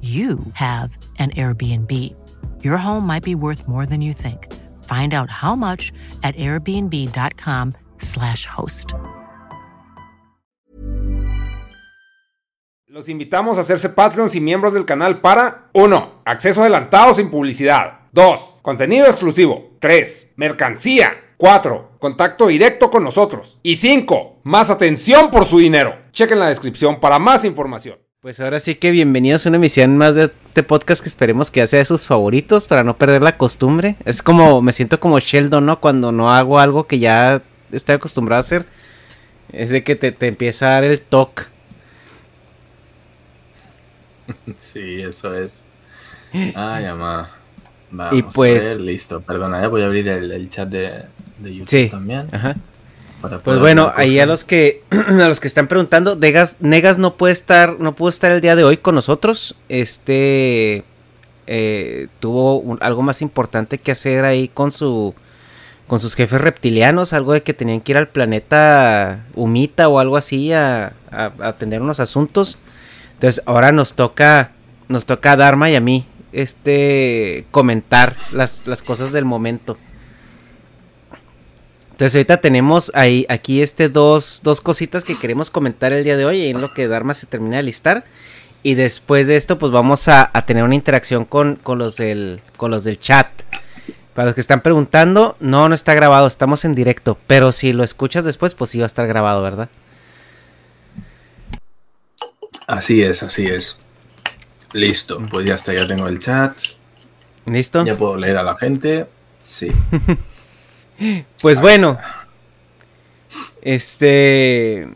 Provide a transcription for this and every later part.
you have an Airbnb. Your home might be worth more than you think. Find out how much at airbnb.com/slash host. Los invitamos a hacerse Patreons y miembros del canal para 1. Acceso adelantado sin publicidad. 2. Contenido exclusivo. 3. Mercancía. 4. Contacto directo con nosotros. Y 5. Más atención por su dinero. Chequen la descripción para más información. Pues ahora sí que bienvenidos a una emisión más de este podcast que esperemos que sea de sus favoritos para no perder la costumbre. Es como, me siento como Sheldon, ¿no? Cuando no hago algo que ya estoy acostumbrado a hacer. Es de que te, te empieza a dar el toque. Sí, eso es. Ay, mamá. Vamos Y pues- a ver, listo. Perdona, eh, voy a abrir el, el chat de, de YouTube Sí. también. Ajá. Para Pues bueno, ahí a los que a los que están preguntando, Negas, Negas no puede estar, no pudo estar el día de hoy con nosotros. Este eh, tuvo un- algo más importante que hacer ahí con su con sus jefes reptilianos, algo de que tenían que ir al planeta Humita o algo así a, a- a atender unos asuntos. Entonces ahora nos toca nos toca a Dharma y a mí este comentar las, las cosas del momento. Entonces ahorita tenemos ahí aquí este dos, dos cositas que queremos comentar el día de hoy en lo que Dharma se termina de listar. Y después de esto pues vamos a, a tener una interacción con, con, los del, con los del chat. Para los que están preguntando, no, no está grabado, estamos en directo. Pero si lo escuchas después pues sí va a estar grabado, ¿verdad? Así es, así es. Listo, pues ya está, ya tengo el chat. ¿Listo? Ya puedo leer a la gente. Sí. Pues bueno. Este.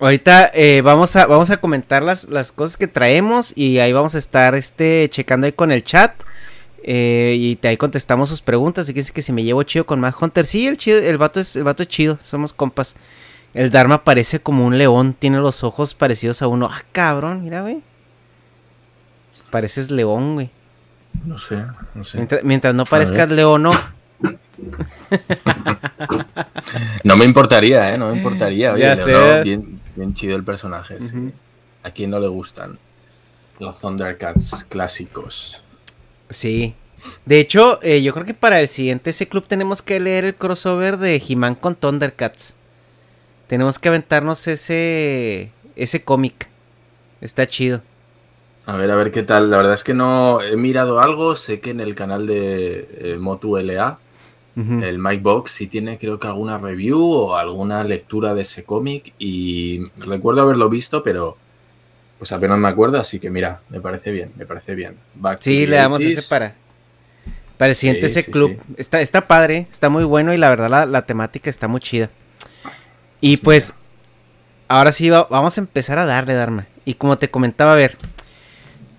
Ahorita eh, vamos, a, vamos a comentar las, las cosas que traemos y ahí vamos a estar este, checando ahí con el chat. eh, y te- ahí contestamos sus preguntas. Y que que si me llevo chido con Mad Hunter. Sí, el, chido, el, vato es, el vato es chido. Somos compas. El Dharma parece como un león. Tiene los ojos parecidos a uno. Ah, cabrón, mira, güey. Pareces león, güey. No sé, no sé. Mientras, mientras no parezcas león, no. No me importaría, ¿eh? No me importaría. Oye, sé. verdad, bien, bien chido el personaje, sí. ¿A quién no le gustan los Thundercats clásicos? Sí. De hecho, eh, yo creo que para el siguiente ese club tenemos que leer el crossover de He-Man con Thundercats. Tenemos que aventarnos ese ese cómic. Está chido. A ver, a ver qué tal. La verdad es que no he mirado algo. Sé que en el canal de eh, Motu El Mike Box, sí tiene creo que alguna review o alguna lectura de ese cómic. Y recuerdo haberlo visto, pero pues apenas me acuerdo. Así que mira, me parece bien, me parece bien. Back Sí, le damos 80s. ese para para el siguiente Sí, ese sí, club. sí. Está está padre, está muy bueno y la verdad la, la temática está muy chida. Y pues ahora sí va- vamos a empezar a darle, Dharma. Y como te comentaba, a ver,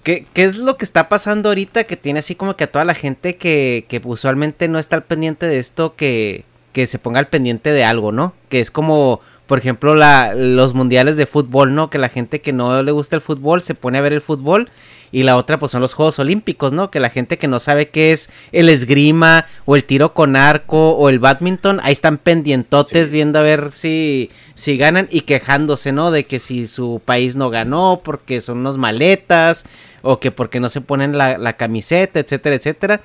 ¿qué, qué es lo que está pasando ahorita que tiene así como que a toda la gente que, que usualmente no está al pendiente de esto, que, que se ponga al pendiente de algo, ¿no? Que es como por ejemplo, la, los mundiales de fútbol, ¿no? Que la gente que no le gusta el fútbol se pone a ver el fútbol. Y la otra, pues son los Juegos Olímpicos, ¿no? Que la gente que no sabe qué es el esgrima o el tiro con arco o el badminton, ahí están pendientotes viendo a ver si, si ganan y quejándose, ¿no? De que si su país no ganó porque son unos maletas o que porque no se ponen la, la camiseta, etcétera, etcétera.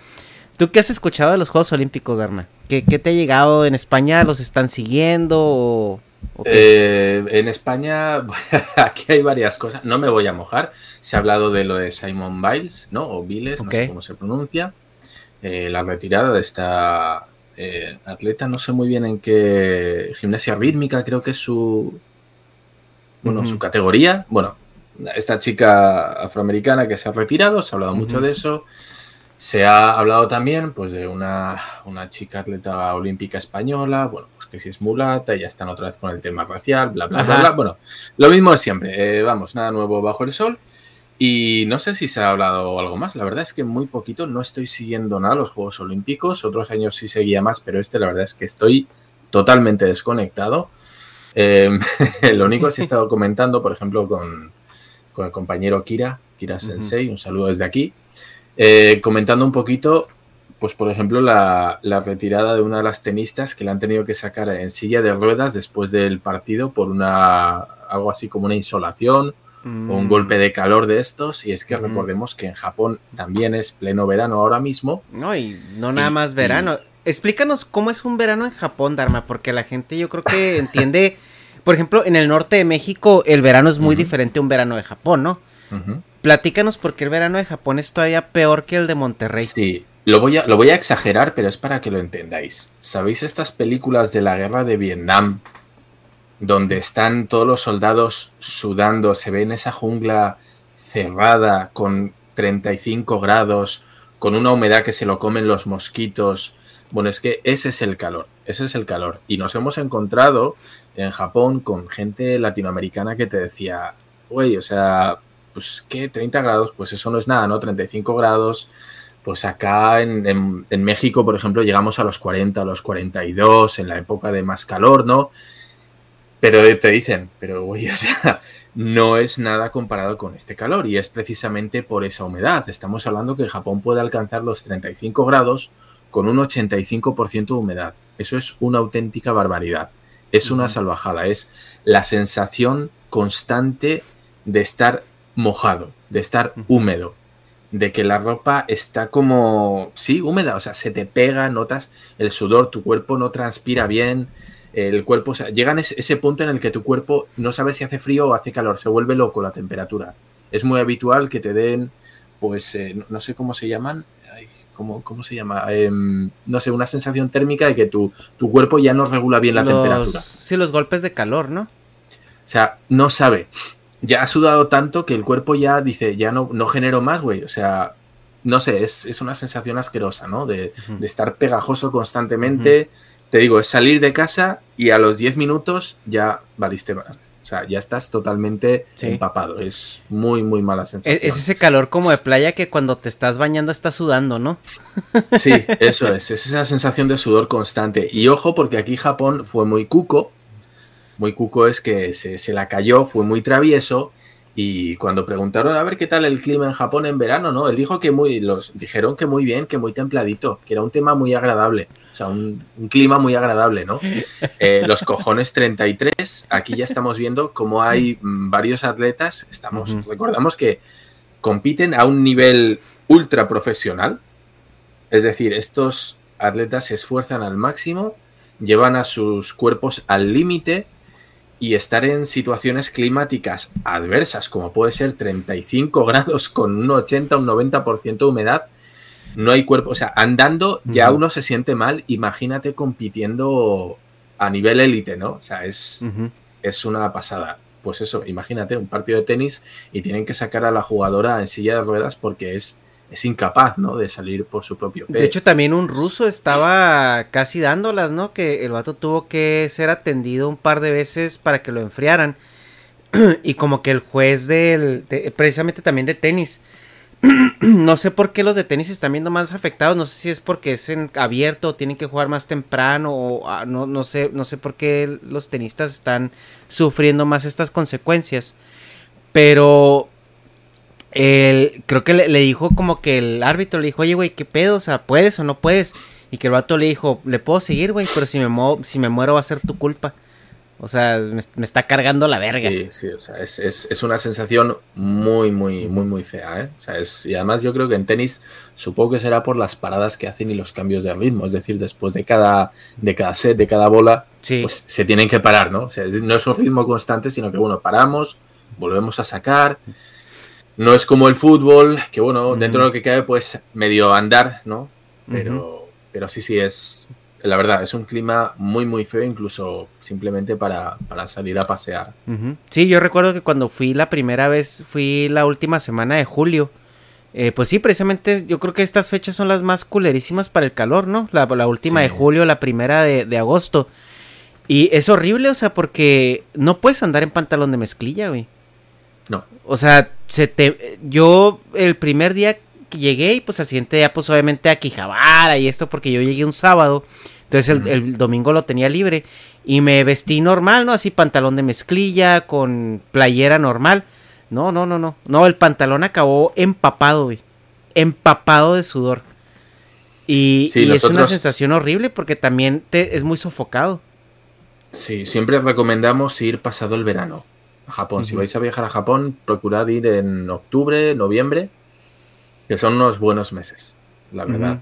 ¿Tú qué has escuchado de los Juegos Olímpicos, Dharma? ¿Qué, ¿Qué, te ha llegado en España? ¿Los están siguiendo? O, eh, en España, aquí hay varias cosas. No me voy a mojar. Se ha hablado de lo de Simon Biles, ¿no? O Biles, okay. no sé cómo se pronuncia. Eh, la retirada de esta eh, atleta, no sé muy bien en qué gimnasia rítmica, creo que es su. Bueno, uh -huh. su categoría. Bueno, esta chica afroamericana que se ha retirado, se ha hablado uh -huh. mucho de eso. Se ha hablado también pues, de una, una, chica atleta olímpica española, bueno, pues que si es mulata, ya están otra vez con el tema racial, bla, bla, Ajá. bla, bla. Bueno, lo mismo de siempre, eh, vamos, nada nuevo bajo el sol. Y no sé si se ha hablado algo más, la verdad es que muy poquito, no estoy siguiendo nada los Juegos Olímpicos, otros años sí seguía más, pero este la verdad es que estoy totalmente desconectado. Eh, lo único que he estado comentando, por ejemplo, con, con el compañero Kira, Kira Sensei, uh -huh. un saludo desde aquí. Eh, comentando un poquito, pues por ejemplo, la, la, retirada de una de las tenistas que la han tenido que sacar en silla de ruedas después del partido por una algo así como una insolación mm. o un golpe de calor de estos. Y es que mm. recordemos que en Japón también es pleno verano ahora mismo. No, y no nada y, más verano. Y... Explícanos cómo es un verano en Japón, Dharma, porque la gente yo creo que entiende. por ejemplo, en el norte de México el verano es muy uh -huh. diferente a un verano de Japón, ¿no? Uh -huh. Platícanos porque el verano de Japón es todavía peor que el de Monterrey. Sí, lo voy, a, lo voy a exagerar, pero es para que lo entendáis. ¿Sabéis estas películas de la guerra de Vietnam? Donde están todos los soldados sudando, se ve en esa jungla cerrada con 35 grados, con una humedad que se lo comen los mosquitos. Bueno, es que ese es el calor, ese es el calor. Y nos hemos encontrado en Japón con gente latinoamericana que te decía, güey, o sea, pues, ¿qué? 30 grados, pues eso no es nada, ¿no? 35 grados. Pues acá en, en, en, México, por ejemplo, llegamos a los 40, a los 42, en la época de más calor, ¿no? Pero te dicen, pero güey, o sea, no es nada comparado con este calor y es precisamente por esa humedad. Estamos hablando que Japón puede alcanzar los 35 grados con un 85% de humedad. Eso es una auténtica barbaridad. Es una salvajada, es la sensación constante de estar mojado, de estar húmedo, de que la ropa está como, sí, húmeda, o sea, se te pega, notas el sudor, tu cuerpo no transpira bien, el cuerpo, o sea, llega a ese punto en el que tu cuerpo no sabe si hace frío o hace calor, se vuelve loco la temperatura. Es muy habitual que te den, pues, eh, no sé cómo se llaman, ay, ¿cómo, ¿cómo, se llama? Eh, no sé, una sensación térmica de que tu, tu cuerpo ya no regula bien la los, temperatura. Sí, los golpes de calor, ¿no? O sea, no sabe ya ha sudado tanto que el cuerpo ya dice, ya no, no genero más, güey. O sea, no sé, es, es, una sensación asquerosa, ¿no? De, uh -huh. de estar pegajoso constantemente. Uh -huh. Te digo, es salir de casa y a los 10 minutos ya valiste mal. O sea, ya estás totalmente sí. empapado. Es muy, muy mala sensación. Es, ese calor como de playa que cuando te estás bañando estás sudando, ¿no? Sí, eso es. Es esa sensación de sudor constante. Y ojo, porque aquí Japón fue muy cuco muy cuco es que se, se, la cayó, fue muy travieso y cuando preguntaron a ver qué tal el clima en Japón en verano, ¿no? Él dijo que muy, los dijeron que muy bien, que muy templadito, que era un tema muy agradable, o sea, un, un clima muy agradable, ¿no? Eh, los cojones 33, aquí ya estamos viendo cómo hay mm, varios atletas, estamos, uh -huh. recordamos que compiten a un nivel ultra profesional, es decir, estos atletas se esfuerzan al máximo, llevan a sus cuerpos al límite, y estar en situaciones climáticas adversas, como puede ser 35 grados con un 80 o un 90% de humedad, no hay cuerpo. O sea, andando ya uh -huh. uno se siente mal. Imagínate compitiendo a nivel élite, ¿no? O sea, es, uh -huh. es una pasada. Pues eso, imagínate un partido de tenis y tienen que sacar a la jugadora en silla de ruedas porque es es incapaz, ¿no? De salir por su propio pie. De hecho, también un ruso estaba casi dándolas, ¿no? Que el vato tuvo que ser atendido un par de veces para que lo enfriaran. y como que el juez del, de, precisamente también de tenis, no sé por qué los de tenis están viendo más afectados. No sé si es porque es en abierto o tienen que jugar más temprano. O ah, no, no, sé, no sé por qué los tenistas están sufriendo más estas consecuencias. Pero creo que le, dijo como que el árbitro le dijo, oye, güey, ¿qué pedo? O sea, ¿puedes o no puedes? Y que el vato le dijo, le puedo seguir, güey, pero si me, si me muero va a ser tu culpa. O sea, me, está cargando la verga. Sí, sí, o sea, es, es, es, una sensación muy, muy, muy, muy fea, ¿eh? O sea, es, y además yo creo que en tenis supongo que será por las paradas que hacen y los cambios de ritmo. Es decir, después de cada, de cada set, de cada bola, pues se tienen que parar, ¿no? O sea, no es un ritmo constante, sino que, bueno, paramos, volvemos a sacar. No es como el fútbol, que, bueno, dentro de lo que cabe, pues medio andar, ¿no? Pero, pero sí, sí, es, la verdad, es un clima muy, muy feo, incluso simplemente para, salir a pasear. Sí, yo recuerdo que cuando fui la primera vez, fui la última semana de julio. Eh, pues sí, precisamente yo creo que estas fechas son las más culerísimas para el calor, ¿no? La, última de julio, la primera de, agosto. Y es horrible, o sea, porque no puedes andar en pantalón de mezclilla, güey. No. O sea, se te, yo el primer día llegué y pues al siguiente día pues obviamente a Quijabara y esto porque yo llegué un sábado. Entonces el, domingo lo tenía libre y me vestí normal, ¿no? Así pantalón de mezclilla con playera normal. No, no, no, no. No, el pantalón acabó empapado, güey. Empapado de sudor. Y, es una sensación horrible porque también te, es muy sofocado. Sí, siempre recomendamos ir pasado el verano a Japón. Si vais a viajar a Japón, procurad ir en octubre, noviembre, que son unos buenos meses, la verdad.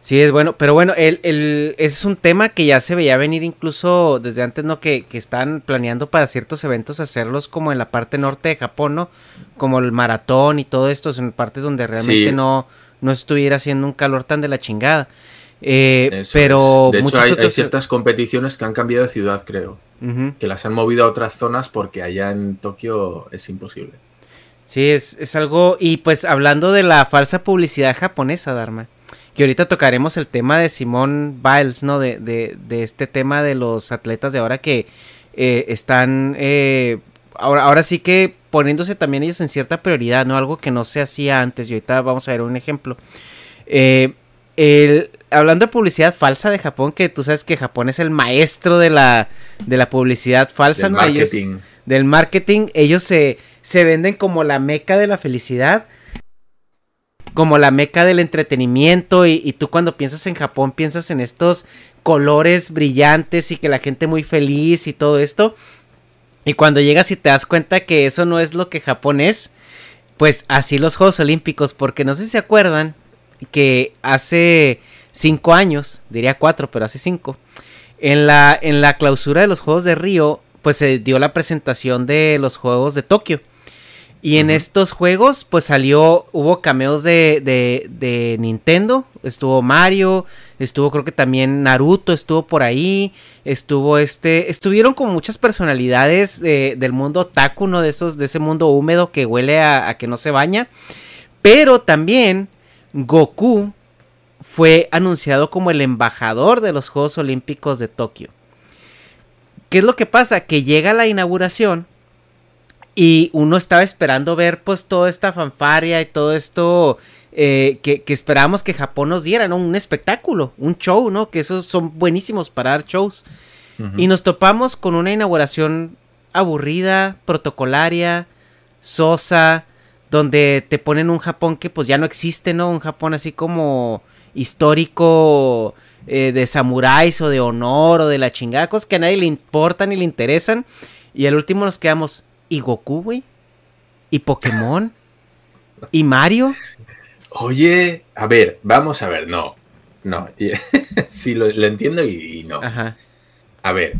Sí, es bueno, pero bueno, el, el, es un tema que ya se veía venir incluso desde antes, ¿no? Que, que están planeando para ciertos eventos hacerlos como en la parte norte de Japón, ¿no? Como el maratón y todo esto, en partes donde realmente no, no estuviera haciendo un calor tan de la chingada. Eh, pero de hecho hay, ciertas competiciones que han cambiado de ciudad, creo. Que las han movido a otras zonas porque allá en Tokio es imposible. Sí, es, es algo. Y pues hablando de la falsa publicidad japonesa, Dharma. Que ahorita tocaremos el tema de Simón Biles, ¿no? De, de, este tema de los atletas de ahora que eh, están. Eh, ahora, ahora sí que poniéndose también ellos en cierta prioridad, ¿no? Algo que no se hacía antes. Y ahorita vamos a ver un ejemplo. Eh, el, hablando de publicidad falsa de Japón, que tú sabes que Japón es el maestro de la, de la publicidad falsa, del Marketing. del marketing. Ellos se, se venden como la meca de la felicidad. Como la meca del entretenimiento. Y, y, tú cuando piensas en Japón piensas en estos colores brillantes y que la gente muy feliz y todo esto. Y cuando llegas y te das cuenta que eso no es lo que Japón es. Pues así los Juegos Olímpicos. Porque no sé si se acuerdan que hace cinco años, diría cuatro, pero hace cinco, en la, en la clausura de los Juegos de Río, pues se dio la presentación de los Juegos de Tokio. Y en estos juegos, pues salió, hubo cameos de, de, de, Nintendo, estuvo Mario, estuvo creo que también Naruto, estuvo por ahí, estuvo este, estuvieron como muchas personalidades del mundo otaku, ¿no? De esos, de ese mundo húmedo que huele a, a que no se baña. Pero también Goku fue anunciado como el embajador de los Juegos Olímpicos de Tokio. ¿Qué es lo que pasa? Que llega la inauguración y uno estaba esperando ver pues toda esta fanfaria y todo esto eh, que, esperábamos que Japón nos diera, ¿no? Un espectáculo, un show, ¿no? Que esos son buenísimos para dar shows. Y nos topamos con una inauguración aburrida, protocolaria, sosa, donde te ponen un Japón que pues ya no existe, ¿no? Un Japón así como histórico eh, de samuráis o de honor o de la chingada, cosas que a nadie le importan ni le interesan. Y al último nos quedamos, ¿y Goku, güey? ¿Y Pokémon? ¿Y Mario? Oye, a ver, vamos a ver, no. No, sí, lo, entiendo y, no. Ajá. A ver,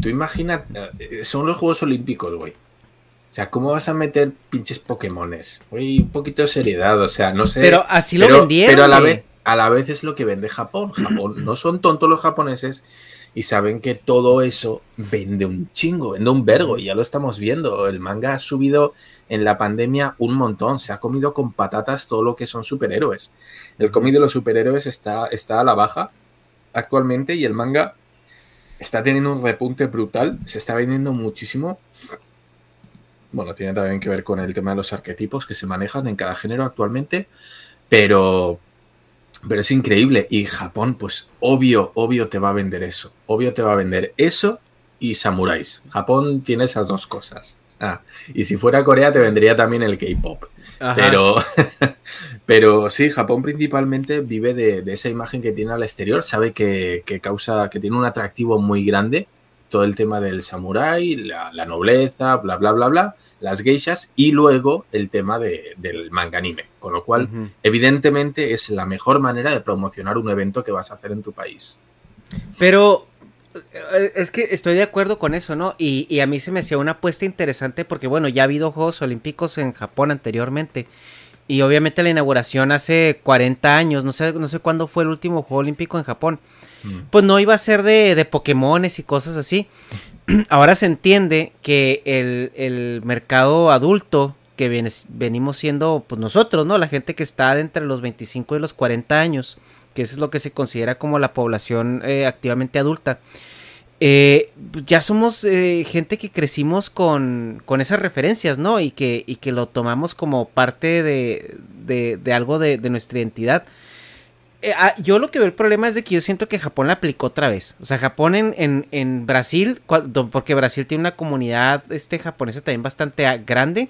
tú imaginas, eh, son los Juegos Olímpicos, güey. O sea, ¿cómo vas a meter pinches Pokémones? Oye, un poquito de seriedad, o sea, no sé. Pero así lo vendieron. Pero a la vez, a la vez es lo que vende Japón. Japón no son tontos los japoneses y saben que todo eso vende un chingo, vende un vergo y ya lo estamos viendo. El manga ha subido en la pandemia un montón, se ha comido con patatas todo lo que son superhéroes. El cómic de los superhéroes está, está a la baja actualmente y el manga está teniendo un repunte brutal, se está vendiendo muchísimo. Bueno, tiene también que ver con el tema de los arquetipos que se manejan en cada género actualmente, pero, pero es increíble. Y Japón, pues obvio, obvio te va a vender eso. Obvio te va a vender eso y samuráis. Japón tiene esas dos cosas. Ah, y si fuera Corea te vendría también el K-pop. Pero, pero sí, Japón principalmente vive de, esa imagen que tiene al exterior, sabe que, causa, que tiene un atractivo muy grande, todo el tema del samurái, la, nobleza, bla, bla, bla, bla, las geishas y luego el tema del manga anime. Con lo cual, evidentemente, es la mejor manera de promocionar un evento que vas a hacer en tu país. Pero eh, es que estoy de acuerdo con eso, ¿no? Y, a mí se me hacía una apuesta interesante porque, bueno, ya ha habido Juegos Olímpicos en Japón anteriormente. Y obviamente la inauguración hace 40 años, no sé, no sé cuándo fue el último Juego Olímpico en Japón. Mm. Pues no iba a ser de, de Pokémones y cosas así. Ahora se entiende que el, mercado adulto que venimos siendo pues nosotros, ¿no? La gente que está entre los 25 y los 40 años que eso es lo que se considera como la población eh, activamente adulta. Eh, ya somos eh, gente que crecimos con, con, esas referencias, ¿no? Y que, y que lo tomamos como parte de, de, algo de, nuestra identidad. Ah, yo lo que veo el problema es de que yo siento que Japón la aplicó otra vez. O sea, Japón en, en, en Brasil, porque Brasil tiene una comunidad este, japonesa también bastante ah, grande,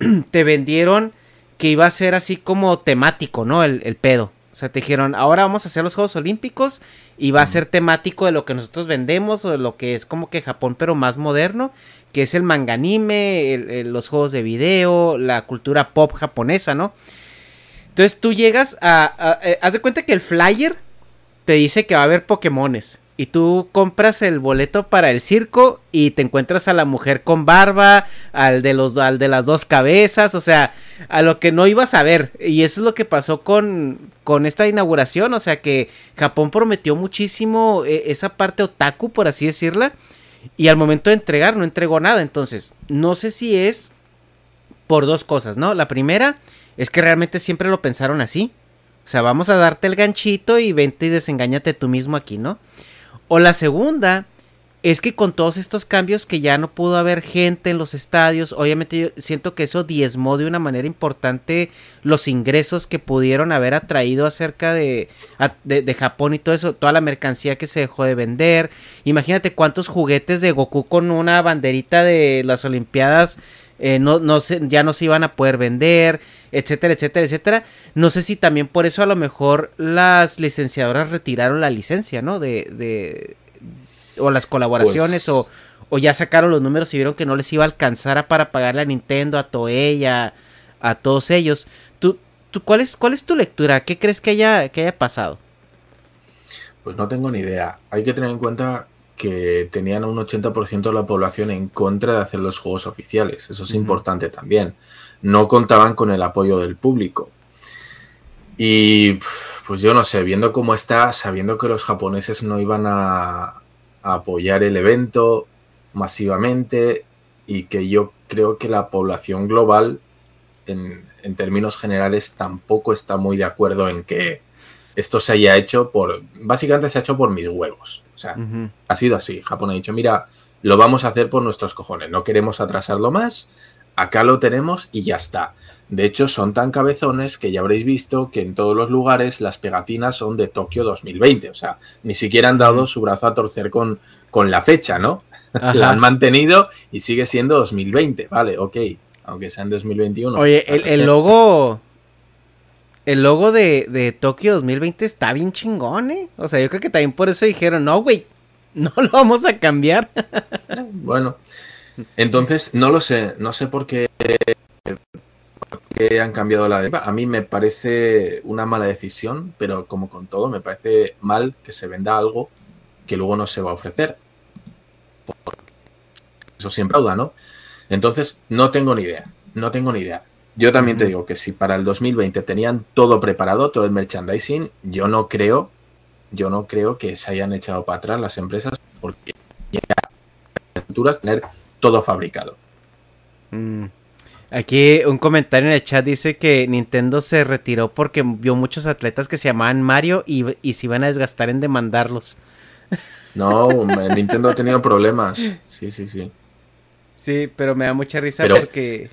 te vendieron que iba a ser así como temático, ¿no? El, el pedo. O sea, te dijeron, ahora vamos a hacer los Juegos Olímpicos y va a ser temático de lo que nosotros vendemos o de lo que es como que Japón, pero más moderno, que es el manga anime, los juegos de video, la cultura pop japonesa, ¿no? Entonces tú llegas a, eh, haz de cuenta que el flyer te dice que va a haber Pokémones y tú compras el boleto para el circo y te encuentras a la mujer con barba, al de los al de las dos cabezas, o sea, a lo que no ibas a ver. Y eso es lo que pasó con con esta inauguración, o sea, que Japón prometió muchísimo eh, esa parte otaku, por así decirla, y al momento de entregar no entregó nada. Entonces, no sé si es por dos cosas, ¿no? La primera es que realmente siempre lo pensaron así. O sea, vamos a darte el ganchito y vente y desengáñate tú mismo aquí, ¿no? O la segunda es que con todos estos cambios que ya no pudo haber gente en los estadios, obviamente yo siento que eso diezmó de una manera importante los ingresos que pudieron haber atraído acerca de, de, Japón y todo eso, toda la mercancía que se dejó de vender. Imagínate cuántos juguetes de Goku con una banderita de las Olimpiadas eh, no, no ya no se iban a poder vender, etcétera, etcétera, etcétera. No sé si también por eso a lo mejor las licenciadoras retiraron la licencia, ¿no? De, de o las colaboraciones pues o, o, ya sacaron los números y vieron que no les iba a alcanzar para pagarle a Nintendo, a Toei, a, a todos ellos. ¿Tú, tú, cuál, es, ¿Cuál es tu lectura? ¿Qué crees que haya, que haya pasado? Pues no tengo ni idea. Hay que tener en cuenta que tenían un 80% de la población en contra de hacer los juegos oficiales. Eso es importante también. No contaban con el apoyo del público. Y pues yo no sé, viendo cómo está, sabiendo que los japoneses no iban a, apoyar el evento masivamente y que yo creo que la población global en, en términos generales tampoco está muy de acuerdo en que esto se haya hecho por, básicamente se ha hecho por mis huevos. O sea, ha sido así. Japón ha dicho, mira, lo vamos a hacer por nuestros cojones, no queremos atrasarlo más, acá lo tenemos y ya está. De hecho, son tan cabezones que ya habréis visto que en todos los lugares las pegatinas son de Tokio 2020. O sea, ni siquiera han dado su brazo a torcer con, con la fecha, ¿no? la han mantenido y sigue siendo 2020. Vale, ok. Aunque sea en 2021. Oye, el logo el logo de, de Tokio 2020 está bien chingón, ¿eh? O sea, yo creo que también por eso dijeron, no, güey, no lo vamos a cambiar. bueno, entonces, no lo sé, no sé por qué, han cambiado la... A mí me parece una mala decisión, pero como con todo, me parece mal que se venda algo que luego no se va a ofrecer. Eso siempre duda, ¿no? Entonces, no tengo ni idea, no tengo ni idea. Yo también te digo que si para el 2020 tenían todo preparado, todo el merchandising, yo no creo, yo no creo que se hayan echado para atrás las empresas porque ya futuras tener todo fabricado. Mm. Aquí un comentario en el chat dice que Nintendo se retiró porque vio muchos atletas que se llamaban Mario y, y se iban a desgastar en demandarlos. No, Nintendo ha tenido problemas. Sí, sí, sí. Sí, pero me da mucha risa porque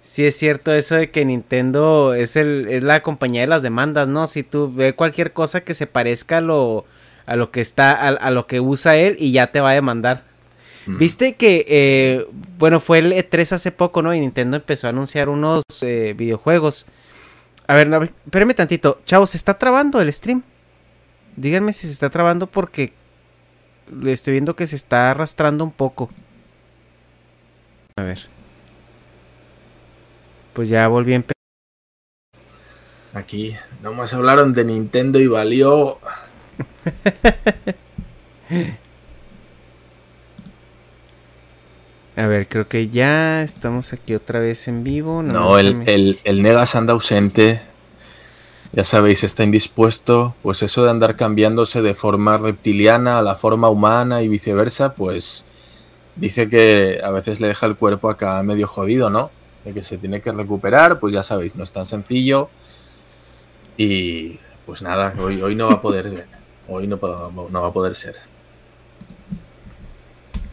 sí es cierto eso de que Nintendo es el es la compañía de las demandas, ¿no? Si tú ve cualquier cosa que se parezca a lo a lo que está a, lo que usa él y ya te va a demandar. Viste que eh, bueno fue el E3 hace poco, ¿no? Y Nintendo empezó a anunciar unos eh, videojuegos. A ver, no, espérame tantito. Chavos, ¿se está trabando el stream? Díganme si se está trabando porque estoy viendo que se está arrastrando un poco. A ver. Pues ya volví a empezar. Aquí nomás hablaron de Nintendo y valió. A ver, creo que ya estamos aquí otra vez en vivo. No, el, el, Negas anda ausente. Ya sabéis, está indispuesto. Pues eso de andar cambiándose de forma reptiliana a la forma humana y viceversa, pues dice que a veces le deja el cuerpo acá medio jodido, ¿no? De que se tiene que recuperar, pues ya sabéis, no es tan sencillo. Y pues nada, hoy, hoy no va a poder, hoy no, no va a poder ser.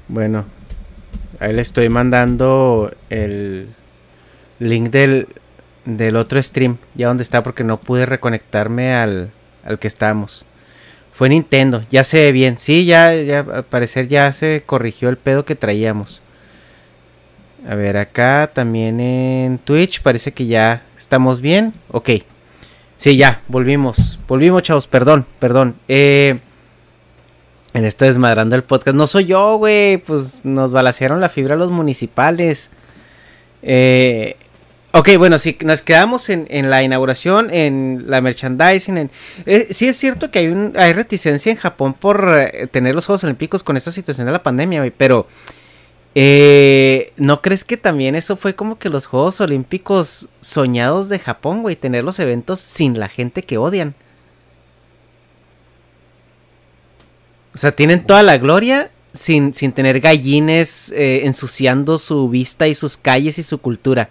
Bueno, ahí le estoy mandando el link del, del otro stream, ya donde está, porque no pude reconectarme al, al que estamos. Fue Nintendo, ya se ve bien. Sí, ya, ya al parecer ya se corrigió el pedo que traíamos. A ver, acá también en Twitch parece que ya estamos bien. Ok. Sí, ya, volvimos. Volvimos, chavos, perdón, perdón. Eh, en esto desmadrando el podcast. No soy yo, güey. Pues nos balacearon la fibra los municipales. Eh, Ok, bueno, si nos quedamos en, la inauguración, en la merchandising, en, eh, sí es cierto que hay, un, hay reticencia en Japón por eh, tener los Juegos Olímpicos con esta situación de la pandemia, güey, pero eh, ¿no crees que también eso fue como que los Juegos Olímpicos soñados de Japón, güey, tener los eventos sin la gente que odian? O sea, tienen toda la gloria sin, sin tener gallines ensuciando su vista y sus calles y su cultura.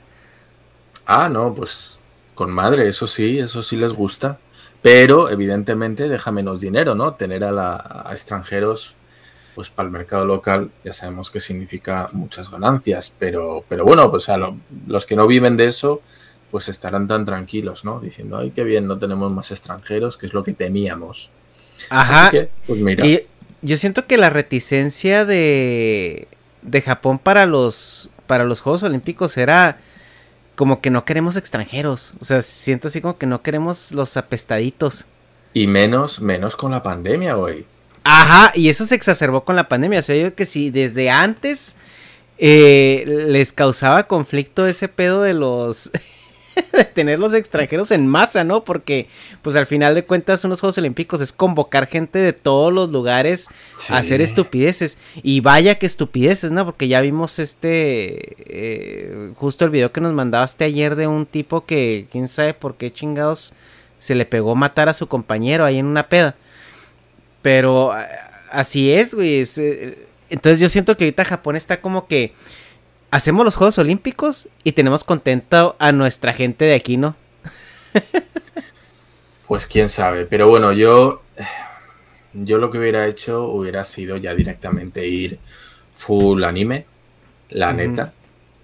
Ah, no, pues con madre, eso sí, eso sí les gusta. Pero evidentemente deja menos dinero, ¿no? Tener a, la, extranjeros, pues para el mercado local ya sabemos que significa muchas ganancias. Pero, pero bueno, pues a los que no viven de eso, pues estarán tan tranquilos, ¿no? Diciendo, ay, qué bien, no tenemos más extranjeros, que es lo que temíamos. Ajá. pues mira. Y yo siento que la reticencia de, de Japón para los, para los Juegos Olímpicos era como que no queremos extranjeros. O sea, siento así como que no queremos los apestaditos. Y menos, menos con la pandemia, güey. Ajá, y eso se exacerbó con la pandemia. O sea, yo que si desde antes eh, les causaba conflicto ese pedo de los de tener los extranjeros en masa, ¿no? Porque, pues al final de cuentas, unos Juegos Olímpicos es convocar gente de todos los lugares a hacer estupideces. Y vaya que estupideces, ¿no? Porque ya vimos este, eh, justo el video que nos mandaste ayer de un tipo que, quién sabe por qué chingados se le pegó matar a su compañero ahí en una peda. Pero así es, güey. Eh, entonces yo siento que ahorita Japón está como que hacemos los Juegos Olímpicos y tenemos contento a nuestra gente de aquí, ¿no? pues quién sabe, pero bueno, yo yo lo que hubiera hecho hubiera sido ya directamente ir full anime, la neta.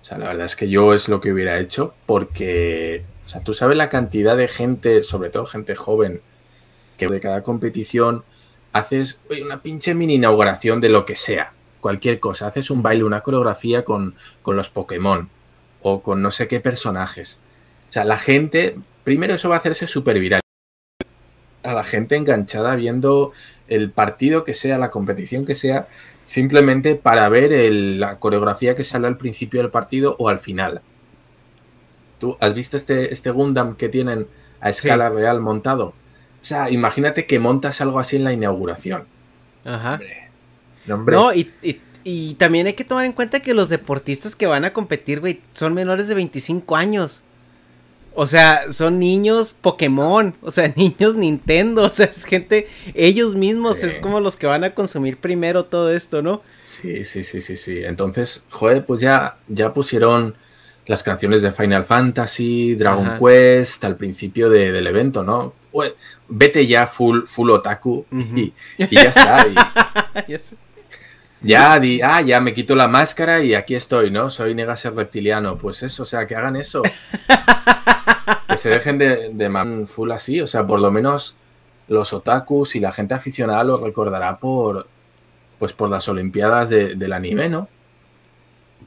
O sea, la verdad es que yo es lo que hubiera hecho porque, o sea, tú sabes la cantidad de gente, sobre todo gente joven, que de cada competición haces una pinche mini inauguración de lo que sea cualquier cosa, haces un baile, una coreografía con, los Pokémon o con no sé qué personajes. O sea, la gente, primero eso va a hacerse súper viral. A la gente enganchada viendo el partido que sea, la competición que sea, simplemente para ver la coreografía que sale al principio del partido o al final. ¿Tú has visto este, este Gundam que tienen a escala real montado? O sea, imagínate que montas algo así en la inauguración. Ajá. No, y, también hay que tomar en cuenta que los deportistas que van a competir, güey, son menores de 25 años. O sea, son niños Pokémon, o sea, niños Nintendo, o sea, es gente, ellos mismos es como los que van a consumir primero todo esto, ¿no? Sí, sí, sí, sí, sí. Entonces, joder, pues ya, ya pusieron las canciones de Final Fantasy, Dragon Quest al principio del evento, ¿no? vete ya full, full otaku y, ya está. Ya, di, ah, ya me quito la máscara y aquí estoy, ¿no? Soy Negas el reptiliano. Pues eso, o sea, que hagan eso. que se dejen de, de man full así. O sea, por lo menos los otakus y la gente aficionada lo recordará por, pues por las Olimpiadas de- del anime, ¿no?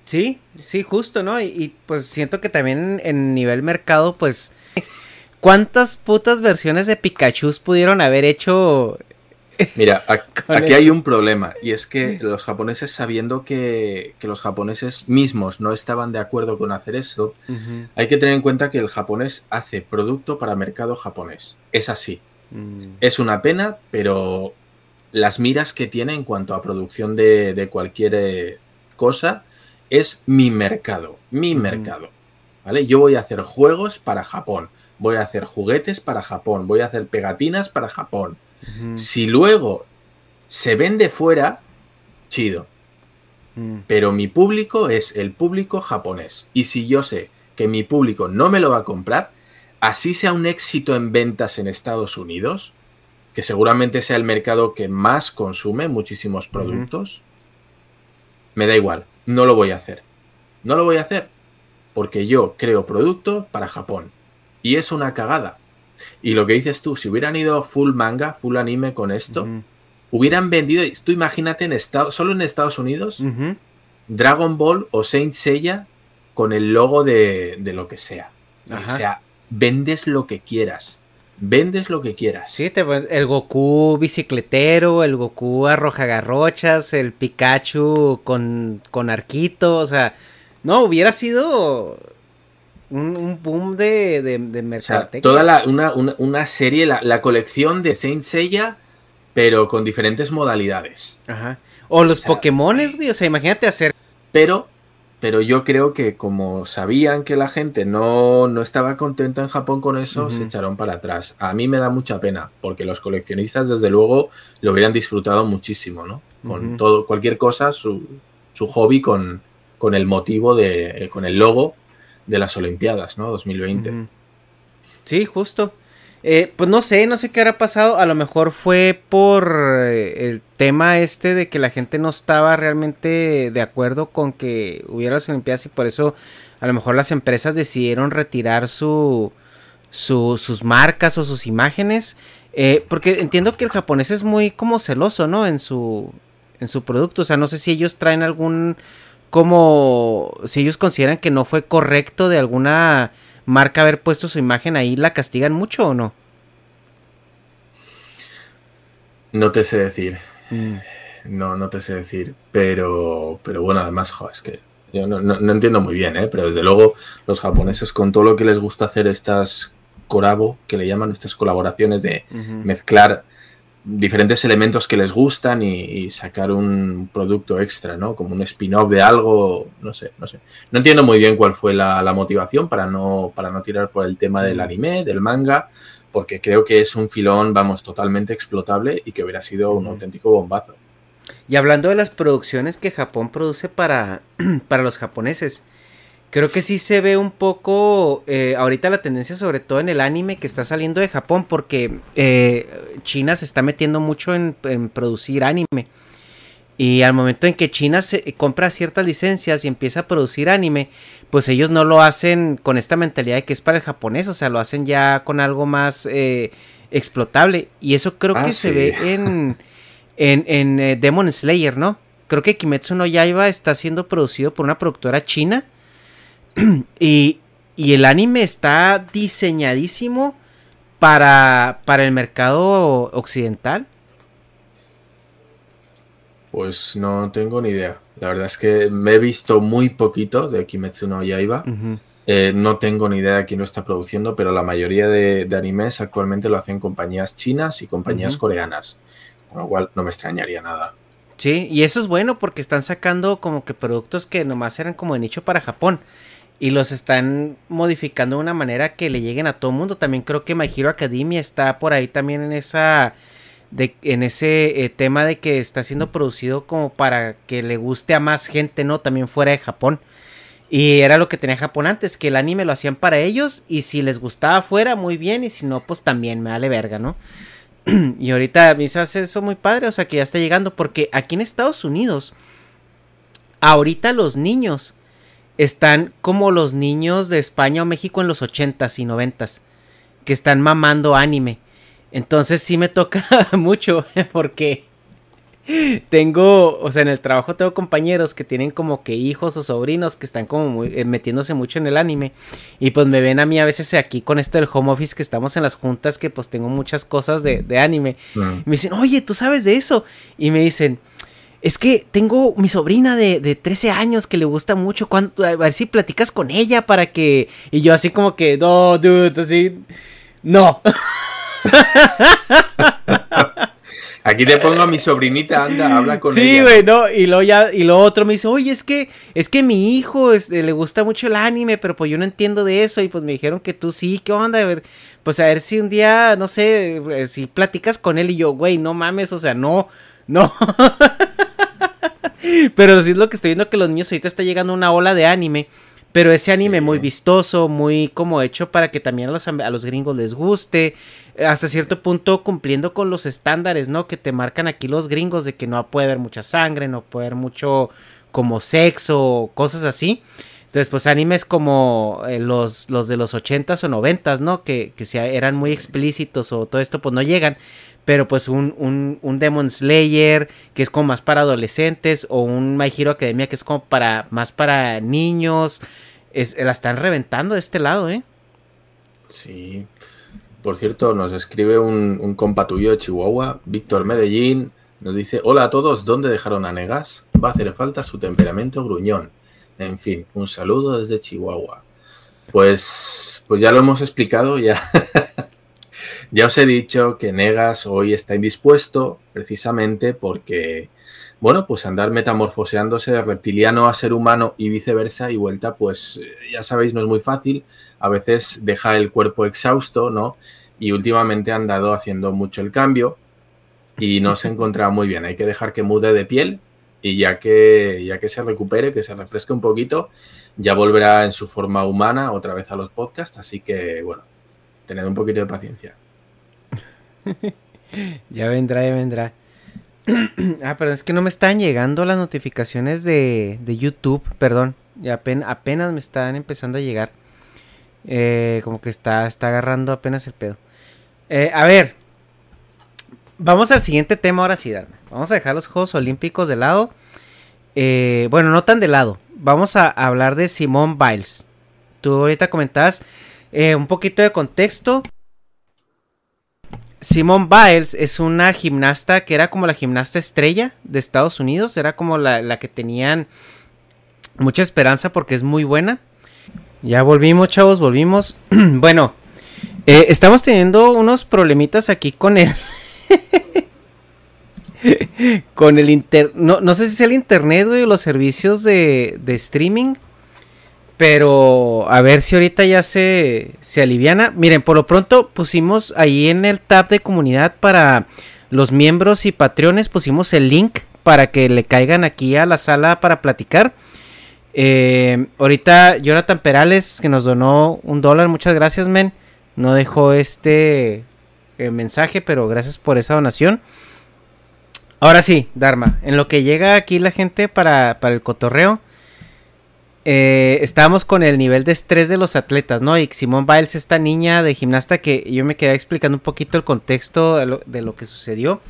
Sí, sí, justo, ¿no? Y, y, pues siento que también en nivel mercado, pues, ¿cuántas putas versiones de Pikachu pudieron haber hecho? Mira, aquí hay un problema y es que los japoneses sabiendo que, que los japoneses mismos no estaban de acuerdo con hacer esto, hay que tener en cuenta que el japonés hace producto para mercado japonés. Es así. Mm, Es una pena, pero las miras que tiene en cuanto a producción de, de cualquier eh, cosa es mi mercado, mi mercado. ¿Vale? Yo voy a hacer juegos para Japón, voy a hacer juguetes para Japón, voy a hacer pegatinas para Japón. Si luego se vende fuera, chido. mm, Pero mi público es el público japonés. Y si yo sé que mi público no me lo va a comprar, así sea un éxito en ventas en Estados Unidos, que seguramente sea el mercado que más consume muchísimos productos, me da igual, no lo voy a hacer. No lo voy a hacer porque yo creo producto para Japón. Y es una cagada. Y lo que dices tú, si hubieran ido full manga, full anime con esto, hubieran vendido, tú imagínate en Estados, solo en Estados Unidos. Dragon Ball o Saint Seiya con el logo de, de lo que sea. Ajá. O sea, vendes lo que quieras. Vendes lo que quieras. Sí, te- el Goku bicicletero, el Goku arroja garrochas, el Pikachu con, con arquito, o sea, no, hubiera sido un, un boom de, de, de O sea, mercadotecnia. toda la, una, una- una serie, la, la colección de Saint Seiya, pero con diferentes modalidades. Ajá. O los O sea, Pokémones, güey, o sea, imagínate hacer... Pero, pero yo creo que como sabían que la gente no, no estaba contenta en Japón con eso, se echaron para atrás. A mí me da mucha pena, porque los coleccionistas, desde luego, lo hubieran disfrutado muchísimo, ¿no? Con todo, cualquier cosa, su, su hobby con, con el motivo de, eh, con el logo de las Olimpiadas, ¿no? 2020. Ujú. Sí, justo. Eh, pues no sé, no sé qué habrá pasado. A lo mejor fue por eh, el tema este de que la gente no estaba realmente de acuerdo con que hubiera las Olimpiadas y por eso a lo mejor las empresas decidieron retirar su, su- sus marcas o sus imágenes. Eh, porque entiendo que el japonés es muy como celoso, ¿no? En su, en su producto. O sea, no sé si ellos traen algún como si ellos consideran que no fue correcto de alguna marca haber puesto su imagen ahí, ¿la castigan mucho o no? No te sé decir. Mm. No, no te sé decir, pero, pero bueno, además, jo, es que yo no, no- no entiendo muy bien, ¿eh? pero desde luego los japoneses con todo lo que les gusta hacer estas corabo, que le llaman estas colaboraciones de mezclar diferentes elementos que les gustan y, y sacar un producto extra, ¿no? Como un spin-off de algo, no sé, no sé. No entiendo muy bien cuál fue la, la motivación para no, para no tirar por el tema del Mm. anime, del manga, porque creo que es un filón, vamos, totalmente explotable y que hubiera sido un auténtico bombazo. Y hablando de las producciones que Japón produce para, para los japoneses, creo que sí se ve un poco eh, ahorita la tendencia sobre todo en el anime que está saliendo de Japón porque eh, China se está metiendo mucho en, en producir anime. Y al momento en que China se compra ciertas licencias y empieza a producir anime, pues ellos no lo hacen con esta mentalidad de que es para el japonés, o sea, lo hacen ya con algo más eh, explotable. Y eso creo Ah, que se ve en, en, en, eh, Demon Slayer, ¿no? Creo que Kimetsu no Yaiba está siendo producido por una productora china. y, y el anime está diseñadísimo para, para el mercado occidental. Pues no tengo ni idea. La verdad es que me he visto muy poquito de Kimetsu no Yaiba. Eh, no tengo ni idea de quién lo está produciendo, pero la mayoría de, de animes actualmente lo hacen compañías chinas y compañías coreanas. Con lo cual no me extrañaría nada. Sí, y eso es bueno porque están sacando como que productos que nomás eran como de nicho para Japón. Y los están modificando de una manera que le lleguen a todo el mundo. También creo que My Hero Academia está por ahí también en esa. De, en ese eh, tema de que está siendo producido como para que le guste a más gente, ¿no? También fuera de Japón. Y era lo que tenía Japón antes, que el anime lo hacían para ellos. Y si les gustaba fuera, muy bien. Y si no, pues también me vale verga, ¿no? y ahorita me hace eso muy padre, o sea que ya está llegando, porque aquí en Estados Unidos, ahorita los niños están como los niños de España o México en los 80s y 90s, que están mamando anime. Entonces sí me toca mucho, porque tengo, o sea, en el trabajo tengo compañeros que tienen como que hijos o sobrinos que están como eh, metiéndose mucho en el anime. Y pues me ven a mí a veces aquí con esto del home office que estamos en las juntas que pues tengo muchas cosas de, anime. Y me dicen, oye, ¿tú sabes de eso? Y me dicen, es que tengo mi sobrina de, de 13 años que le gusta mucho. a ver si platicas con ella para que. Y yo así como que, no, dude, así. No. Aquí te pongo a mi sobrinita, anda, habla con ella. Sí, güey, no, y luego ya, y lo otro me dice, oye, es que, es que mi hijo este, le gusta mucho el anime, pero pues yo no entiendo de eso, y pues me dijeron que tú sí, ¿qué onda? A ver, pues a ver si un día, no sé, eh, si platicas con él y yo, güey, no mames, o sea, no, no. pero sí es lo que estoy viendo que los niños ahorita está llegando una ola de anime pero ese anime muy vistoso, muy como hecho para que también a los, a los gringos les guste, hasta cierto punto cumpliendo con los estándares, ¿no? Que te marcan aquí los gringos de que no puede haber mucha sangre, no puede haber mucho como sexo, cosas así. Entonces, pues animes como eh, los, los de los 80s o 90s, ¿no? Que, que eran muy explícitos o todo esto, pues no llegan. Pero pues un, un, un, Demon Slayer, que es como más para adolescentes, o un My Hero Academia, que es como para más para niños. Es, la están reventando de este lado, ¿eh? Sí. Por cierto, nos escribe un, un compa tuyo de Chihuahua, Víctor Medellín. Nos dice: Hola a todos, ¿dónde dejaron a Negas? Va a hacer falta su temperamento gruñón. En fin, un saludo desde Chihuahua. Pues, pues ya lo hemos explicado, ya, ya os he dicho que Negas hoy está indispuesto precisamente porque, bueno, pues andar metamorfoseándose de reptiliano a ser humano y viceversa y vuelta, pues ya sabéis, no es muy fácil. A veces deja el cuerpo exhausto, ¿no? Y últimamente ha andado haciendo mucho el cambio y no se encontraba muy bien. Hay que dejar que mude de piel y ya que, ya que se recupere, que se refresque un poquito, ya volverá en su forma humana otra vez a los podcasts, así que bueno, tened un poquito de paciencia. ya vendrá, ya vendrá. ah, pero es que no me están llegando las notificaciones de, de YouTube, perdón, ya apenas, apenas, me están empezando a llegar. Eh, como que está, está agarrando apenas el pedo. Eh, a ver, vamos al siguiente tema ahora sí, Darme. Vamos a dejar los Juegos Olímpicos de lado. Eh, bueno, no tan de lado. Vamos a hablar de Simone Biles. Tú ahorita comentabas un poquito de contexto. Simone Biles es una gimnasta que era como la gimnasta estrella de Estados Unidos. Era como la, que tenían mucha esperanza porque es muy buena. Ya volvimos, chavos, volvimos. bueno, eh, estamos teniendo unos problemitas aquí con el... con el inter... No, no, sé si es el internet, güey, o los servicios de, de, streaming. Pero a ver si ahorita ya se, se aliviana. Miren, por lo pronto pusimos ahí en el tab de comunidad para los miembros y patrones, pusimos el link para que le caigan aquí a la sala para platicar. Eh, ahorita Jonathan Perales, que nos donó un dólar, muchas gracias, men. No dejó este eh, mensaje, pero gracias por esa donación. Ahora sí, Dharma, en lo que llega aquí la gente para, el cotorreo, eh, estábamos con el nivel de estrés de los atletas, ¿no? Y Simón Biles, esta niña de gimnasta que yo me quedé explicando un poquito el contexto de lo, que sucedió.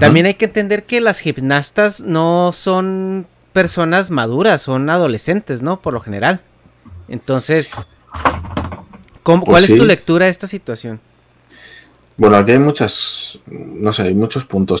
También hay que entender que las gimnastas no son personas maduras, son adolescentes, ¿no? Por lo general. Entonces, ¿cuál pues es tu lectura de esta situación? Bueno, aquí hay muchas, no sé, hay muchos puntos.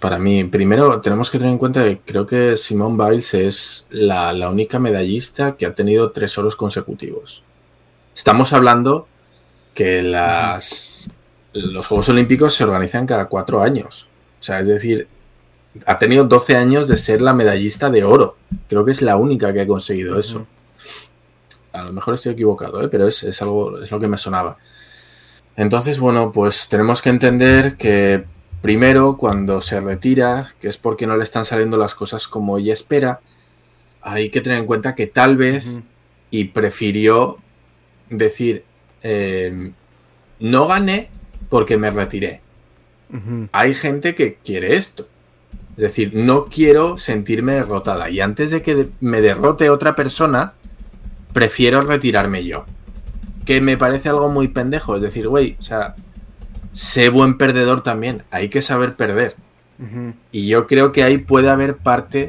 Para mí, primero tenemos que tener en cuenta que creo que Simone Biles es la, la única medallista que ha tenido tres oros consecutivos. Estamos hablando que las, los Juegos Olímpicos se organizan cada cuatro años. O sea, es decir, ha tenido 12 años de ser la medallista de oro. Creo que es la única que ha conseguido eso. A lo mejor estoy equivocado, ¿eh? pero es, es algo, es lo que me sonaba. Entonces, bueno, pues tenemos que entender que primero, cuando se retira, que es porque no le están saliendo las cosas como ella espera, hay que tener en cuenta que tal vez, y prefirió decir, eh, no gané porque me retiré. Hay gente que quiere esto. Es decir, no quiero sentirme derrotada. Y antes de que me derrote otra persona, prefiero retirarme yo. Que me parece algo muy pendejo. Es decir, güey, o sea, sé buen perdedor también. Hay que saber perder. Y yo creo que ahí puede haber parte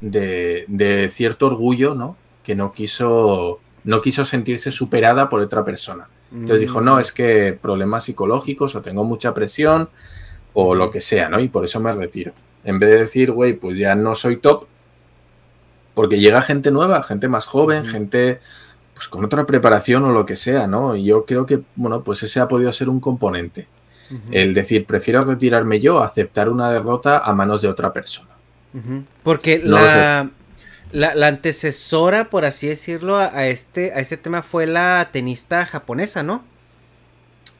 de, de, cierto orgullo, ¿no? Que no quiso, no quiso sentirse superada por otra persona. Entonces dijo, no, es que problemas psicológicos o tengo mucha presión o lo que sea, ¿no? Y por eso me retiro. En vez de decir, güey, pues ya no soy top, porque llega gente nueva, gente más joven, gente pues con otra preparación o lo que sea, ¿no? Y yo creo que, bueno, pues ese ha podido ser un componente. El decir, prefiero retirarme yo a aceptar una derrota a manos de otra persona. Porque No la, la, la antecesora, por así decirlo, a a este, a este tema fue la tenista japonesa, ¿no?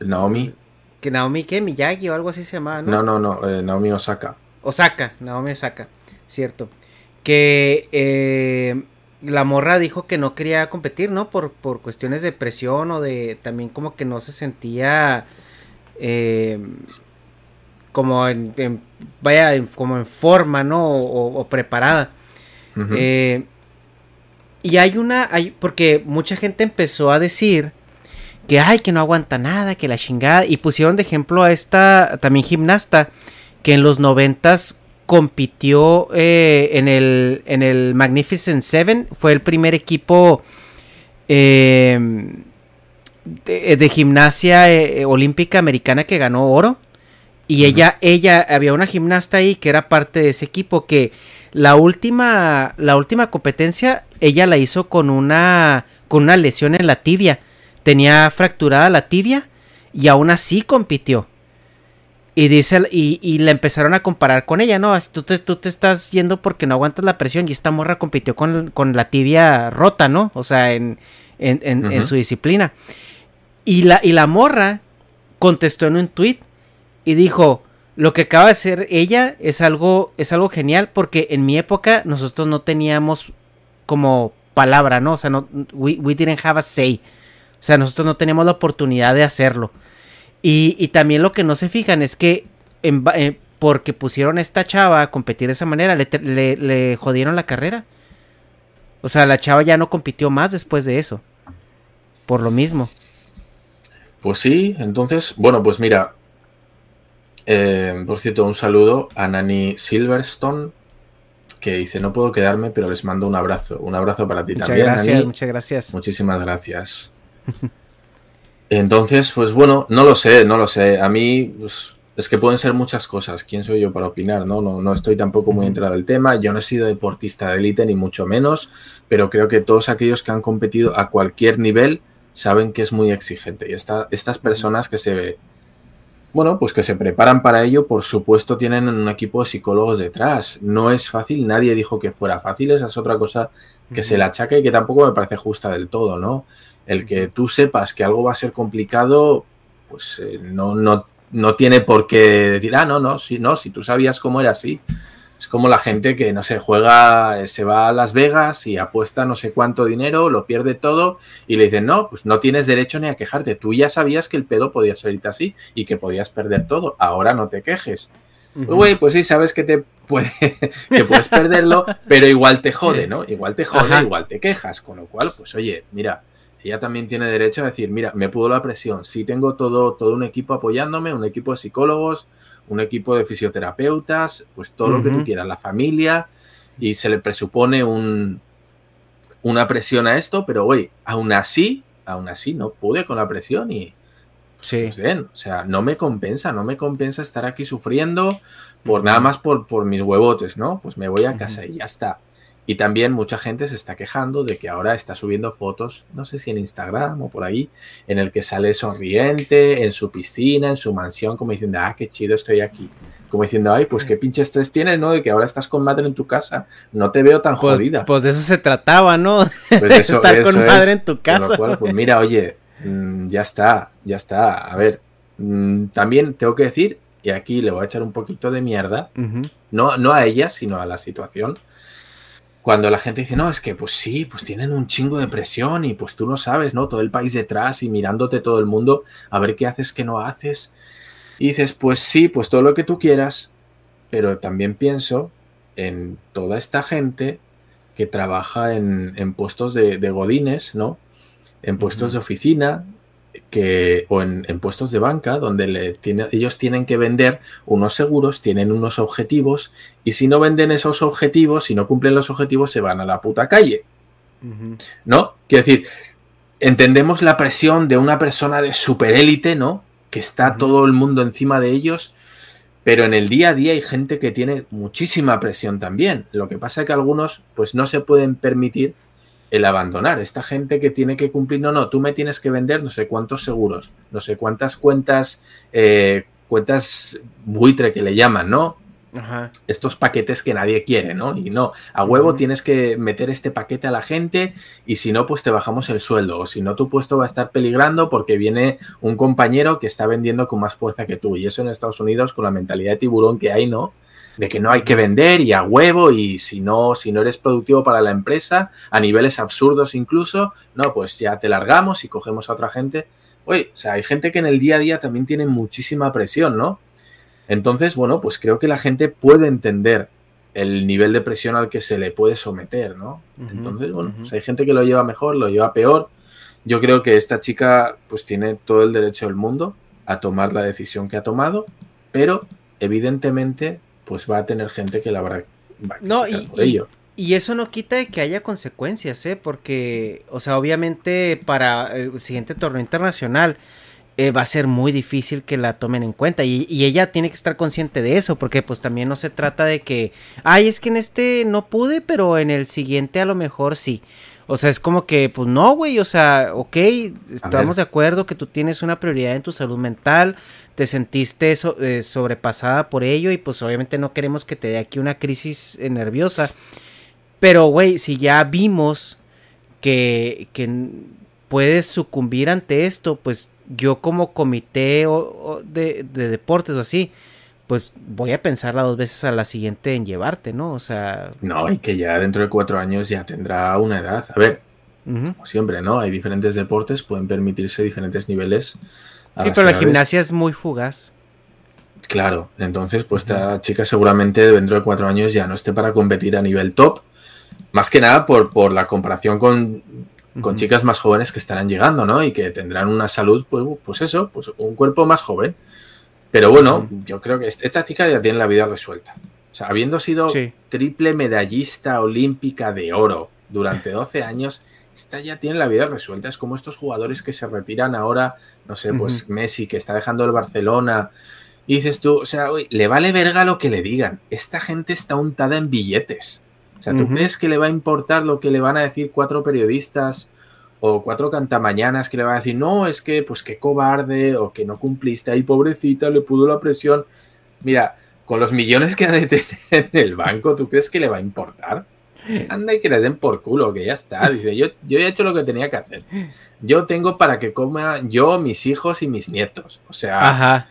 Naomi. Que Naomi, ¿qué? Miyagi o algo así se llamaba, ¿no? No, no, no, eh, Naomi Osaka. Osaka, Naomi Osaka, cierto. Que eh, la morra dijo que no quería competir, ¿no? Por, por cuestiones de presión o de también como que no se sentía eh, como en, en- vaya, en- como en forma, ¿no? O, o preparada. Eh, y hay una, hay, porque mucha gente empezó a decir que ay, que no aguanta nada, que la chingada. Y pusieron de ejemplo a esta también gimnasta que en los noventas compitió eh, en, el, en el Magnificent Seven. Fue el primer equipo eh, de, de gimnasia eh, olímpica americana que ganó oro. Y ella, ella, había una gimnasta ahí que era parte de ese equipo que la última, la última competencia, ella la hizo con una, con una lesión en la tibia. Tenía fracturada la tibia y aún así compitió. Y dice, y, y la empezaron a comparar con ella, ¿no? Así, Tú te, tú te estás yendo porque no aguantas la presión y esta morra compitió con, con la tibia rota, ¿no? O sea, en, en, en- su disciplina. Y la, y la morra contestó en un tweet y dijo, lo que acaba de hacer ella es algo, es algo genial porque en mi época nosotros no teníamos como palabra, ¿no? O sea, no, we, we didn't have a say. O sea, nosotros no teníamos la oportunidad de hacerlo. Y, y también lo que no se fijan es que en eh, porque pusieron a esta chava a competir de esa manera, le, te- le- le jodieron la carrera. O sea, la chava ya no compitió más después de eso. Por lo mismo. Pues sí, entonces, bueno, pues mira, eh, por cierto, un saludo a Nani Silverstone, que dice, no puedo quedarme, pero les mando un abrazo. Un abrazo para ti Muchas también, gracias, Nani. muchas gracias. Muchísimas gracias. Entonces, pues bueno, no lo sé, no lo sé. A mí pues, es que pueden ser muchas cosas. ¿Quién soy yo para opinar? No, no, no estoy tampoco muy enterado del tema. Yo no he sido deportista de élite, ni mucho menos, pero creo que todos aquellos que han competido a cualquier nivel saben que es muy exigente. Y esta- estas personas que se, bueno, pues que se preparan para ello, por supuesto, tienen un equipo de psicólogos detrás. No es fácil, nadie dijo que fuera fácil, esa es otra cosa que se le achaca y que tampoco me parece justa del todo, ¿no? El que tú sepas que algo va a ser complicado, pues eh, no, no, no tiene por qué decir, ah, no, no, sí, no, si tú sabías cómo era así. Es como la gente que, no sé, juega, eh, se va a Las Vegas y apuesta no sé cuánto dinero, lo pierde todo y le dicen, no, pues no tienes derecho ni a quejarte. Tú ya sabías que el pedo podía salirte así y que podías perder todo. Ahora no te quejes. Güey, pues sí, sabes que te puede, que puedes perderlo, pero igual te jode, ¿no? Igual te jode, igual te quejas. Con lo cual, pues oye, mira, ella también tiene derecho a decir, mira, me pudo la presión. Sí tengo todo, todo un equipo apoyándome, un equipo de psicólogos, un equipo de fisioterapeutas, pues todo lo que tú quieras, la familia, y se le presupone un, una presión a esto, pero oye, aún así, aún así no pude con la presión y, Sí. pues o sea, no me compensa, no me compensa estar aquí sufriendo por nada más por, por mis huevotes, ¿no? Pues me voy a casa y ya está. Y también mucha gente se está quejando de que ahora está subiendo fotos, no sé si en Instagram o por ahí, en el que sale sonriente, en su piscina, en su mansión, como diciendo, ah, qué chido estoy aquí. Como diciendo, ay, pues qué pinche estrés tienes, ¿no? De que ahora estás con madre en tu casa. No te veo tan Pues, jodida. pues de eso se trataba, ¿no? Pues de eso- estar eso con es. madre en tu lo casa. cual, pues mira, oye, mm, ya está, ya está. A ver, mm, también tengo que decir, y aquí le voy a echar un poquito de mierda, no, no a ella, sino a la situación. Cuando la gente dice, no, es que pues sí, pues tienen un chingo de presión y pues tú no sabes, ¿no? Todo el país detrás y mirándote todo el mundo a ver qué haces, qué no haces. Y dices, pues sí, pues todo lo que tú quieras, pero también pienso en toda esta gente que trabaja en, en puestos de, de godines, ¿no? En puestos de oficina que, o en, en puestos de banca, donde le tiene- ellos tienen que vender unos seguros, tienen unos objetivos, y si no venden esos objetivos, si no cumplen los objetivos, se van a la puta calle. ¿no? Quiero decir, entendemos la presión de una persona de superélite, ¿no? Que está todo el mundo encima de ellos, pero en el día a día hay gente que tiene muchísima presión también. Lo que pasa es que algunos, pues no se pueden permitir el abandonar. Esta gente que tiene que cumplir, no, no, tú me tienes que vender no sé cuántos seguros, no sé cuántas cuentas, eh, cuentas buitre que le llaman, ¿no? Ajá. estos paquetes que nadie quiere, ¿no? Y no, a huevo tienes que meter este paquete a la gente y si no, pues te bajamos el sueldo. O si no, tu puesto va a estar peligrando porque viene un compañero que está vendiendo con más fuerza que tú. Y eso en Estados Unidos, con la mentalidad de tiburón que hay, ¿no? De que no hay que vender y a huevo y si no, si no eres productivo para la empresa, a niveles absurdos incluso, no, pues ya te largamos y cogemos a otra gente. Oye, o sea, hay gente que en el día a día también tiene muchísima presión, ¿no? Entonces, bueno, pues creo que la gente puede entender el nivel de presión al que se le puede someter, ¿no? Entonces, bueno, pues hay gente que lo lleva mejor, lo lleva peor. Yo creo que esta chica pues tiene todo el derecho del mundo a tomar la decisión que ha tomado, pero evidentemente pues va a tener gente que la habrá va a No, y, por y- ello. y eso no quita de que haya consecuencias, ¿eh? Porque, o sea, obviamente para el siguiente torneo internacional eh, va a ser muy difícil que la tomen en cuenta. Y, y ella tiene que estar consciente de eso, porque pues también no se trata de que, ay, es que en este no pude, pero en el siguiente a lo mejor sí. O sea, es como que, pues no, güey, o sea, ok, estamos de acuerdo que tú tienes una prioridad en tu salud mental, te sentiste so- eh, sobrepasada por ello y pues obviamente no queremos que te dé aquí una crisis eh, nerviosa. Pero, güey, si ya vimos que, que puedes sucumbir ante esto, pues yo como comité o- o de, de deportes o así, pues voy a pensarla dos veces a la siguiente en llevarte, ¿no? O sea... No, y que ya dentro de cuatro años ya tendrá una edad. A ver, como siempre, ¿no? Hay diferentes deportes, pueden permitirse diferentes niveles. Sí, pero la gimnasia es muy fugaz. Claro, entonces pues esta chica seguramente dentro de cuatro años ya no esté para competir a nivel top. Más que nada por, por la comparación con, con chicas más jóvenes que estarán llegando, ¿no? Y que tendrán una salud, pues, pues eso, pues un cuerpo más joven. Pero bueno, yo creo que est- esta chica ya tiene la vida resuelta. O sea, habiendo sido Sí. triple medallista olímpica de oro durante 12 años, esta ya tiene la vida resuelta. Es como estos jugadores que se retiran ahora, no sé, pues. Messi que está dejando el Barcelona. Y dices tú, o sea, uy, le vale verga lo que le digan. Esta gente está untada en billetes. O sea, ¿tú crees que le va a importar lo que le van a decir cuatro periodistas o cuatro cantamañanas que le van a decir, no, es que, pues qué cobarde o que no cumpliste, ahí pobrecita, le pudo la presión? Mira, con los millones que ha de tener en el banco, ¿tú crees que le va a importar? Anda y que le den por culo, que ya está. Dice, yo, yo he hecho lo que tenía que hacer. Yo tengo para que coma yo, mis hijos y mis nietos. O sea, Ajá.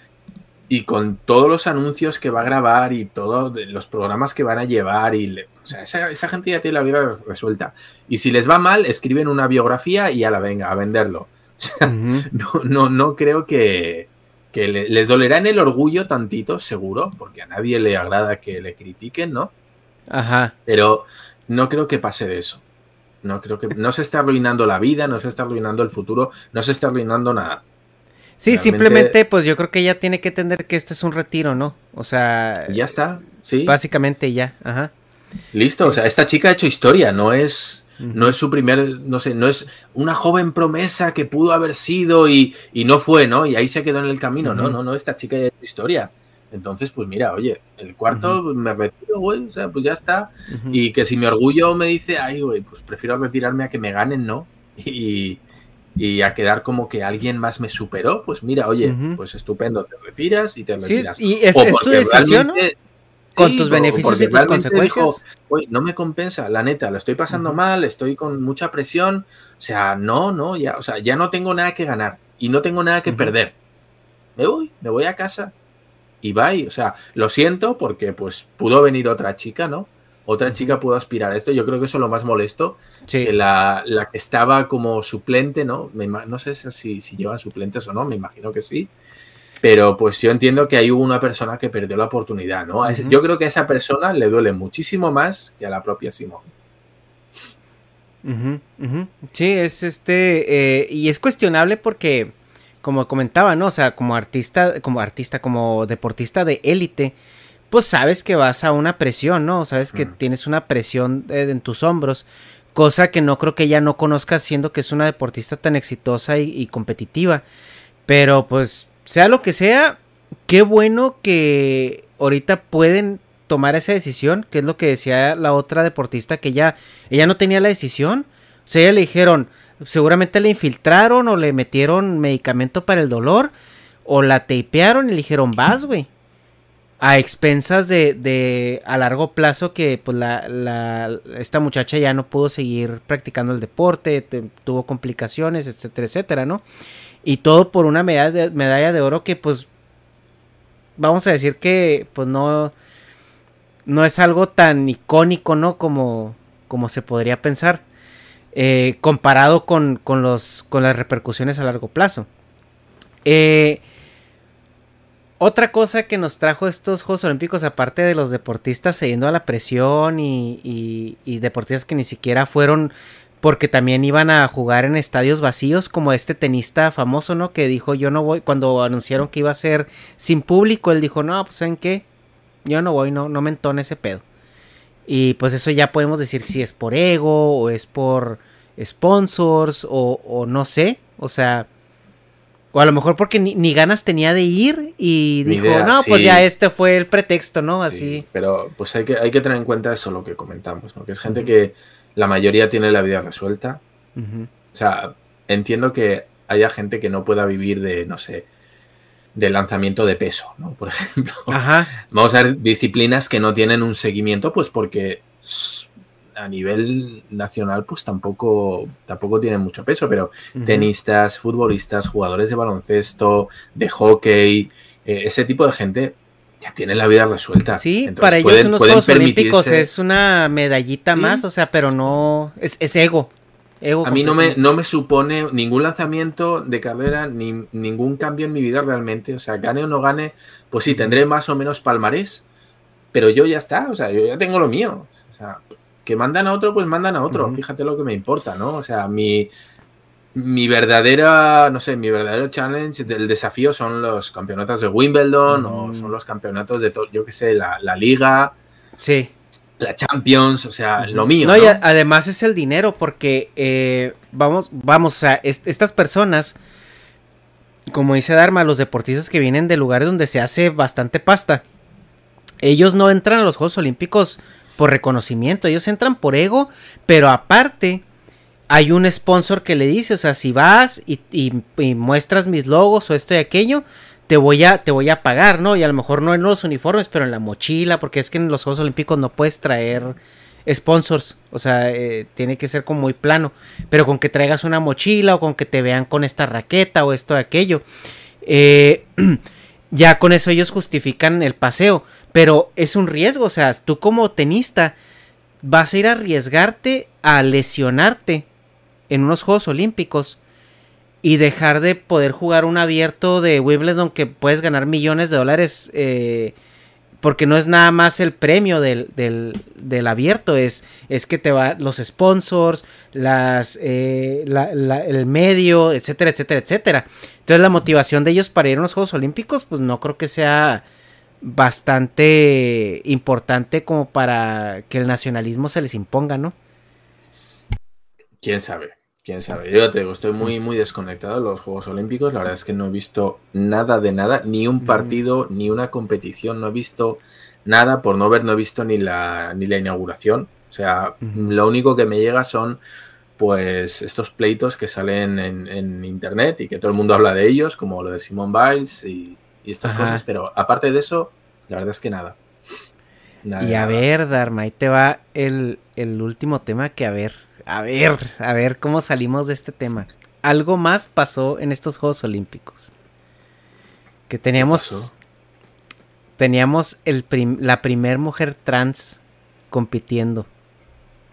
Y con todos los anuncios que va a grabar y todos los programas que van a llevar y le- o sea, esa, esa gente ya tiene la vida resuelta y si les va mal escriben una biografía y a la venga a venderlo O sea, no, no, no creo que, que le- les dolerá en el orgullo tantito, seguro, porque a nadie le agrada que le critiquen, ¿no? Ajá. Pero no creo que pase de eso. No creo que no se está arruinando la vida, no se está arruinando el futuro, no se está arruinando nada. Sí, Realmente- simplemente, pues yo creo que ella tiene que entender que este es un retiro, ¿no? O sea, ya está, sí. básicamente ya, ajá. Listo, o sea, esta chica ha hecho historia, no es, no es su primer, no sé, no es una joven promesa que pudo haber sido y, y no fue, ¿no? Y ahí se quedó en el camino, no, no, no, esta chica ya ha hecho historia. Entonces, pues mira, oye, el cuarto me retiro, güey, o sea, pues ya está. Y que si mi orgullo me dice, ay, güey, pues prefiero retirarme a que me ganen, ¿no? Y, y a quedar como que alguien más me superó, pues mira, oye, pues estupendo, te retiras y te Sí, retiras. y es- es tu decisión, Con Sí, tus beneficios y tus consecuencias. dijo, Oye, no me compensa, la neta, lo estoy pasando mal, estoy con mucha presión. O sea, no, no, ya, o sea, ya no tengo nada que ganar y no tengo nada que perder. Me voy, me voy a casa y bye. O sea, lo siento porque pues pudo venir otra chica, ¿no? Otra chica pudo aspirar a esto. Yo creo que eso es lo más molesto. Sí. Que la, la que estaba como suplente, ¿no? Me no sé si, si llevan suplentes o no, me imagino que sí. Pero pues yo entiendo que hubo una persona que perdió la oportunidad, ¿no? Ese- Ujú. Yo creo que a esa persona le duele muchísimo más que a la propia Simón. Ujú, ujú. Sí, es este, eh, y es cuestionable porque, como comentaba, ¿no? O sea, como artista, como artista, como deportista de élite, pues sabes que vas a una presión, ¿no? Sabes que tienes una presión eh, en tus hombros, cosa que no creo que ella no conozca siendo que es una deportista tan exitosa y, y competitiva. Pero pues, sea lo que sea, qué bueno que ahorita pueden tomar esa decisión, que es lo que decía la otra deportista, que ella, ella no tenía la decisión. O sea, ella le dijeron, seguramente le infiltraron o le metieron medicamento para el dolor, o la tapearon y le dijeron, vas, güey. A expensas de, de a largo plazo que pues la, la- esta muchacha ya no pudo seguir practicando el deporte, te- tuvo complicaciones, etcétera, etcétera, ¿no? Y todo por una medalla de, medalla de oro que pues vamos a decir que pues no no es algo tan icónico, ¿no? Como, como se podría pensar. eh, comparado con, con, los, con las repercusiones a largo plazo. Eh, otra cosa que nos trajo estos Juegos Olímpicos, aparte de los deportistas cediendo a la presión y, y- y deportistas que ni siquiera fueron porque también iban a jugar en estadios vacíos, como este tenista famoso, ¿no? Que dijo, yo no voy, cuando anunciaron que iba a ser sin público, él dijo, no, pues ¿saben qué? Yo no voy, no, no me entone ese pedo. Y pues eso ya podemos decir si es por ego o es por sponsors o, o no sé. O sea, o a lo mejor porque ni, ni ganas tenía de ir y Ni dijo, idea, no, pues ya este fue el pretexto, ¿no? Así. Sí, pero pues hay que, hay que tener en cuenta eso lo que comentamos, ¿no? Que es gente que la mayoría tiene la vida resuelta. O sea, entiendo que haya gente que no pueda vivir de, no sé, de lanzamiento de peso, ¿no? Por ejemplo. Ajá. Vamos a ver disciplinas que no tienen un seguimiento, pues porque a nivel nacional, pues tampoco, tampoco tienen mucho peso, pero tenistas, futbolistas, jugadores de baloncesto, de hockey, eh, ese tipo de gente ya tiene la vida resuelta. Sí, Entonces para ellos pueden- unos pueden Juegos Olímpicos permitirse- es una medallita Sí. más, o sea, pero no. Es, es ego. Ego A mí no me, no me supone ningún lanzamiento de carrera, ni ningún cambio en mi vida realmente. O sea, gane o no gane, pues sí, tendré más o menos palmarés, pero yo ya está, o sea, yo ya tengo lo mío. O sea, que mandan a otro, pues mandan a otro. Fíjate lo que me importa, ¿no? O sea, mi, mi verdadera, no sé, mi verdadero challenge del desafío son los campeonatos de Wimbledon o Mm. son los campeonatos de, to- yo qué sé, la, la Liga, Sí. la Champions, o sea, lo mío. No, ¿no? y además es el dinero, porque eh, vamos, vamos, o sea, est- estas personas, como dice Dharma, los deportistas que vienen de lugares donde se hace bastante pasta, ellos no entran a los Juegos Olímpicos por reconocimiento, ellos entran por ego, pero aparte hay un sponsor que le dice, o sea, si vas y, y- muestras mis logos o esto y aquello, te voy a, te voy a pagar, ¿no? Y a lo mejor no en los uniformes, pero en la mochila, porque es que en los Juegos Olímpicos no puedes traer sponsors, o sea, eh, tiene que ser como muy plano, pero con que traigas una mochila o con que te vean con esta raqueta o esto de aquello, eh, ya con eso ellos justifican el paseo, pero es un riesgo, o sea, tú como tenista vas a ir a arriesgarte a lesionarte en unos Juegos Olímpicos y dejar de poder jugar un abierto de Wimbledon que puedes ganar millones de dólares eh, porque no es nada más el premio del, del, abierto, es, es que te va los sponsors, las, eh, el medio, etcétera, etcétera, etcétera. Entonces la motivación de ellos para ir a los Juegos Olímpicos, pues no creo que sea bastante importante como para que el nacionalismo se les imponga, ¿no? ¿Quién sabe? quién sabe. Yo te digo, estoy muy, muy desconectado de los Juegos Olímpicos. La verdad es que no he visto nada de nada, ni un partido, ni una competición. No he visto nada. Por no ver, no he visto ni la, ni la inauguración. O sea, lo único que me llega son pues estos pleitos que salen en, internet y que todo el mundo habla de ellos, como lo de Simon Biles y, estas cosas, pero aparte de eso, la verdad es que nada. y a ver, Dharma, ahí te va el, el último tema que a ver, a ver, a ver cómo salimos de este tema. Algo más pasó en estos Juegos Olímpicos. Que teníamos. Teníamos el la primer mujer trans compitiendo.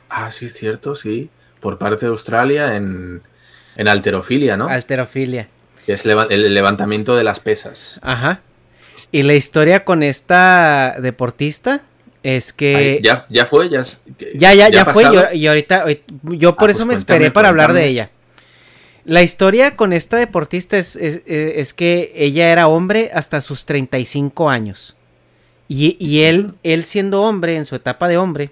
Ah, sí, cierto, sí. Por parte de Australia en, en alterofilia, ¿no? Alterofilia. Que es el levantamiento de las pesas. Ajá. Y la historia con esta deportista es que. ya, ya fue, ya. Ya, ya, ya, fue. Y, ahorita, yo por ah, eso pues me esperé para hablar de ella. La historia con esta deportista es, es, que ella era hombre hasta sus 35 años. Y, y él, él siendo hombre, en su etapa de hombre,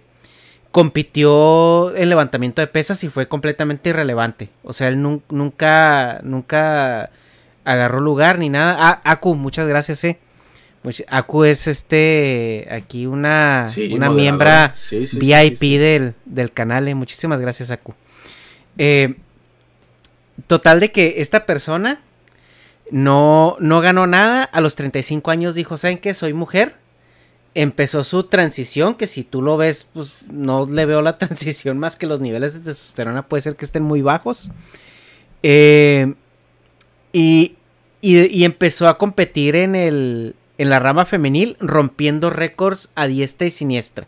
compitió en levantamiento de pesas y fue completamente irrelevante. O sea, él nunca, nunca agarró lugar ni nada. Ah, Aku, muchas gracias, eh. Aku es este aquí una, una miembra VIP del, del, canal. Eh. Muchísimas gracias, Aku. Eh, total de que esta persona no, no ganó nada. A los 35 años dijo, ¿saben qué? Soy mujer. Empezó su transición, que si tú lo ves, pues no le veo la transición más que los niveles de testosterona puede ser que estén muy bajos. Eh, y, y, empezó a competir en el, en la rama femenil rompiendo récords a diestra y siniestra.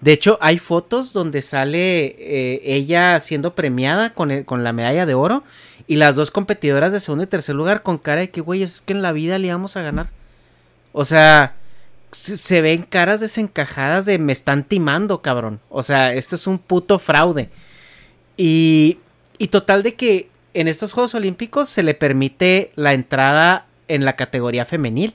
De hecho, hay fotos donde sale eh, ella siendo premiada con, con, la medalla de oro y las dos competidoras de segundo y tercer lugar con cara de que, güey, es que en la vida le íbamos a ganar. O sea, se, ven caras desencajadas de me están timando, cabrón. O sea, esto es un puto fraude. Y, y total de que en estos Juegos Olímpicos se le permite la entrada en la categoría femenil.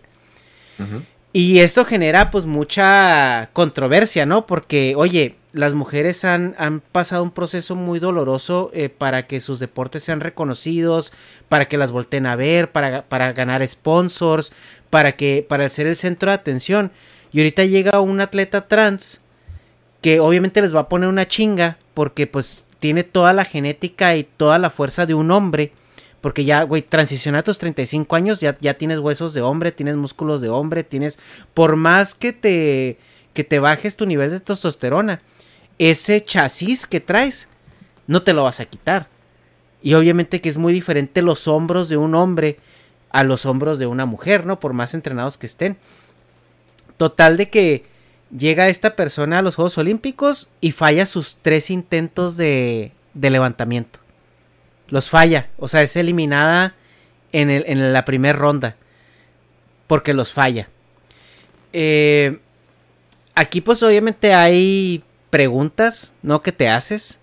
Y esto genera pues mucha controversia, ¿no? Porque, oye, las mujeres han, han pasado un proceso muy doloroso eh, para que sus deportes sean reconocidos, para que las volteen a ver, para, para ganar sponsors, para que, para ser el centro de atención. Y ahorita llega un atleta trans que obviamente les va a poner una chinga porque pues tiene toda la genética y toda la fuerza de un hombre porque ya, güey, transiciona a tus 35 años, ya, ya tienes huesos de hombre, tienes músculos de hombre, tienes... Por más que te, que te bajes tu nivel de testosterona, ese chasis que traes, no te lo vas a quitar. Y obviamente que es muy diferente los hombros de un hombre a los hombros de una mujer, ¿no? Por más entrenados que estén. Total de que llega esta persona a los Juegos Olímpicos y falla sus tres intentos de, de levantamiento los falla. O sea, es eliminada en, el, en la primera ronda. Porque los falla. Eh, aquí pues obviamente hay preguntas, ¿no? Que te haces.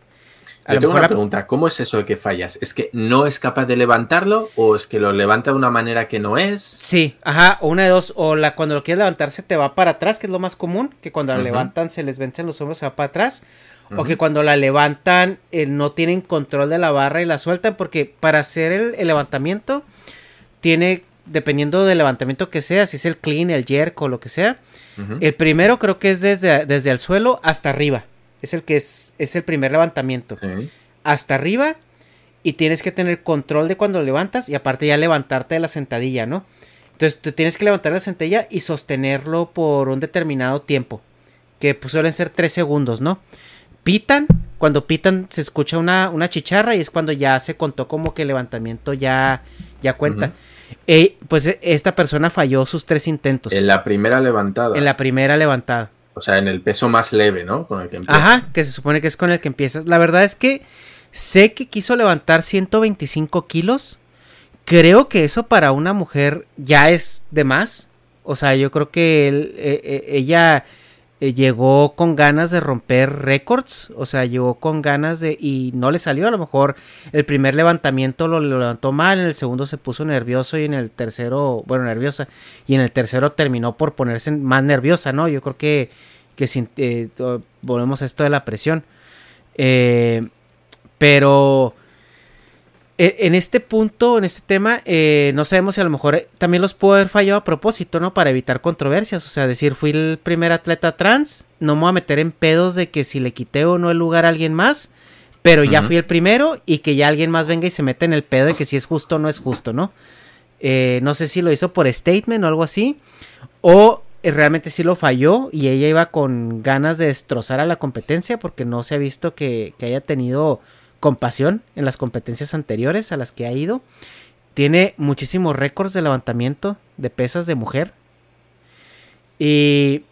Yo tengo una pregunta, ¿cómo es eso de que fallas? ¿Es que no es capaz de levantarlo o es que lo levanta de una manera que no es? Sí, ajá, una de dos, o la cuando lo quieres levantarse te va para atrás, que es lo más común, que cuando la levantan se les vencen los hombros, se va para atrás, o que cuando la levantan eh, no tienen control de la barra y la sueltan. Porque para hacer el, levantamiento, tiene, dependiendo del levantamiento que sea, si es el clean, el jerk o lo que sea. El primero creo que es desde, desde el suelo hasta arriba. Es el que es, es el primer levantamiento. Hasta arriba. Y tienes que tener control de cuando lo levantas. Y aparte ya levantarte de la sentadilla, ¿no? Entonces tú tienes que levantar la sentadilla y sostenerlo por un determinado tiempo. Que pues, suelen ser tres segundos, ¿no? Pitan. Cuando pitan se escucha una, una chicharra y es cuando ya se contó como que el levantamiento ya, ya cuenta. Eh, pues e, esta persona falló sus tres intentos. En la primera levantada. En la primera levantada. O sea, en el peso más leve, ¿no? Con el que empiezas. Ajá, que se supone que es con el que empiezas. La verdad es que sé que quiso levantar 125 kilos, creo que eso para una mujer ya es de más. O sea, yo creo que él, eh, eh, ella eh, llegó con ganas de romper récords. O sea, llegó con ganas de... Y no le salió. A lo mejor el primer levantamiento lo, lo levantó mal. En el segundo se puso nervioso. Y en el tercero... Bueno, nerviosa. Y en el tercero terminó por ponerse más nerviosa, ¿no? Yo creo que... que sin, eh, volvemos a esto de la presión. Eh, pero en este punto, en este tema, eh, no sabemos si a lo mejor eh, también los pudo haber fallado a propósito, ¿no? Para evitar controversias. O sea, decir, fui el primer atleta trans, no me voy a meter en pedos de que si le quité o no el lugar a alguien más, pero ya fui el primero y que ya alguien más venga y se mete en el pedo de que si es justo o no es justo, ¿no? Eh, no sé si lo hizo por statement o algo así, o eh, realmente sí lo falló y ella iba con ganas de destrozar a la competencia porque no se ha visto que, que haya tenido compasión en las competencias anteriores a las que ha ido. Tiene muchísimos récords de levantamiento de pesas de mujer. Y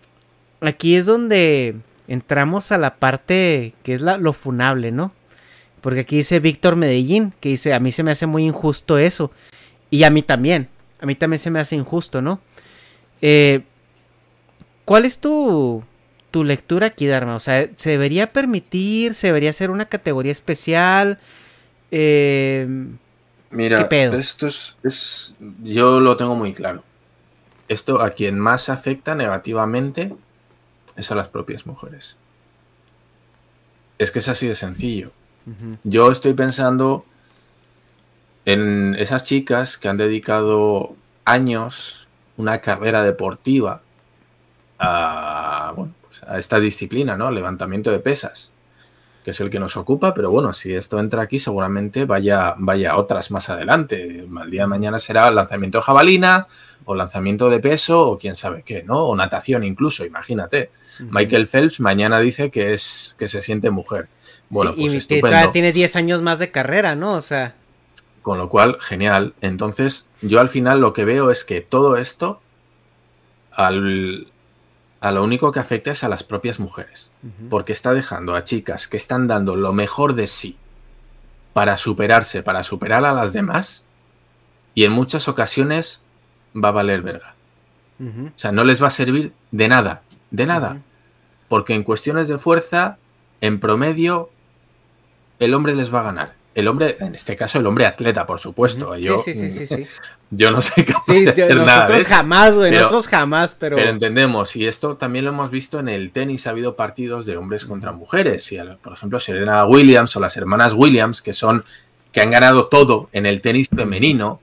aquí es donde entramos a la parte que es la, lo funable, ¿no? Porque aquí dice Víctor Medellín, que dice, a mí se me hace muy injusto eso. Y a mí también. A mí también se me hace injusto, ¿no? Eh, ¿Cuál es tu, tu lectura aquí, Dharma? O sea, ¿se debería permitir? ¿Se debería hacer una categoría especial? Eh, Mira, ¿Qué pedo? esto es, es- Yo lo tengo muy claro. Esto a quien más afecta negativamente es a las propias mujeres. Es que es así de sencillo. Yo estoy pensando en esas chicas que han dedicado años, una carrera deportiva a, bueno, a esta disciplina, ¿no? Levantamiento de pesas, que es el que nos ocupa, pero bueno, si esto entra aquí, seguramente vaya, vaya otras más adelante. El día de mañana será lanzamiento de jabalina, o lanzamiento de peso, o quién sabe qué, ¿no? O natación incluso, imagínate. Michael Phelps mañana dice que es que se siente mujer. Bueno, sí, pues y tiene 10 años más de carrera, ¿no? O sea, Con lo cual, genial. Entonces, yo al final lo que veo es que todo esto al, a lo único que afecta es a las propias mujeres. Porque está dejando a chicas que están dando lo mejor de sí para superarse, para superar a las demás. Y en muchas ocasiones va a valer verga. O sea, no les va a servir de nada. De nada. Porque en cuestiones de fuerza, en promedio, el hombre les va a ganar. El hombre, en este caso, el hombre atleta, por supuesto. Yo, sí, sí, sí, sí, yo no soy capaz Sí, de hacer nada nosotros jamás, güey, Pero- nosotros jamás, pero... Pero entendemos, y esto también lo hemos visto en el tenis, ha habido partidos de hombres contra mujeres. Y, por ejemplo, Serena Williams o las hermanas Williams, que son que han ganado todo en el tenis femenino,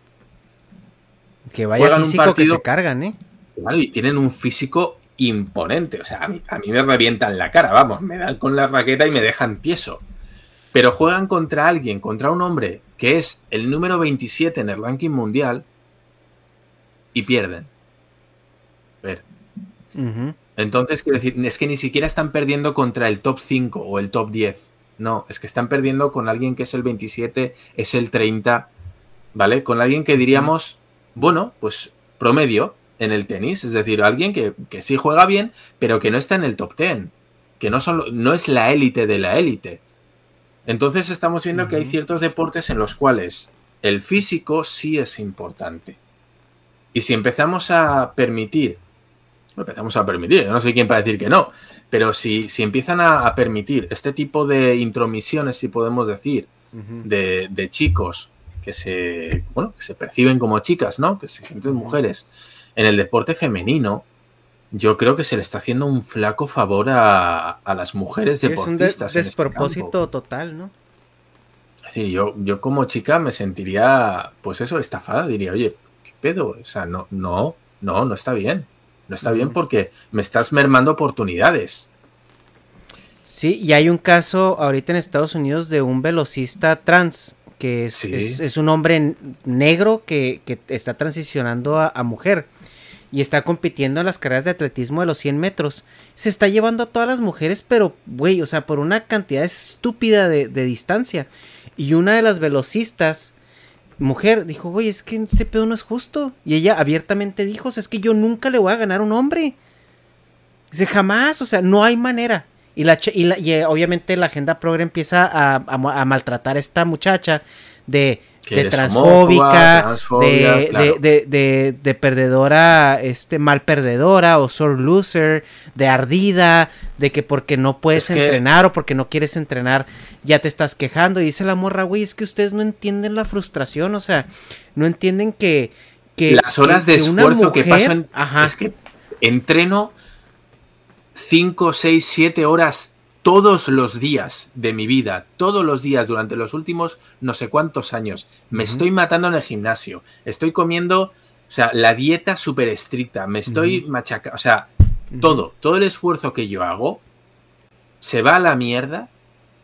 que vaya juegan un partido- que se cargan, ¿eh? Claro, y tienen un físico imponente. O sea, a mí, a mí me revientan la cara, vamos, me dan con la raqueta y me dejan tieso. Pero juegan contra alguien, contra un hombre que es el número 27 en el ranking mundial y pierden. A ver, entonces, quiero decir, es que ni siquiera están perdiendo contra el top 5 o el top 10. No, es que están perdiendo con alguien que es el 27, es el 30, ¿vale? Con alguien que diríamos, bueno, pues promedio en el tenis, es decir, alguien que, que sí juega bien, pero que no está en el top 10, que no, son, no es la élite de la élite. Entonces estamos viendo que hay ciertos deportes en los cuales el físico sí es importante. Y si empezamos a permitir, empezamos a permitir, yo no soy quien para decir que no, pero si, si empiezan a, a permitir este tipo de intromisiones, si podemos decir, de, de chicos que se, bueno, que se perciben como chicas, ¿no? Que se sienten mujeres en el deporte femenino, yo creo que se le está haciendo un flaco favor a, a las mujeres Es un de- deportistas. este despropósito total, ¿no? Es decir, yo, yo como chica me sentiría, pues eso, estafada. Diría, oye, ¿qué pedo? O sea, no, no, no, no está bien. No está bien porque me estás mermando oportunidades. Sí, y hay un caso ahorita en Estados Unidos de un velocista trans, que es, Sí. es- es un hombre negro que, que está transicionando a, a mujer y está compitiendo en las carreras de atletismo de los 100 metros. Se está llevando a todas las mujeres, pero, güey, o sea, por una cantidad estúpida de, distancia. Y una de las velocistas, mujer, dijo, güey, es que este pedo no es justo. Y ella abiertamente dijo, es que yo nunca le voy a ganar a un hombre. Dice, jamás, o sea, no hay manera. Y, la, y, eh, obviamente la agenda progre empieza a, a ma- a maltratar a esta muchacha de, de transfóbica, de, claro. de, de, de- de perdedora, este, mal perdedora o sore loser, de ardida, de que porque no puedes Es que- entrenar o porque no quieres entrenar ya te estás quejando. Y dice la morra, güey, es que ustedes no entienden la frustración, o sea, no entienden que... que Las horas que- de esfuerzo que mujer- Ajá. Es que entreno 5, 6, 7 horas todos los días de mi vida, todos los días durante los últimos no sé cuántos años. Me estoy matando en el gimnasio. Estoy comiendo, o sea, la dieta súper estricta. Me estoy machacando. O sea, todo, todo el esfuerzo que yo hago se va a la mierda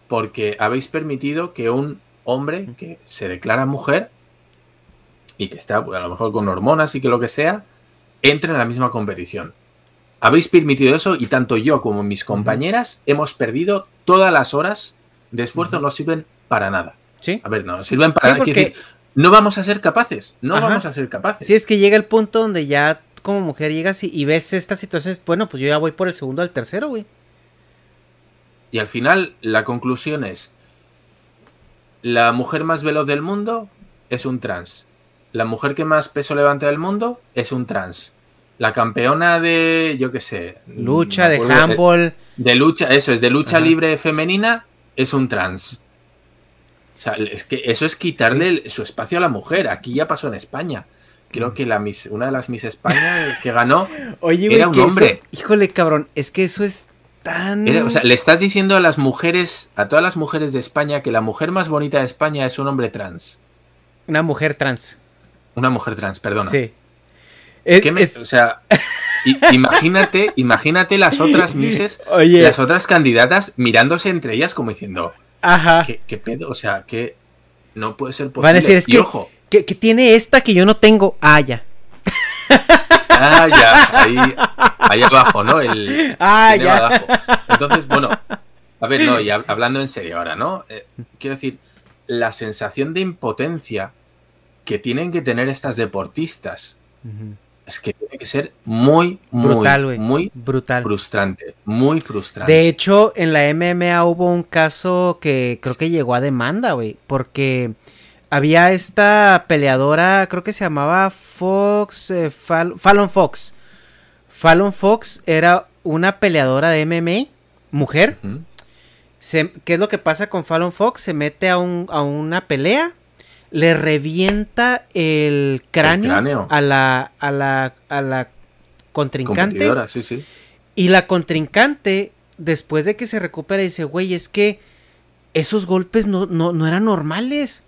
porque habéis permitido que un hombre que se declara mujer y que está pues, a lo mejor con hormonas y que lo que sea, entre en la misma competición. Habéis permitido eso y tanto yo como mis compañeras hemos perdido todas las horas de esfuerzo, no sirven para nada. Sí. A ver, no sirven para Sí, nada. Porque- decir, no vamos a ser capaces, no Ajá. vamos a ser capaces. Sí, es que llega el punto donde ya como mujer llegas y, y ves estas situaciones, bueno, pues yo ya voy por el segundo al tercero, güey. Y al final la conclusión es, la mujer más veloz del mundo es un trans. La mujer que más peso levanta del mundo es un trans. La campeona de, yo qué sé, Lucha, de acuerdo, handball. De lucha, eso es, de lucha Ajá. libre femenina es un trans. O sea, es que eso es quitarle su espacio a la mujer. Aquí ya pasó en España. Creo que la Miss- una de las Miss España que ganó Oye, güey, era un que eso- hombre. híjole, cabrón, es que eso es tan... Era- o sea, le estás diciendo a las mujeres, a todas las mujeres de España, que la mujer más bonita de España es un hombre trans. Una mujer trans. Una mujer trans, perdona. Sí. Es- ¿Qué me- es- O sea, imagínate, imagínate las otras misses, Oye. las otras candidatas mirándose entre ellas como diciendo, Ajá. ¿qué, qué pedo? O sea, que no puede ser posible. Van a decir, es Y que, ojo, que, que tiene esta que yo no tengo. Ah, ya. ah, ya, ahí, ahí abajo, ¿no? El, Ah, tiene ya. abajo. Entonces, bueno, a ver, no, y hab- hablando en serio ahora, ¿no? Eh, quiero decir, la sensación de impotencia que tienen que tener estas deportistas es que tiene que ser muy, muy, Brutal, muy Brutal. frustrante, muy frustrante. De hecho, en la MMA hubo un caso que creo que llegó a demanda, güey, porque había esta peleadora, creo que se llamaba Fox, eh, Fal- Fallon Fox. Fallon Fox era una peleadora de MMA, mujer. Se- ¿Qué es lo que pasa con Fallon Fox? Se mete a, un- a una pelea, le revienta el cráneo, cráneo. A, la, a, la, a la contrincante. Competidora, sí, sí. Y la contrincante, después de que se recupera, dice, güey, es que esos golpes no, no, no eran normales.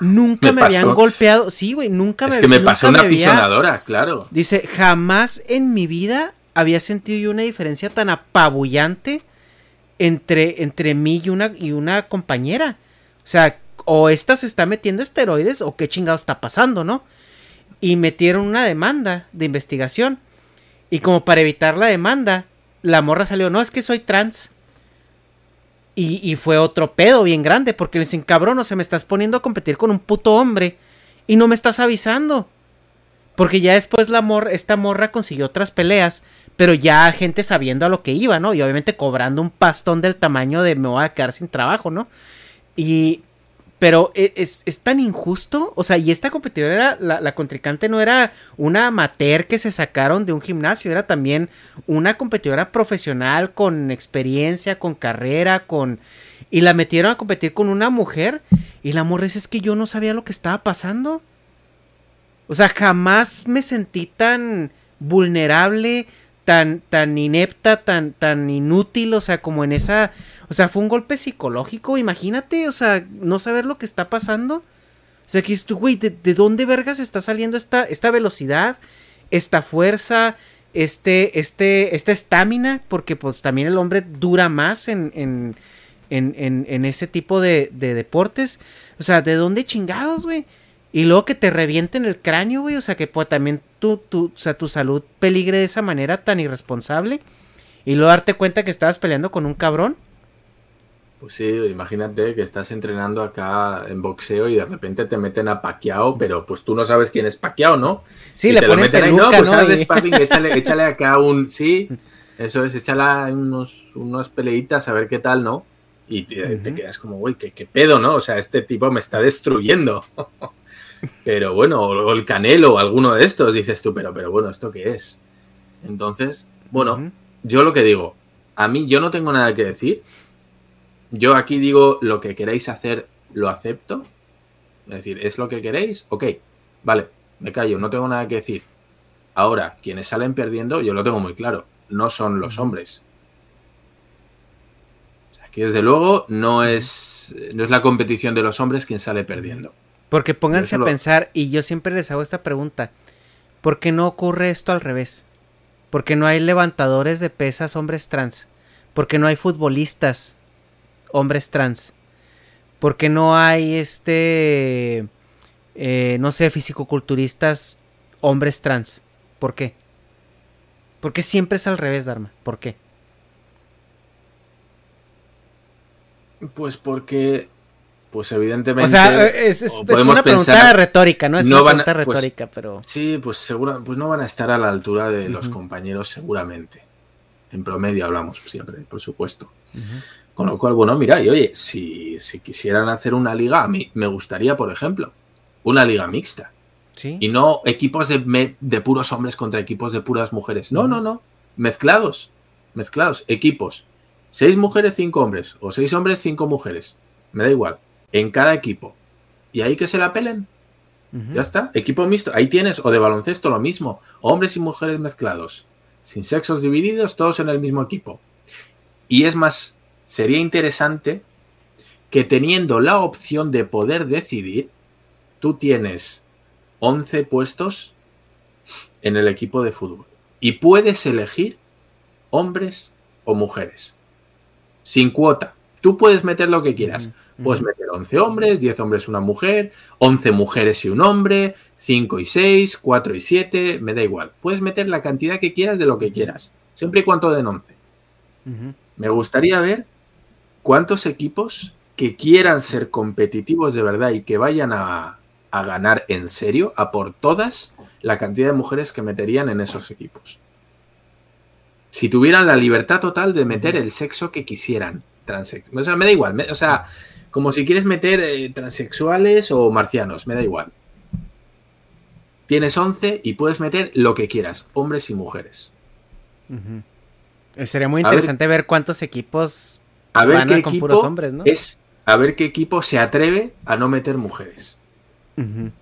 Nunca Me me, habían golpeado. Sí, güey, nunca Es me que me pasó una había- pisonadora, claro. Dice, jamás en mi vida había sentido yo una diferencia tan apabullante entre, entre mí y una, y una compañera. O sea, o esta se está metiendo esteroides o qué chingado está pasando, ¿no? Y metieron una demanda de investigación. Y como para evitar la demanda, la morra salió, no, es que soy trans. Y, y fue otro pedo bien grande, porque le dicen, cabrón, o sea, me estás poniendo a competir con un puto hombre y no me estás avisando. Porque ya después la morra, esta morra consiguió otras peleas, pero ya gente sabiendo a lo que iba, ¿no? Y obviamente cobrando un pastón del tamaño de me voy a quedar sin trabajo, ¿no? Y... Pero e- es, es tan injusto, o sea, y esta competidora era, la, la contrincante no era una amateur que se sacaron de un gimnasio, era también una competidora profesional con experiencia, con carrera, con... Y la metieron a competir con una mujer y la morra es que yo no sabía lo que estaba pasando. O sea, jamás me sentí tan vulnerable, tan, tan inepta, tan, tan inútil, o sea, como en esa... O sea, fue un golpe psicológico, imagínate, o sea, no saber lo que está pasando. O sea, que dices tú, güey, ¿de, de dónde vergas está saliendo esta, esta velocidad, esta fuerza, este, este, esta estamina? Porque pues también el hombre dura más en, en, en, en, ese tipo de, de deportes. O sea, ¿de dónde chingados, güey? Y luego que te revienten el cráneo, güey. O sea, que pues, también tu, tu, o sea, tu salud peligre de esa manera tan irresponsable. Y luego darte cuenta que estabas peleando con un cabrón. Pues sí, imagínate que estás entrenando acá en boxeo y de repente te meten a Paquiao, pero pues tú no sabes quién es Paquiao, ¿no? Sí, Y le te lo ponen meten ahí, peluca, no, pues ¿no? Y- sparring, échale, échale acá un, sí, eso es, échale unos, unas peleitas a ver qué tal, ¿no? Y te, te quedas como, güey, ¿qué, ¿qué, pedo, ¿no? O sea, este tipo me está destruyendo. pero bueno, o el Canelo o alguno de estos, dices tú, pero, pero bueno, ¿esto qué es? Entonces, bueno, yo lo que digo, a mí yo no tengo nada que decir. Yo aquí digo lo que queréis hacer, lo acepto. Es decir, ¿es lo que queréis? Ok, vale, me callo, no tengo nada que decir. Ahora, quienes salen perdiendo, yo lo tengo muy claro, no son los hombres. O sea, aquí desde luego no es, no es la competición de los hombres quien sale perdiendo. Porque pónganse a pensar, y yo siempre les hago esta pregunta, ¿por qué no ocurre esto al revés? Porque no hay levantadores de pesas hombres trans. Porque no hay futbolistas hombres trans. Porque no hay este. Eh, no sé, fisicoculturistas hombres trans. ¿Por qué? Porque siempre es al revés, Dharma. ¿Por qué? Pues porque. Pues evidentemente. O sea, es, es, es una pregunta retórica, ¿no? Es no una pregunta a, pues, retórica, pero. Sí, pues seguro, pues no van a estar a la altura de los uh -huh. compañeros, seguramente. En promedio hablamos siempre, por supuesto. Uh -huh. Con lo cual, bueno, mira, y oye, si, si, quisieran hacer una liga, a mí me gustaría, por ejemplo, una liga mixta. ¿Sí? Y no equipos de, de, puros hombres contra equipos de puras mujeres. No, no, no. Mezclados. Mezclados. Equipos. Seis mujeres, cinco hombres. O seis hombres, cinco mujeres. Me da igual. En cada equipo. Y ahí que se la pelen. Uh -huh. Ya está. Equipo mixto. Ahí tienes. O de baloncesto lo mismo. Hombres y mujeres mezclados. Sin sexos divididos, todos en el mismo equipo. Y es más, sería interesante que teniendo la opción de poder decidir, tú tienes 11 puestos en el equipo de fútbol y puedes elegir hombres o mujeres sin cuota. Tú puedes meter lo que quieras. Puedes meter 11 hombres, 10 hombres, una mujer, 11 mujeres y un hombre, 5 y 6, 4 y 7, me da igual. Puedes meter la cantidad que quieras de lo que quieras, siempre y cuando den 11. Uh -huh. Me gustaría ver cuántos equipos que quieran ser competitivos de verdad y que vayan a, a ganar en serio, a por todas, la cantidad de mujeres que meterían en esos equipos. Si tuvieran la libertad total de meter el sexo que quisieran, o sea, me da igual, me, o sea, como si quieres meter eh, transexuales o marcianos, me da igual. Tienes 11 y puedes meter lo que quieras, hombres y mujeres. Uh -huh. Sería muy interesante ver, ver, cuántos equipos a ver qué equipo puros hombres, ¿no? Es a ver qué equipo se atreve a no meter mujeres. Uh -huh.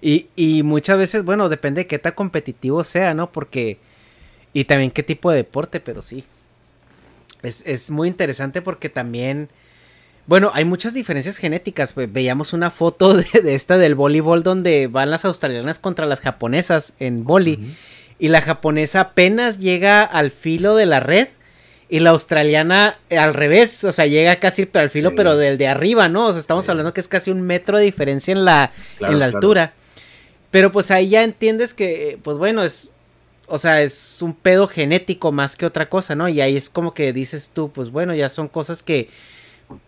y, y, muchas veces, bueno, depende de qué tan competitivo sea, ¿no? Porque. Y también qué tipo de deporte, pero sí. Es, es muy interesante porque también. Bueno, hay muchas diferencias genéticas. Pues, veíamos una foto de, de, esta del voleibol donde van las australianas contra las japonesas en. Uh -huh. Y la japonesa apenas llega al filo de la red y la australiana eh, al revés, o sea, llega casi al filo, sí. pero del de arriba, ¿no? O sea, estamos sí. hablando que es casi un metro de diferencia en la, claro, en la altura. Claro. Pero pues ahí ya entiendes que, pues bueno, es, o sea, es un pedo genético más que otra cosa, ¿no? Y ahí es como que dices tú, pues bueno, ya son cosas que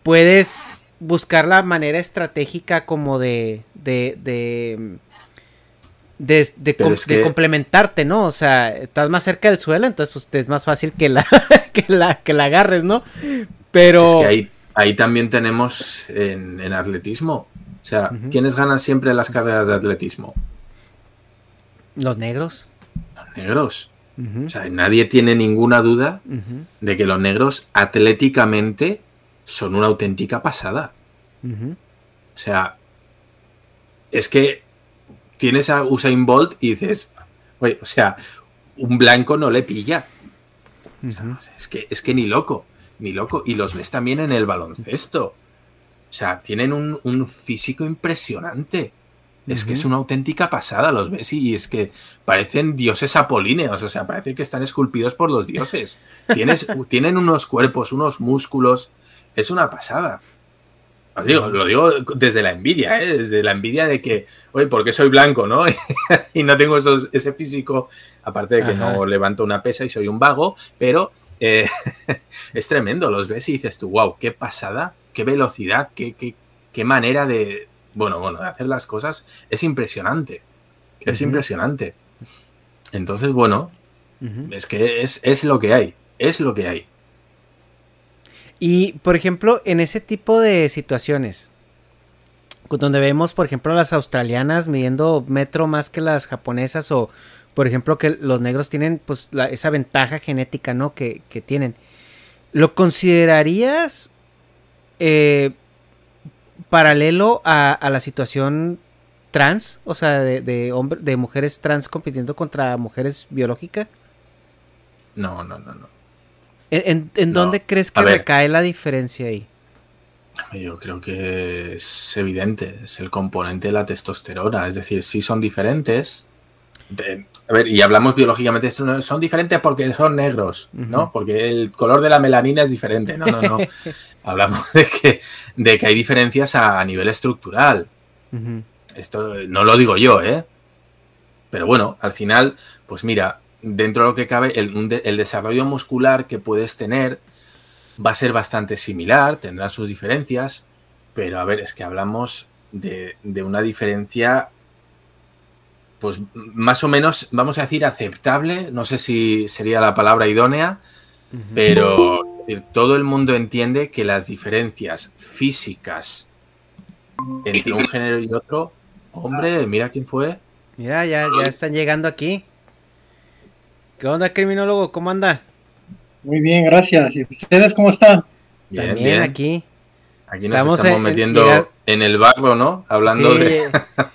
puedes buscar la manera estratégica como de, de, de de, de, com es que... de, complementarte, ¿no? O sea, estás más cerca del suelo, entonces pues es más fácil que la, que la, que la agarres, ¿no? Pero... Es que ahí, ahí también tenemos en, en, atletismo. O sea, uh -huh. ¿quiénes ganan siempre las carreras de atletismo? Los negros. Los negros. Uh -huh. O sea, nadie tiene ninguna duda uh -huh. de que los negros atléticamente son una auténtica pasada. O sea, es que tienes a Usain Bolt y dices, oye, o sea, un blanco no le pilla. O sea, es, que, es que ni loco, ni loco. Y los ves también en el baloncesto. O sea, tienen un, un físico impresionante. Es uh -huh. que es una auténtica pasada, los ves y es que parecen dioses apolíneos, o sea, parece que están esculpidos por los dioses. Tienes, tienen unos cuerpos, unos músculos, es una pasada. Lo digo, lo digo desde la envidia, ¿eh? desde la envidia de que, oye, ¿por qué soy blanco, no? y no tengo esos, ese físico, aparte de que Ajá. no levanto una pesa y soy un vago, pero eh, es tremendo, los ves y dices tú, wow, qué pasada, qué velocidad, qué, qué, qué manera de, bueno, bueno, de hacer las cosas, es impresionante, es uh -huh. impresionante. Entonces, bueno, uh -huh. es que es, es lo que hay, es lo que hay. Y, por ejemplo, en ese tipo de situaciones, donde vemos, por ejemplo, las australianas midiendo metro más que las japonesas, o, por ejemplo, que los negros tienen, pues, esa ventaja genética, ¿no? Que, tienen. ¿Lo considerarías eh, paralelo a, la situación trans? O sea, de, de, de mujeres trans compitiendo contra mujeres biológicas. No, no, no, no. ¿En, dónde crees que recae la diferencia ahí? Yo creo que es evidente, es el componente de la testosterona. Es decir, si son diferentes. a ver, y hablamos biológicamente, son diferentes porque son negros, ¿no? Porque el color de la melanina es diferente. No, no, no. hablamos de que, de que hay diferencias a, nivel estructural. Esto no lo digo yo, ¿eh? Pero bueno, al final, pues mira, dentro de lo que cabe, el, desarrollo muscular que puedes tener va a ser bastante similar, tendrá sus diferencias, pero a ver, es que hablamos de, una diferencia, pues más o menos, vamos a decir, aceptable, no sé si sería la palabra idónea, pero todo el mundo entiende que las diferencias físicas entre un género y otro, hombre, mira quién fue. Mira, ya, ya están llegando aquí. ¿Qué onda, criminólogo? ¿Cómo anda? Muy bien, gracias. ¿Y ustedes cómo están? Bien, También aquí. Aquí nos estamos metiendo en el barro, ¿no? Hablando de...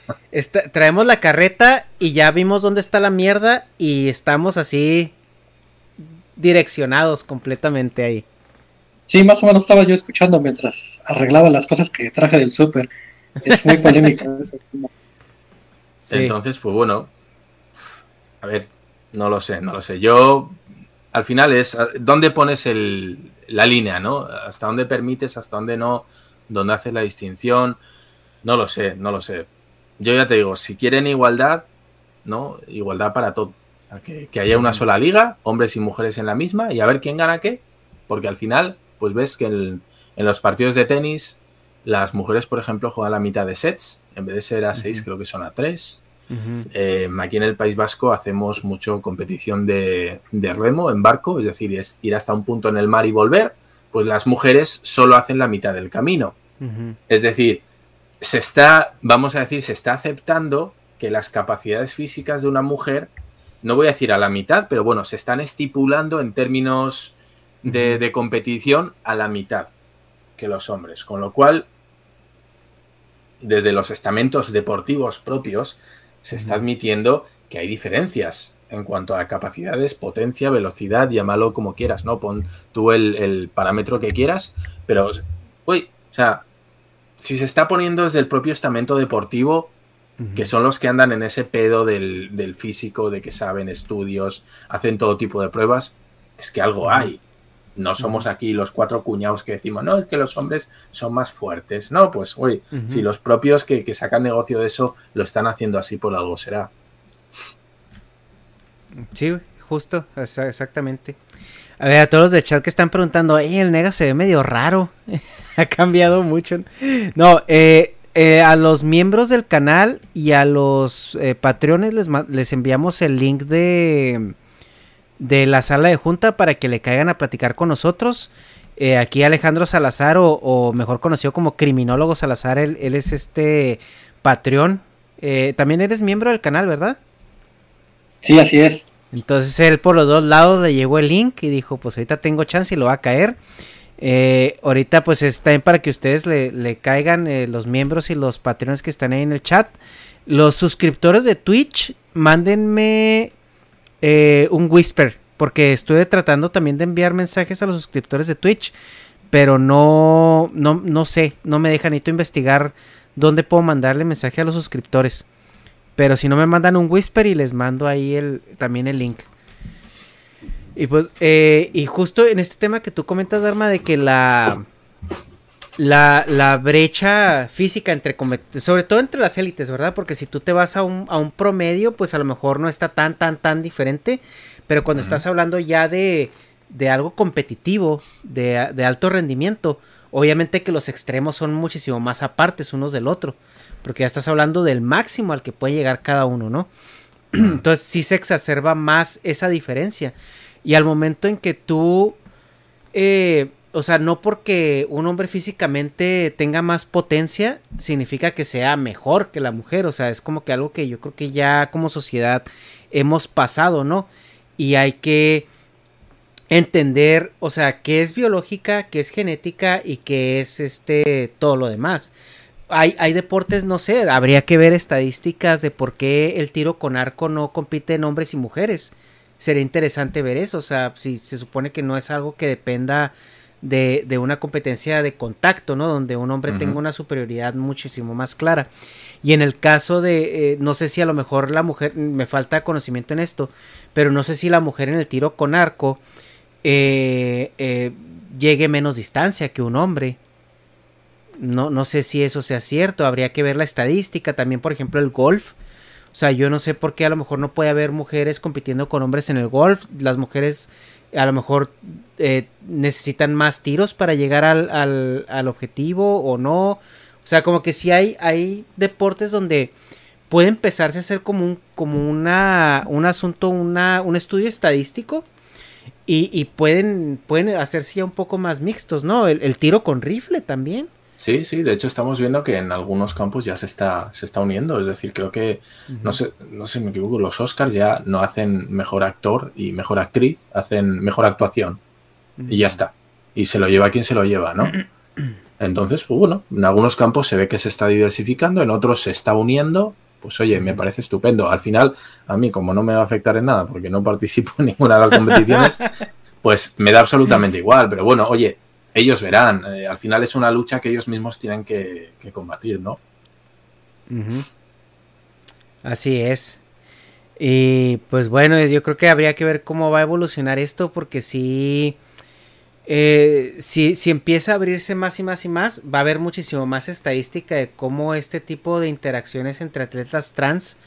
traemos la carreta y ya vimos dónde está la mierda y estamos así direccionados completamente ahí. Sí, más o menos estaba yo escuchando mientras arreglaba las cosas que traje del súper. Es muy polémico eso. Entonces, pues bueno, a ver, no lo sé, no lo sé. Yo, al final es, ¿dónde pones el, la línea, no? ¿Hasta dónde permites, hasta dónde no? ¿Dónde haces la distinción? No lo sé, no lo sé. Yo ya te digo, si quieren igualdad, ¿no? Igualdad para todo. que, haya una sola liga, hombres y mujeres en la misma, y a ver quién gana qué. Porque al final, pues ves que en, los partidos de tenis, las mujeres, por ejemplo, juegan la mitad de sets. En vez de ser a seis, creo que son a tres. Eh, aquí en el País Vasco hacemos mucho competición de, remo en barco, es decir, es ir hasta un punto en el mar y volver. Pues las mujeres solo hacen la mitad del camino. Es decir, se está, vamos a decir, se está aceptando que las capacidades físicas de una mujer, no voy a decir a la mitad, pero bueno, se están estipulando en términos de, de competición a la mitad que los hombres. Con lo cual, desde los estamentos deportivos propios, se está admitiendo que hay diferencias en cuanto a capacidades, potencia, velocidad, llámalo como quieras, ¿no? Pon tú el, parámetro que quieras, pero, uy, o sea, si se está poniendo desde el propio estamento deportivo, que son los que andan en ese pedo del, físico, de que saben estudios, hacen todo tipo de pruebas, es que algo hay. No somos aquí los cuatro cuñados que decimos, no, es que los hombres son más fuertes. No, pues, uy, si los propios que, sacan negocio de eso lo están haciendo así, por algo será. Sí, justo, exactamente. A ver, a todos los de chat que están preguntando, el nega se ve medio raro. ha cambiado mucho. No, eh, eh, a los miembros del canal y a los eh, patrones les, les enviamos el link de de la sala de junta para que le caigan a platicar con nosotros. Eh, aquí Alejandro Salazar, o, mejor conocido como Criminólogo Salazar, él, es este Patreon. Eh, también eres miembro del canal, ¿verdad? Sí, así es. Entonces él por los dos lados le llegó el link y dijo, pues ahorita tengo chance y lo va a caer. Eh, ahorita pues está bien para que ustedes le, caigan los miembros y los patrones que están ahí en el chat. Los suscriptores de Twitch, mándenme eh, un whisper, porque estuve tratando también de enviar mensajes a los suscriptores de Twitch, pero no, no, no sé, no me deja necesito investigar dónde puedo mandarle mensaje a los suscriptores. Pero si no me mandan un whisper y les mando ahí el, también el link. Y pues, eh, y justo en este tema que tú comentas, Dharma, de que la, la, la brecha física entre, sobre todo entre las élites, ¿verdad? Porque si tú te vas a un, a un promedio, pues a lo mejor no está tan, tan, tan diferente, pero cuando estás hablando ya de, de algo competitivo, de, de, alto rendimiento, obviamente que los extremos son muchísimo más apartes unos del otro, porque ya estás hablando del máximo al que puede llegar cada uno, ¿no? Entonces sí se exacerba más esa diferencia. Y al momento en que tú... Eh, o sea, no porque un hombre físicamente tenga más potencia, significa que sea mejor que la mujer. O sea, es como que algo que yo creo que ya como sociedad hemos pasado, ¿no? Y hay que entender, o sea, qué es biológica, qué es genética y qué es este todo lo demás. Hay, hay deportes, no sé, habría que ver estadísticas de por qué el tiro con arco no compite en hombres y mujeres. Sería interesante ver eso, o sea, si se supone que no es algo que dependa de, de una competencia de contacto, ¿no? Donde un hombre tenga una superioridad muchísimo más clara. Y en el caso de, eh, no sé si a lo mejor la mujer, me falta conocimiento en esto, pero no sé si la mujer en el tiro con arco eh, eh, llegue menos distancia que un hombre. No, no sé si eso sea cierto, habría que ver la estadística, también por ejemplo el golf. O sea, yo no sé por qué a lo mejor no puede haber mujeres compitiendo con hombres en el golf. Las mujeres a lo mejor eh, necesitan más tiros para llegar al, al, al, objetivo o no. O sea, como que si hay, hay deportes donde puede empezarse a hacer como un, como una, un asunto, una, un estudio estadístico y, y, pueden, pueden hacerse ya un poco más mixtos, ¿no? El, el, tiro con rifle también. Sí, sí, de hecho estamos viendo que en algunos campos ya se está, se está uniendo. Es decir, creo que, uh -huh. no sé, no sé, me equivoco, los Oscars ya no hacen mejor actor y mejor actriz, hacen mejor actuación. Y ya está. Y se lo lleva quien se lo lleva, ¿no? Entonces, pues bueno, en algunos campos se ve que se está diversificando, en otros se está uniendo pues oye, me parece estupendo. Al final, a mí, como no me va a afectar en nada, porque no participo en ninguna de las competiciones, pues me da absolutamente igual. Pero bueno, oye, ellos verán. Eh, al final es una lucha que ellos mismos tienen que, que combatir, ¿no? Uh -huh. Así es. Y pues bueno, yo creo que habría que ver cómo va a evolucionar esto, porque si, eh, si, si empieza a abrirse más y más y más, va a haber muchísimo más estadística de cómo este tipo de interacciones entre atletas trans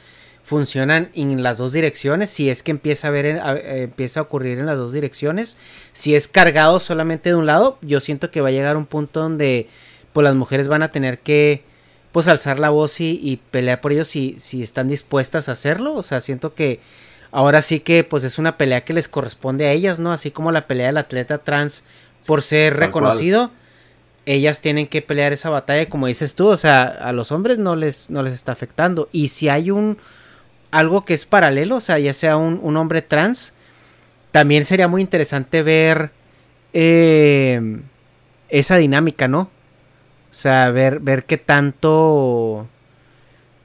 funcionan en las dos direcciones, si es que empieza a ver a, empieza a ocurrir en las dos direcciones, si es cargado solamente de un lado, yo siento que va a llegar un punto donde pues las mujeres van a tener que pues alzar la voz y, y pelear por ellos si, si están dispuestas a hacerlo, o sea, siento que ahora sí que pues es una pelea que les corresponde a ellas, ¿no? Así como la pelea del atleta trans por ser Tal reconocido, cual. ellas tienen que pelear esa batalla, como dices tú, o sea, a los hombres no les, no les está afectando. Y si hay un algo que es paralelo, o sea, ya sea un, un hombre trans, también sería muy interesante ver eh, esa dinámica, ¿no? O sea, ver, ver qué tanto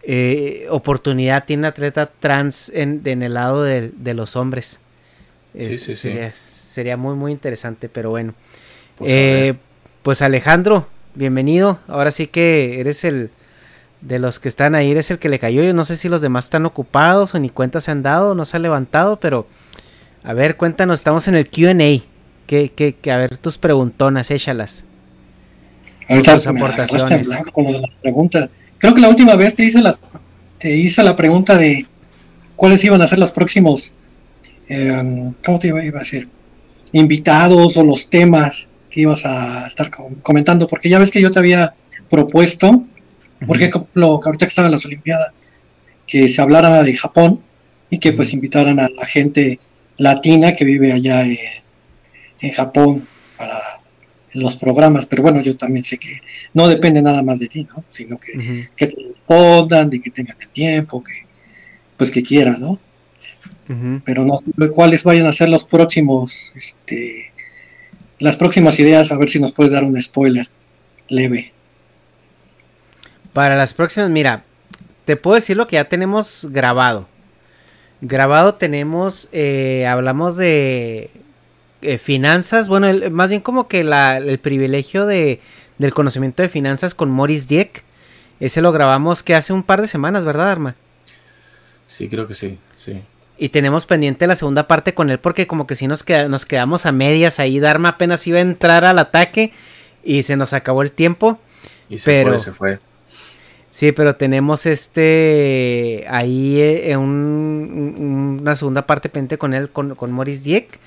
eh, oportunidad tiene atleta trans en, en el lado de, de los hombres. Sí, sí, sería, sí. sería, muy, muy interesante, pero bueno. Pues, eh, pues, Alejandro, bienvenido. Ahora sí que eres el de los que están ahí, eres el que le cayó. Yo no sé si los demás están ocupados o ni cuentas se han dado, no se ha levantado, pero a ver, cuéntanos, estamos en el QA. Que, que, que, a ver tus preguntonas, échalas. Ahorita tus aportaciones. Con las preguntas. Creo que la última vez te hice la, te hice la pregunta de cuáles iban a ser los próximos, eh, ¿cómo te iba, a decir? Invitados o los temas que ibas a estar comentando, porque ya ves que yo te había propuesto, por ejemplo, que ahorita que estaban las Olimpiadas, que se hablara de Japón y que pues invitaran a la gente latina que vive allá en, en Japón para los programas, pero bueno, yo también sé que no depende nada más de ti, ¿no? Sino que, uh -huh. que te respondan, de que tengan el tiempo, que pues que quieran, ¿no? Uh -huh. Pero no sé cuáles vayan a ser los próximos, este, las próximas ideas, a ver si nos puedes dar un spoiler leve. Para las próximas, mira, te puedo decir lo que ya tenemos grabado. Grabado tenemos, eh, hablamos de eh, finanzas, bueno, el, más bien como que la, el privilegio de, del conocimiento de finanzas con Morris Dieck. Ese lo grabamos que hace un par de semanas, ¿verdad, Arma? Sí, creo que sí, sí. Y tenemos pendiente la segunda parte con él porque como que si nos, queda, nos quedamos a medias ahí. Dharma apenas iba a entrar al ataque y se nos acabó el tiempo. Y se pero, fue, se fue. Sí, pero tenemos este ahí eh, un, una segunda parte pendiente con él, con, con Morris Dieck.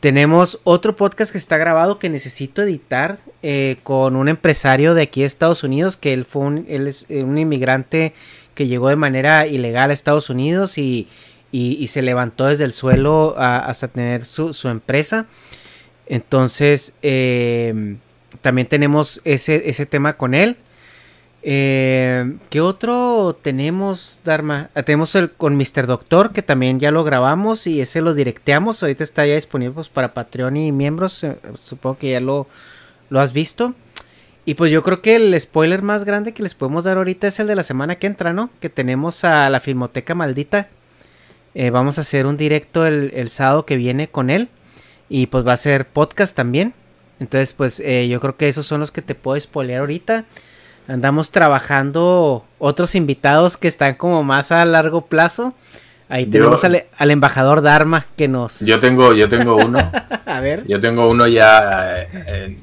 Tenemos otro podcast que está grabado que necesito editar eh, con un empresario de aquí de Estados Unidos, que él fue un, él es un inmigrante que llegó de manera ilegal a Estados Unidos y, y, se levantó desde el suelo hasta tener su, su empresa. Entonces, eh, también tenemos ese, ese tema con él. Eh, ¿Qué otro tenemos, Dharma? Ah, tenemos el con Mr. Doctor, que también ya lo grabamos y ese lo directeamos. Ahorita está ya disponible pues, para Patreon y miembros. Eh, supongo que ya lo, lo has visto. Y pues yo creo que el spoiler más grande que les podemos dar ahorita es el de la semana que entra, ¿no? Que tenemos a la Filmoteca Maldita. Eh, vamos a hacer un directo el, el, sábado que viene con él. Y pues va a ser podcast también. Entonces, pues eh, yo creo que esos son los que te puedo spoilear ahorita. Andamos trabajando otros invitados que están como más a largo plazo. Ahí tenemos al, al, embajador Dharma que nos. Yo tengo, yo tengo uno. a ver. Yo tengo uno ya. Eh,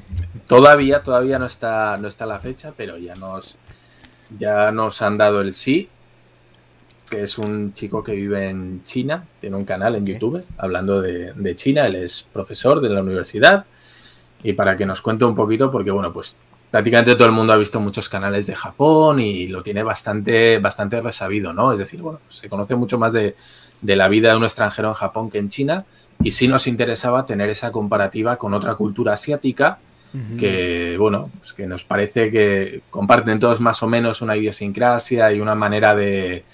todavía, todavía no está, no está la fecha, pero ya nos, ya nos han dado el sí. Que es un chico que vive en China, tiene un canal en YouTube hablando de, de China. Él es profesor de la universidad y para que nos cuente un poquito, porque bueno, pues prácticamente todo el mundo ha visto muchos canales de Japón y lo tiene bastante, bastante resabido, ¿no? Es decir, bueno, pues se conoce mucho más de, de, la vida de un extranjero en Japón que en China y sí nos interesaba tener esa comparativa con otra cultura asiática que, bueno, pues que nos parece que comparten todos más o menos una idiosincrasia y una manera de,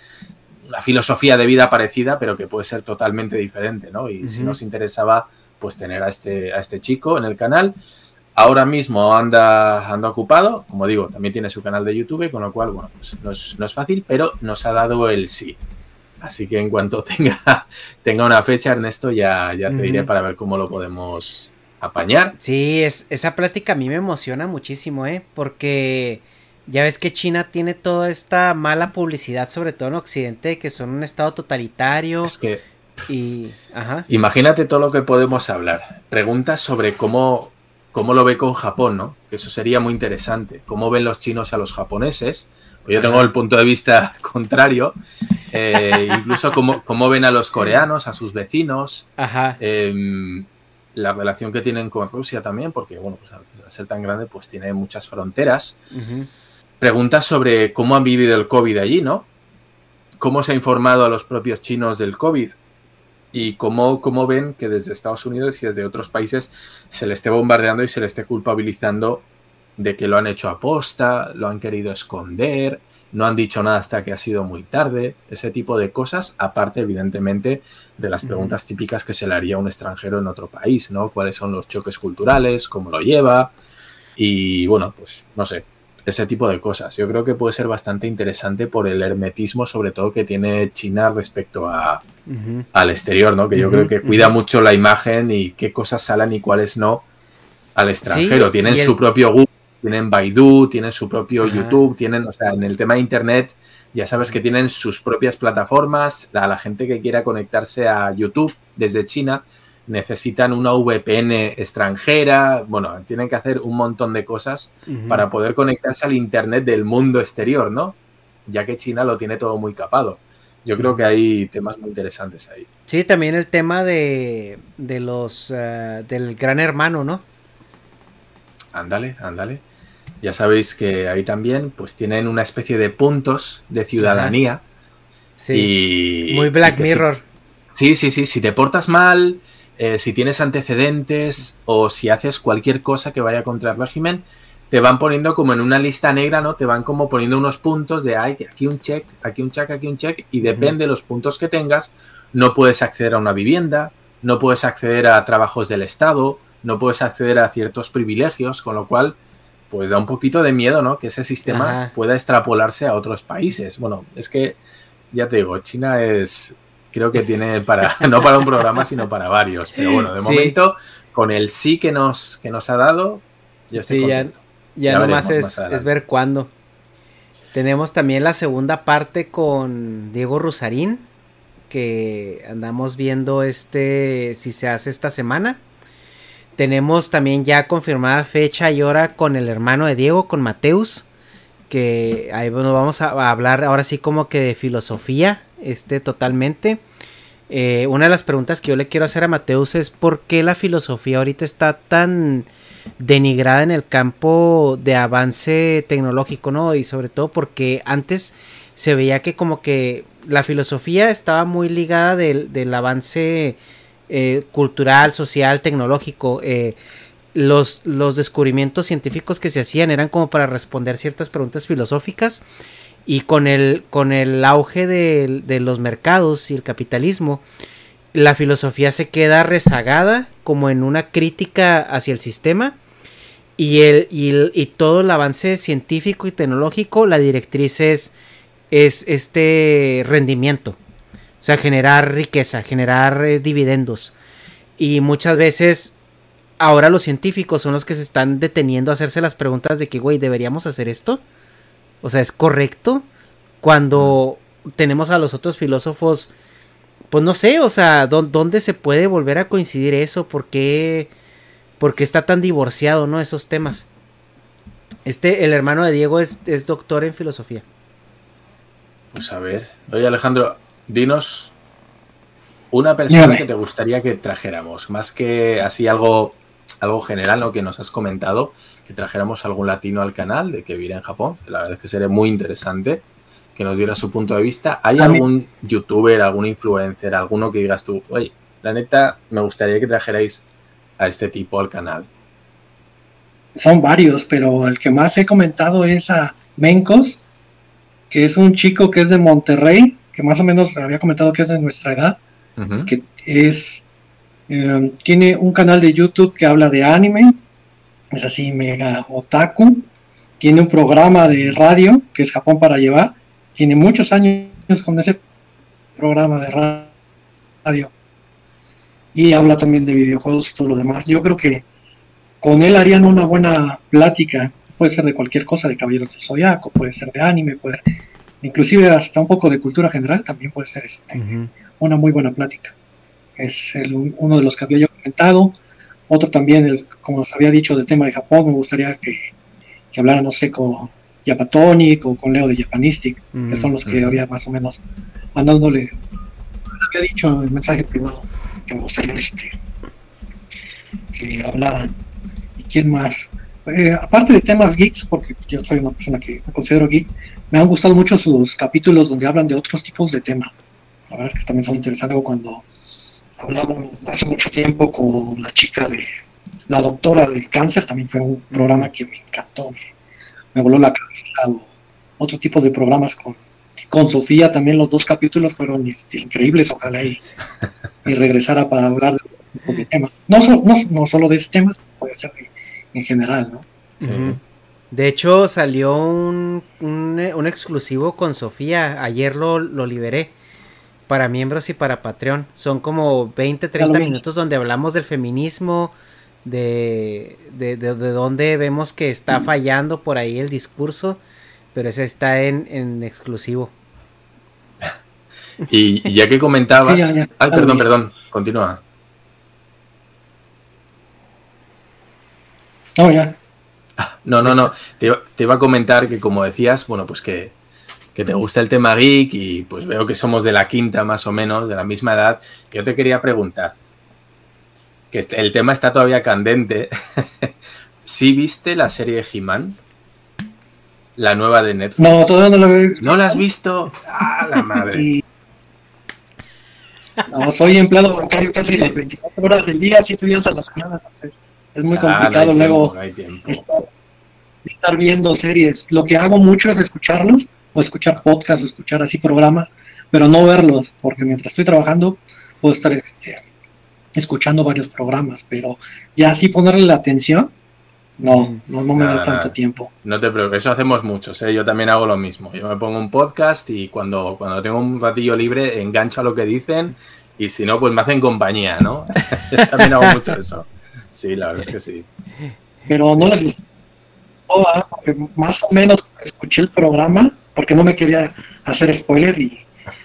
una filosofía de vida parecida, pero que puede ser totalmente diferente, ¿no? Y sí nos interesaba pues tener a este, a este chico en el canal. Ahora mismo anda, anda ocupado, como digo, también tiene su canal de YouTube, con lo cual, bueno, pues no es, no es fácil, pero nos ha dado el sí. Así que en cuanto tenga, tenga una fecha, Ernesto, ya, ya te uh -huh. diré para ver cómo lo podemos apañar. Sí, es, esa plática a mí me emociona muchísimo, ¿eh? Porque ya ves que China tiene toda esta mala publicidad, sobre todo en Occidente, que son un estado totalitario. Es que y, ajá. Imagínate todo lo que podemos hablar. Preguntas sobre cómo, cómo lo ve con Japón, ¿no? Que eso sería muy interesante. ¿Cómo ven los chinos a los japoneses? Pues yo tengo el punto de vista contrario. Eh, incluso cómo, cómo, ven a los coreanos, a sus vecinos. Ajá. Eh, la relación que tienen con Rusia también, porque, bueno, pues al ser tan grande, pues tiene muchas fronteras. Uh -huh. Preguntas sobre cómo han vivido el COVID allí, ¿no? ¿Cómo se ha informado a los propios chinos del COVID? Y cómo, cómo, ven que desde Estados Unidos y desde otros países se le esté bombardeando y se le esté culpabilizando de que lo han hecho a posta, lo han querido esconder, no han dicho nada hasta que ha sido muy tarde, ese tipo de cosas, aparte evidentemente de las preguntas típicas que se le haría a un extranjero en otro país, ¿no? ¿Cuáles son los choques culturales? ¿Cómo lo lleva? Y bueno, pues no sé, ese tipo de cosas. Yo creo que puede ser bastante interesante por el hermetismo, sobre todo que tiene China respecto a, uh -huh. al exterior, ¿no? Que yo uh -huh, creo que cuida uh -huh. mucho la imagen y qué cosas salen y cuáles no al extranjero. Sí, tienen el... su propio Google, tienen Baidu, tienen su propio YouTube, tienen, o sea, en el tema de Internet, ya sabes que tienen sus propias plataformas. A la gente que quiera conectarse a YouTube desde China, necesitan una VPN extranjera, bueno, tienen que hacer un montón de cosas uh -huh. para poder conectarse al Internet del mundo exterior, ¿no? Ya que China lo tiene todo muy capado. Yo creo que hay temas muy interesantes ahí. Sí, también el tema de, de los uh, del gran hermano, ¿no? Ándale, ándale. Ya sabéis que ahí también pues tienen una especie de puntos de ciudadanía. Ajá. Sí. Y, muy Black y Mirror. Si, sí, sí, sí. Si te portas mal, eh, si tienes antecedentes o si haces cualquier cosa que vaya contra el régimen, te van poniendo como en una lista negra, ¿no? Te van como poniendo unos puntos de, ay, aquí un check, aquí un check, aquí un check, y depende de los puntos que tengas, no puedes acceder a una vivienda, no puedes acceder a trabajos del Estado, no puedes acceder a ciertos privilegios, con lo cual, pues da un poquito de miedo, ¿no? Que ese sistema Ajá. pueda extrapolarse a otros países. Bueno, es que, ya te digo, China es, creo que tiene para, no para un programa, sino para varios. Pero bueno, de sí. momento, con el sí que nos, que nos ha dado, ya sí, ya, ya, ya nomás es, es, ver cuándo. Tenemos también la segunda parte con Diego Rusarín, que andamos viendo este si se hace esta semana. Tenemos también ya confirmada fecha y hora con el hermano de Diego, con Mateus, que ahí bueno, vamos a hablar ahora sí como que de filosofía, este totalmente. Eh, una de las preguntas que yo le quiero hacer a Mateus es por qué la filosofía ahorita está tan denigrada en el campo de avance tecnológico, ¿no? Y sobre todo porque antes se veía que como que la filosofía estaba muy ligada del, del avance eh, cultural, social, tecnológico. Eh, los, los descubrimientos científicos que se hacían eran como para responder ciertas preguntas filosóficas y con el, con el auge de, de los mercados y el capitalismo, la filosofía se queda rezagada como en una crítica hacia el sistema y, el, y, todo el avance científico y tecnológico, la directriz es, es este rendimiento. O sea, generar riqueza, generar eh, dividendos. Y muchas veces ahora los científicos son los que se están deteniendo a hacerse las preguntas de que, güey, ¿deberíamos hacer esto? O sea, ¿es correcto? Cuando tenemos a los otros filósofos, pues no sé, o sea, ¿dónde se puede volver a coincidir eso? ¿Por qué, está tan divorciado, no? Esos temas. Este, el hermano de Diego es, es doctor en filosofía. Pues a ver. Oye, Alejandro, dinos una persona que te gustaría que trajéramos, más que así algo, algo general, lo que nos has comentado, que trajéramos algún latino al canal de que vive en Japón. La verdad es que sería muy interesante que nos diera su punto de vista. ¿Hay algún youtuber, algún influencer, alguno que digas tú, oye, la neta, me gustaría que trajerais a este tipo al canal? Son varios, pero el que más he comentado es a Mencos, que es un chico que es de Monterrey, que más o menos había comentado que es de nuestra edad, que es eh, tiene un canal de YouTube que habla de anime, es así mega otaku, tiene un programa de radio que es Japón para llevar, tiene muchos años con ese programa de radio y habla también de videojuegos y todo lo demás. Yo creo que con él harían una buena plática, puede ser de cualquier cosa, de Caballeros del Zodiaco, puede ser de anime, puede inclusive hasta un poco de cultura general, también puede ser este, una muy buena plática. Es uno de los que había yo comentado. Otro también, el, como os había dicho, del tema de Japón, me gustaría que, que hablara, no sé, con Japatonic o con Leo de Japanistic, que son los que había más o menos mandándole, había dicho el mensaje privado que me gustaría este, que hablaran. ¿Y quién más? Eh, aparte de temas geeks, porque yo soy una persona que me considero geek, me han gustado mucho sus capítulos donde hablan de otros tipos de temas. La verdad es que también son interesantes. Cuando hablamos hace mucho tiempo con la chica de la doctora del cáncer, también fue un programa que me encantó, me, voló la cabeza. otro tipo de programas con, con Sofía, también los dos capítulos fueron este, increíbles. Ojalá y, y regresara para hablar de, de temas. No, no, no solo de ese tema, puede ser en general, ¿no? De hecho, salió un, un, exclusivo con Sofía. Ayer lo, lo, liberé para miembros y para Patreon. Son como 20, 30 minutos donde hablamos del feminismo, de, de, de, dónde vemos que está fallando por ahí el discurso. Pero ese está en, en exclusivo. y, ya que comentabas. Ay, perdón, perdón. Continúa. No, ya. No, no, no. Te, iba a comentar que, como decías, bueno, pues que, te gusta el tema geek y pues veo que somos de la quinta más o menos, de la misma edad. Que yo te quería preguntar, que el tema está todavía candente. ¿Sí viste la serie de He-Man? La nueva de Netflix. No, todavía no la veo. ¿No la has visto? ¡Ah, la madre! No, soy empleado bancario casi las 24 horas del día, 7 días a la semana, entonces es muy ah, complicado luego estar, viendo series. Lo que hago mucho es escucharlos, o escuchar podcasts, o escuchar así programas, pero no verlos, porque mientras estoy trabajando puedo estar este, escuchando varios programas, pero ya así ponerle la atención, no, no, me da tanto tiempo. No te preocupes, eso hacemos muchos, ¿eh? yo también hago lo mismo. Yo me pongo un podcast y cuando, cuando tengo un ratillo libre engancho a lo que dicen y si no, pues me hacen compañía, ¿no? también hago mucho eso. Sí, la verdad es que sí. Pero no les gustó, porque más o menos escuché el programa, porque no me quería hacer spoiler y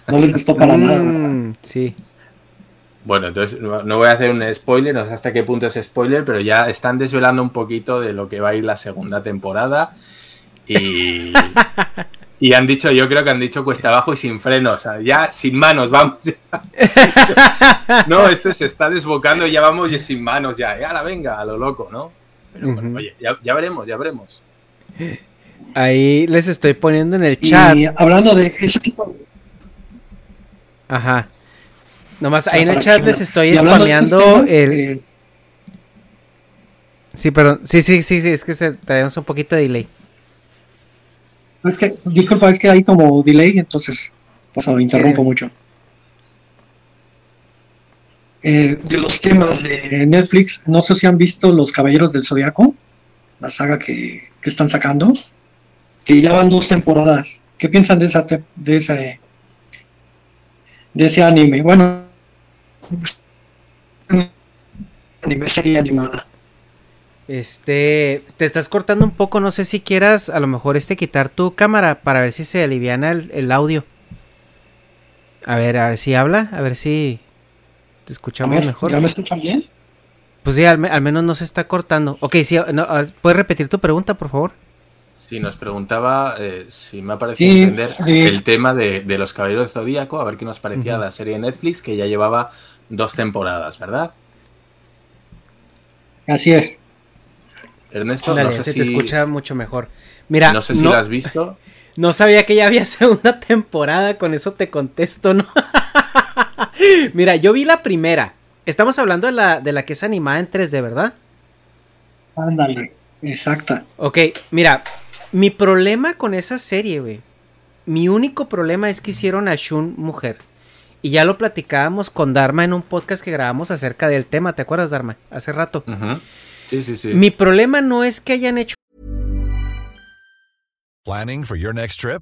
no les gustó para nada. Mm, sí. Bueno, entonces no voy a hacer un spoiler, no sé hasta qué punto es spoiler, pero ya están desvelando un poquito de lo que va a ir la segunda temporada. Y, Y han dicho, yo creo que han dicho cuesta abajo y sin frenos, ya sin manos, vamos. no, este se está desbocando y ya vamos y sin manos, ya, ya la venga, a lo loco, ¿no? Pero bueno, oye, ya, veremos, ya veremos. Ahí les estoy poniendo en el chat. Y hablando de ese tipo. Ajá. Nomás ahí en el chat les estoy spameando el. Eh, sí, perdón. Sí, sí, sí, sí, es que traemos un poquito de delay. Es que, disculpa, es que hay como delay, entonces, pues interrumpo mucho. Eh, de los temas de Netflix, no sé si han visto Los Caballeros del Zodiaco, la saga que, están sacando, que ya van dos temporadas. ¿Qué piensan de esa de ese de ese anime? Bueno, anime serie animada. Este, te estás cortando un poco, no sé si quieras a lo mejor este quitar tu cámara para ver si se aliviana el, audio. A ver, a ver si habla, a ver si te escuchamos mejor. ¿Ya me escuchan bien? Pues sí, al, menos no se está cortando. Ok, sí, ¿puedes repetir tu pregunta, por favor? Sí, nos preguntaba eh, si me ha parecido entender el tema de, los Caballeros de Zodíaco, a ver qué nos parecía la serie de Netflix, que ya llevaba dos temporadas, ¿verdad? Así es. Ernesto, no sé se te escucha mucho mejor. Mira, no sé si la has visto. No sabía que ya había segunda temporada, con eso te contesto, ¿no? Mira, yo vi la primera. Estamos hablando de la, de la que es animada en 3D, ¿verdad? Ándale, exacta. Ok, mira, mi problema con esa serie, güey. Mi único problema es que hicieron a Shun mujer. Y ya lo platicábamos con Dharma en un podcast que grabamos acerca del tema. ¿Te acuerdas, Dharma? Hace rato. Sí, sí, sí. Mi problema no es que hayan hecho. Planning for your next trip?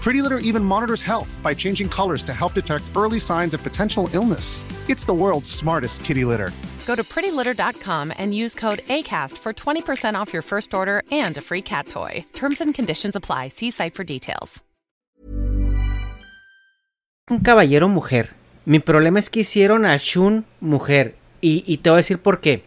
Pretty Litter even monitors health by changing colors to help detect early signs of potential illness. It's the world's smartest kitty litter. Go to prettylitter.com and use code ACAST for 20% off your first order and a free cat toy. Terms and conditions apply. See site for details. Un caballero mujer. Mi problema es que hicieron a Shun mujer. Y, y te voy a decir por qué.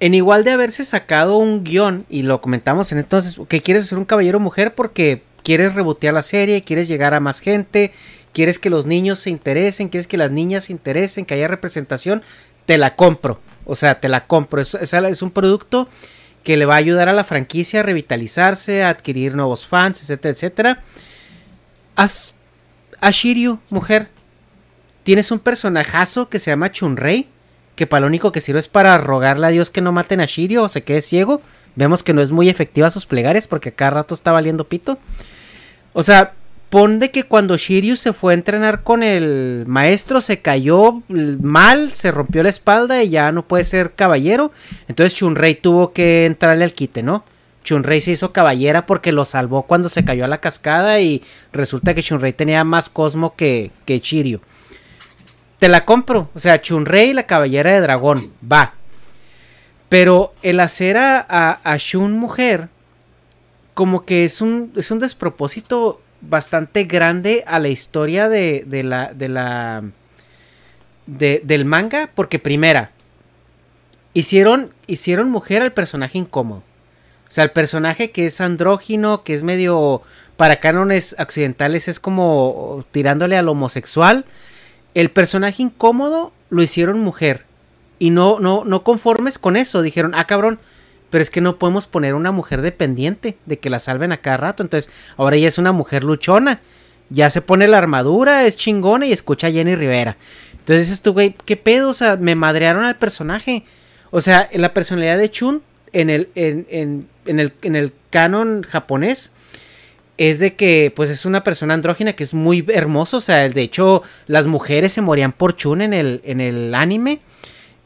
En igual de haberse sacado un guión, y lo comentamos en entonces, que quieres ser un caballero mujer porque quieres rebotear la serie, quieres llegar a más gente, quieres que los niños se interesen, quieres que las niñas se interesen, que haya representación, te la compro. O sea, te la compro. Es, es, un producto que le va a ayudar a la franquicia a revitalizarse, a adquirir nuevos fans, etcétera, etcétera. Haz a Shiryu, mujer. Tienes un personajazo que se llama Chunrei, que para lo único que sirve es para rogarle a Dios que no maten a Shiryu o se quede ciego. Vemos que no es muy efectiva sus plegarias porque cada rato está valiendo pito. O sea, pon de que cuando Shiryu se fue a entrenar con el maestro se cayó mal, se rompió la espalda y ya no puede ser caballero. Entonces Chunrei tuvo que entrarle al quite, ¿no? Chunrei se hizo caballera porque lo salvó cuando se cayó a la cascada y resulta que Chunrei tenía más cosmo que, que Shiryu. Te la compro, o sea, Chunrei la caballera de dragón, va. Pero el hacer a, a Shun mujer como que es un, es un despropósito bastante grande a la historia de, de la, de la, del manga, porque primera, hicieron, hicieron mujer al personaje incómodo. O sea, el personaje que es andrógino, que es medio, para cánones occidentales es como tirándole al homosexual. El personaje incómodo lo hicieron mujer. Y no, no, no conformes con eso. Dijeron, ah, cabrón, pero es que no podemos poner una mujer dependiente de que la salven a cada rato. Entonces, ahora ella es una mujer luchona. Ya se pone la armadura, es chingona y escucha a Jenny Rivera. Entonces dices tú, güey, ¿qué pedo? O sea, me madrearon al personaje. O sea, la personalidad de Chun en el, en, en, el, en el canon japonés es de que pues es una persona andrógina que es muy hermoso. O sea, de hecho, las mujeres se morían por Chun en el, en el anime.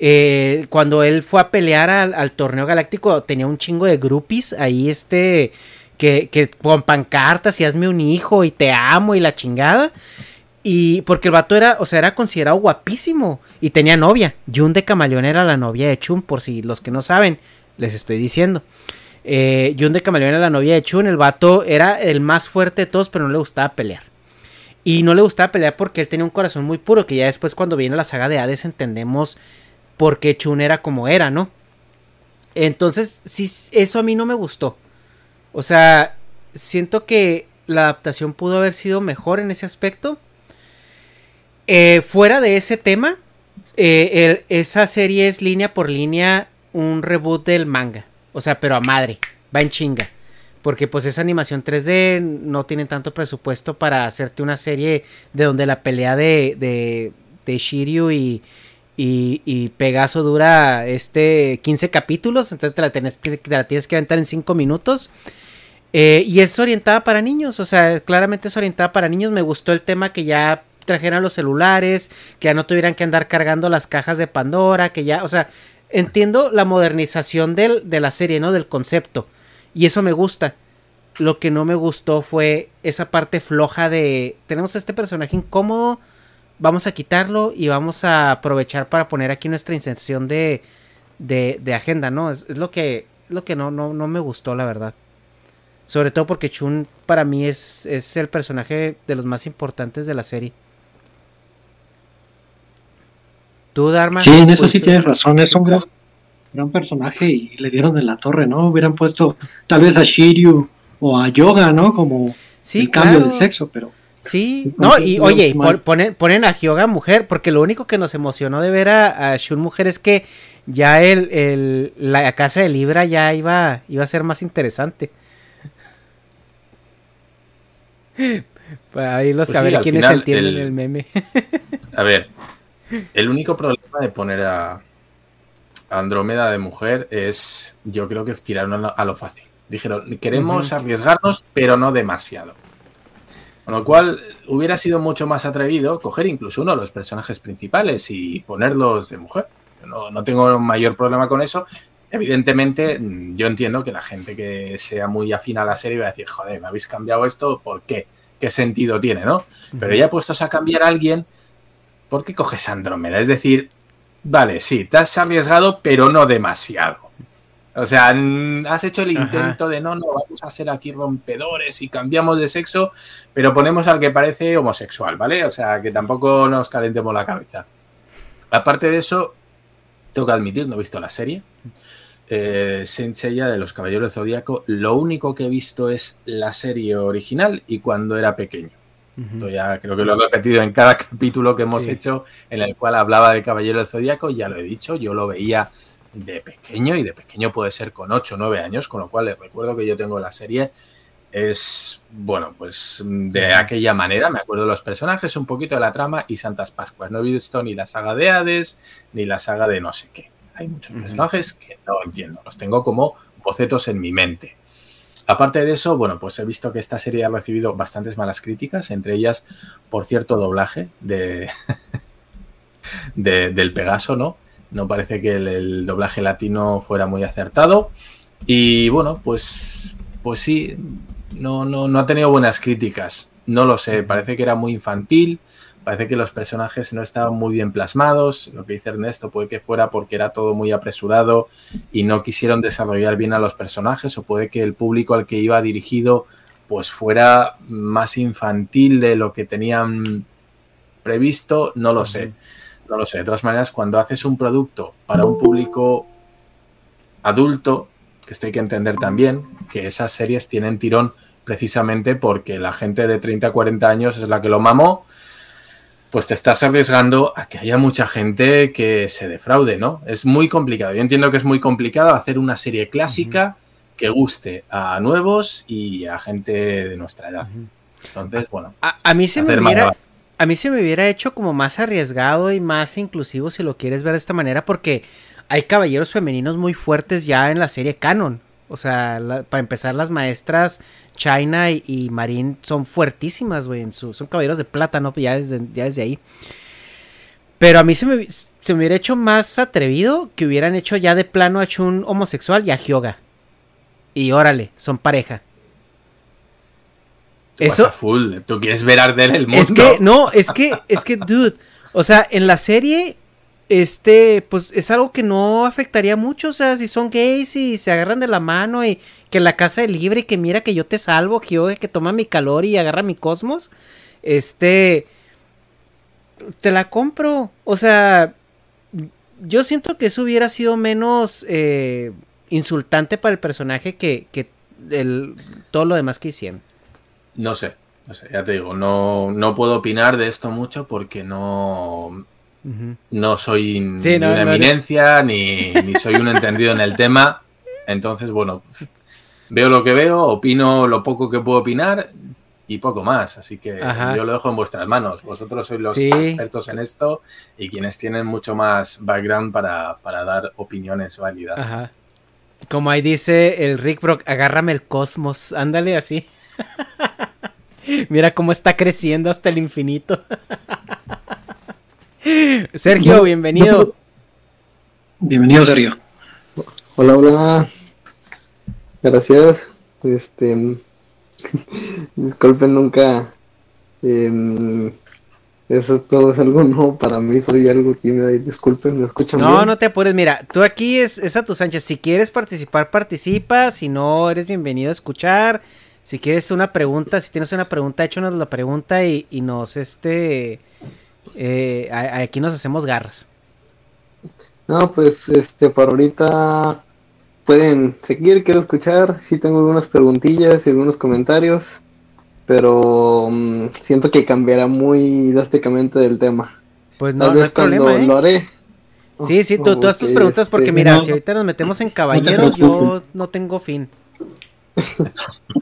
Eh, cuando él fue a pelear al, torneo galáctico, tenía un chingo de groupies ahí, este, que, que con pancartas y hazme un hijo y te amo y la chingada. Y porque el vato era, o sea, era considerado guapísimo y tenía novia. Jun de Camaleón era la novia de Chun, por si los que no saben, les estoy diciendo. Eh, de Camaleón era la novia de Chun, el vato era el más fuerte de todos, pero no le gustaba pelear. Y no le gustaba pelear porque él tenía un corazón muy puro, que ya después cuando viene la saga de Hades entendemos porque Chun era como era, ¿no? Entonces, sí, eso a mí no me gustó. O sea, siento que la adaptación pudo haber sido mejor en ese aspecto. Eh, fuera de ese tema, eh, esa serie es línea por línea un reboot del manga. O sea, pero a madre, va en chinga. Porque pues esa animación 3D no tienen tanto presupuesto para hacerte una serie de donde la pelea de, de, de Shiryu y, y, Pegaso dura este 15 capítulos, entonces te la, tienes que, la tienes que aventar en 5 minutos. Eh, y es orientada para niños, o sea, claramente es orientada para niños. Me gustó el tema que ya trajeran los celulares, que ya no tuvieran que andar cargando las cajas de Pandora, que ya, o sea, entiendo la modernización de la serie, ¿no? Del concepto. Y eso me gusta. Lo que no me gustó fue esa parte floja de, tenemos a este personaje incómodo vamos a quitarlo y vamos a aprovechar para poner aquí nuestra inserción de, de, agenda, ¿no? Es, lo que, lo que no, no, no me gustó, la verdad. Sobre todo porque Chun para mí es, es el personaje de los más importantes de la serie. ¿Tú, Dharma? Sí, en eso sí tienes razón. Es un gran, gran personaje y le dieron en la torre, ¿no? Hubieran puesto tal vez a Shiryu o a Yoga, ¿no? Como el cambio de sexo, pero Sí, no, y oye, ponen, ponen a Hyoga mujer, porque lo único que nos emocionó de ver a, Shun mujer es que ya el, la casa de Libra ya iba, iba a ser más interesante. Ahí los pues a ver quiénes entienden el, meme. a ver, el único problema de poner a Andrómeda de mujer es, yo creo que tiraron a lo fácil. Dijeron, queremos arriesgarnos, pero no demasiado. Con lo cual, hubiera sido mucho más atrevido coger incluso uno de los personajes principales y ponerlos de mujer. No, no tengo mayor problema con eso. Evidentemente, yo entiendo que la gente que sea muy afín a la serie va a decir, joder, me habéis cambiado esto, ¿por qué? ¿Qué sentido tiene, no? Pero ya puestos a cambiar a alguien, ¿por qué coges Andrómeda? Es decir, vale, sí, te has arriesgado, pero no demasiado. O sea, has hecho el intento de no, no, vamos a ser aquí rompedores y cambiamos de sexo, pero ponemos al que parece homosexual, ¿vale? O sea, que tampoco nos calentemos la cabeza. Aparte de eso, tengo que admitir, no he visto la serie. Eh, de los Caballeros Zodíaco, lo único que he visto es la serie original y cuando era pequeño. ya creo que lo he repetido en cada capítulo que hemos hecho en el cual hablaba de Caballero del Zodíaco, ya lo he dicho, yo lo veía de pequeño y de pequeño puede ser con 8 o 9 años, con lo cual les recuerdo que yo tengo la serie. Es, bueno, pues de aquella manera, me acuerdo de los personajes, un poquito de la trama y Santas Pascuas. No he visto ni la saga de Hades ni la saga de no sé qué. Hay muchos personajes que no entiendo, los tengo como bocetos en mi mente. Aparte de eso, bueno, pues he visto que esta serie ha recibido bastantes malas críticas, entre ellas por cierto doblaje de, de del Pegaso, ¿no? No parece que el, doblaje latino fuera muy acertado. Y bueno, pues, pues sí, no, no, no ha tenido buenas críticas. No lo sé, parece que era muy infantil, Parece que los personajes no estaban muy bien plasmados. Lo que dice Ernesto puede que fuera porque era todo muy apresurado y no quisieron desarrollar bien a los personajes o puede que el público al que iba dirigido pues fuera más infantil de lo que tenían previsto, no lo sé. No lo sé. De todas maneras, cuando haces un producto para un público adulto, que esto hay que entender también, que esas series tienen tirón precisamente porque la gente de 30 a 40 años es la que lo mamó pues te estás arriesgando a que haya mucha gente que se defraude, ¿no? Es muy complicado. Yo entiendo que es muy complicado hacer una serie clásica que guste a nuevos y a gente de nuestra edad. Entonces, bueno. A, mí se me hubiera, a mí se me hubiera hecho como más arriesgado y más inclusivo si lo quieres ver de esta manera porque hay caballeros femeninos muy fuertes ya en la serie canon. O sea, para empezar, las maestras China y, y son fuertísimas, güey. Son caballeros de plata, ¿no? Ya desde, ya desde ahí. Pero a mí se me, se me hubiera hecho más atrevido que hubieran hecho ya de plano a un homosexual y a Hyoga. Y órale, son pareja. Eso. Full. Tú quieres ver arder el mundo. Es que, no, es que, es que, dude. O sea, en la serie este, pues es algo que no afectaría mucho, o sea, si son gays y se agarran de la mano y que la casa es libre y que mira que yo te salvo, que que toma mi calor y agarra mi cosmos, este, te la compro, o sea, yo siento que eso hubiera sido menos eh, insultante para el personaje que, que el, todo lo demás que hicieron. No sé, no sé, ya te digo, no, no puedo opinar de esto mucho porque no no soy ni una eminencia, ni, soy un entendido en el tema. Entonces, bueno, veo lo que veo, opino lo poco que puedo opinar y poco más. Así que yo lo dejo en vuestras manos. Vosotros sois los expertos en esto y quienes tienen mucho más background para, dar opiniones válidas. Como ahí dice el Rick Brock, agárrame el cosmos. Ándale así. Mira cómo está creciendo hasta el infinito. Sergio, bienvenido. Bienvenido, Sergio. Hola, hola. Gracias. Este, disculpen, nunca. Em, eso todo es algo nuevo para mí. Soy algo tímido y disculpen, me escuchan. No, no te apures. Mira, tú aquí es, es a tus anchas. Si quieres participar, participa. Si no, eres bienvenido a escuchar. Si quieres una pregunta, si tienes una pregunta, échanos la pregunta y, y nos este eh, aquí nos hacemos garras. No, pues este, por ahorita pueden seguir, quiero escuchar. Sí tengo algunas preguntillas y algunos comentarios, pero mm, siento que cambiará muy drásticamente del tema. Pues no, no hay problema, ¿eh? lo haré. Sí, sí, tú, tú haz tus preguntas porque este, mira, si ahorita nos metemos en caballeros, yo no tengo fin.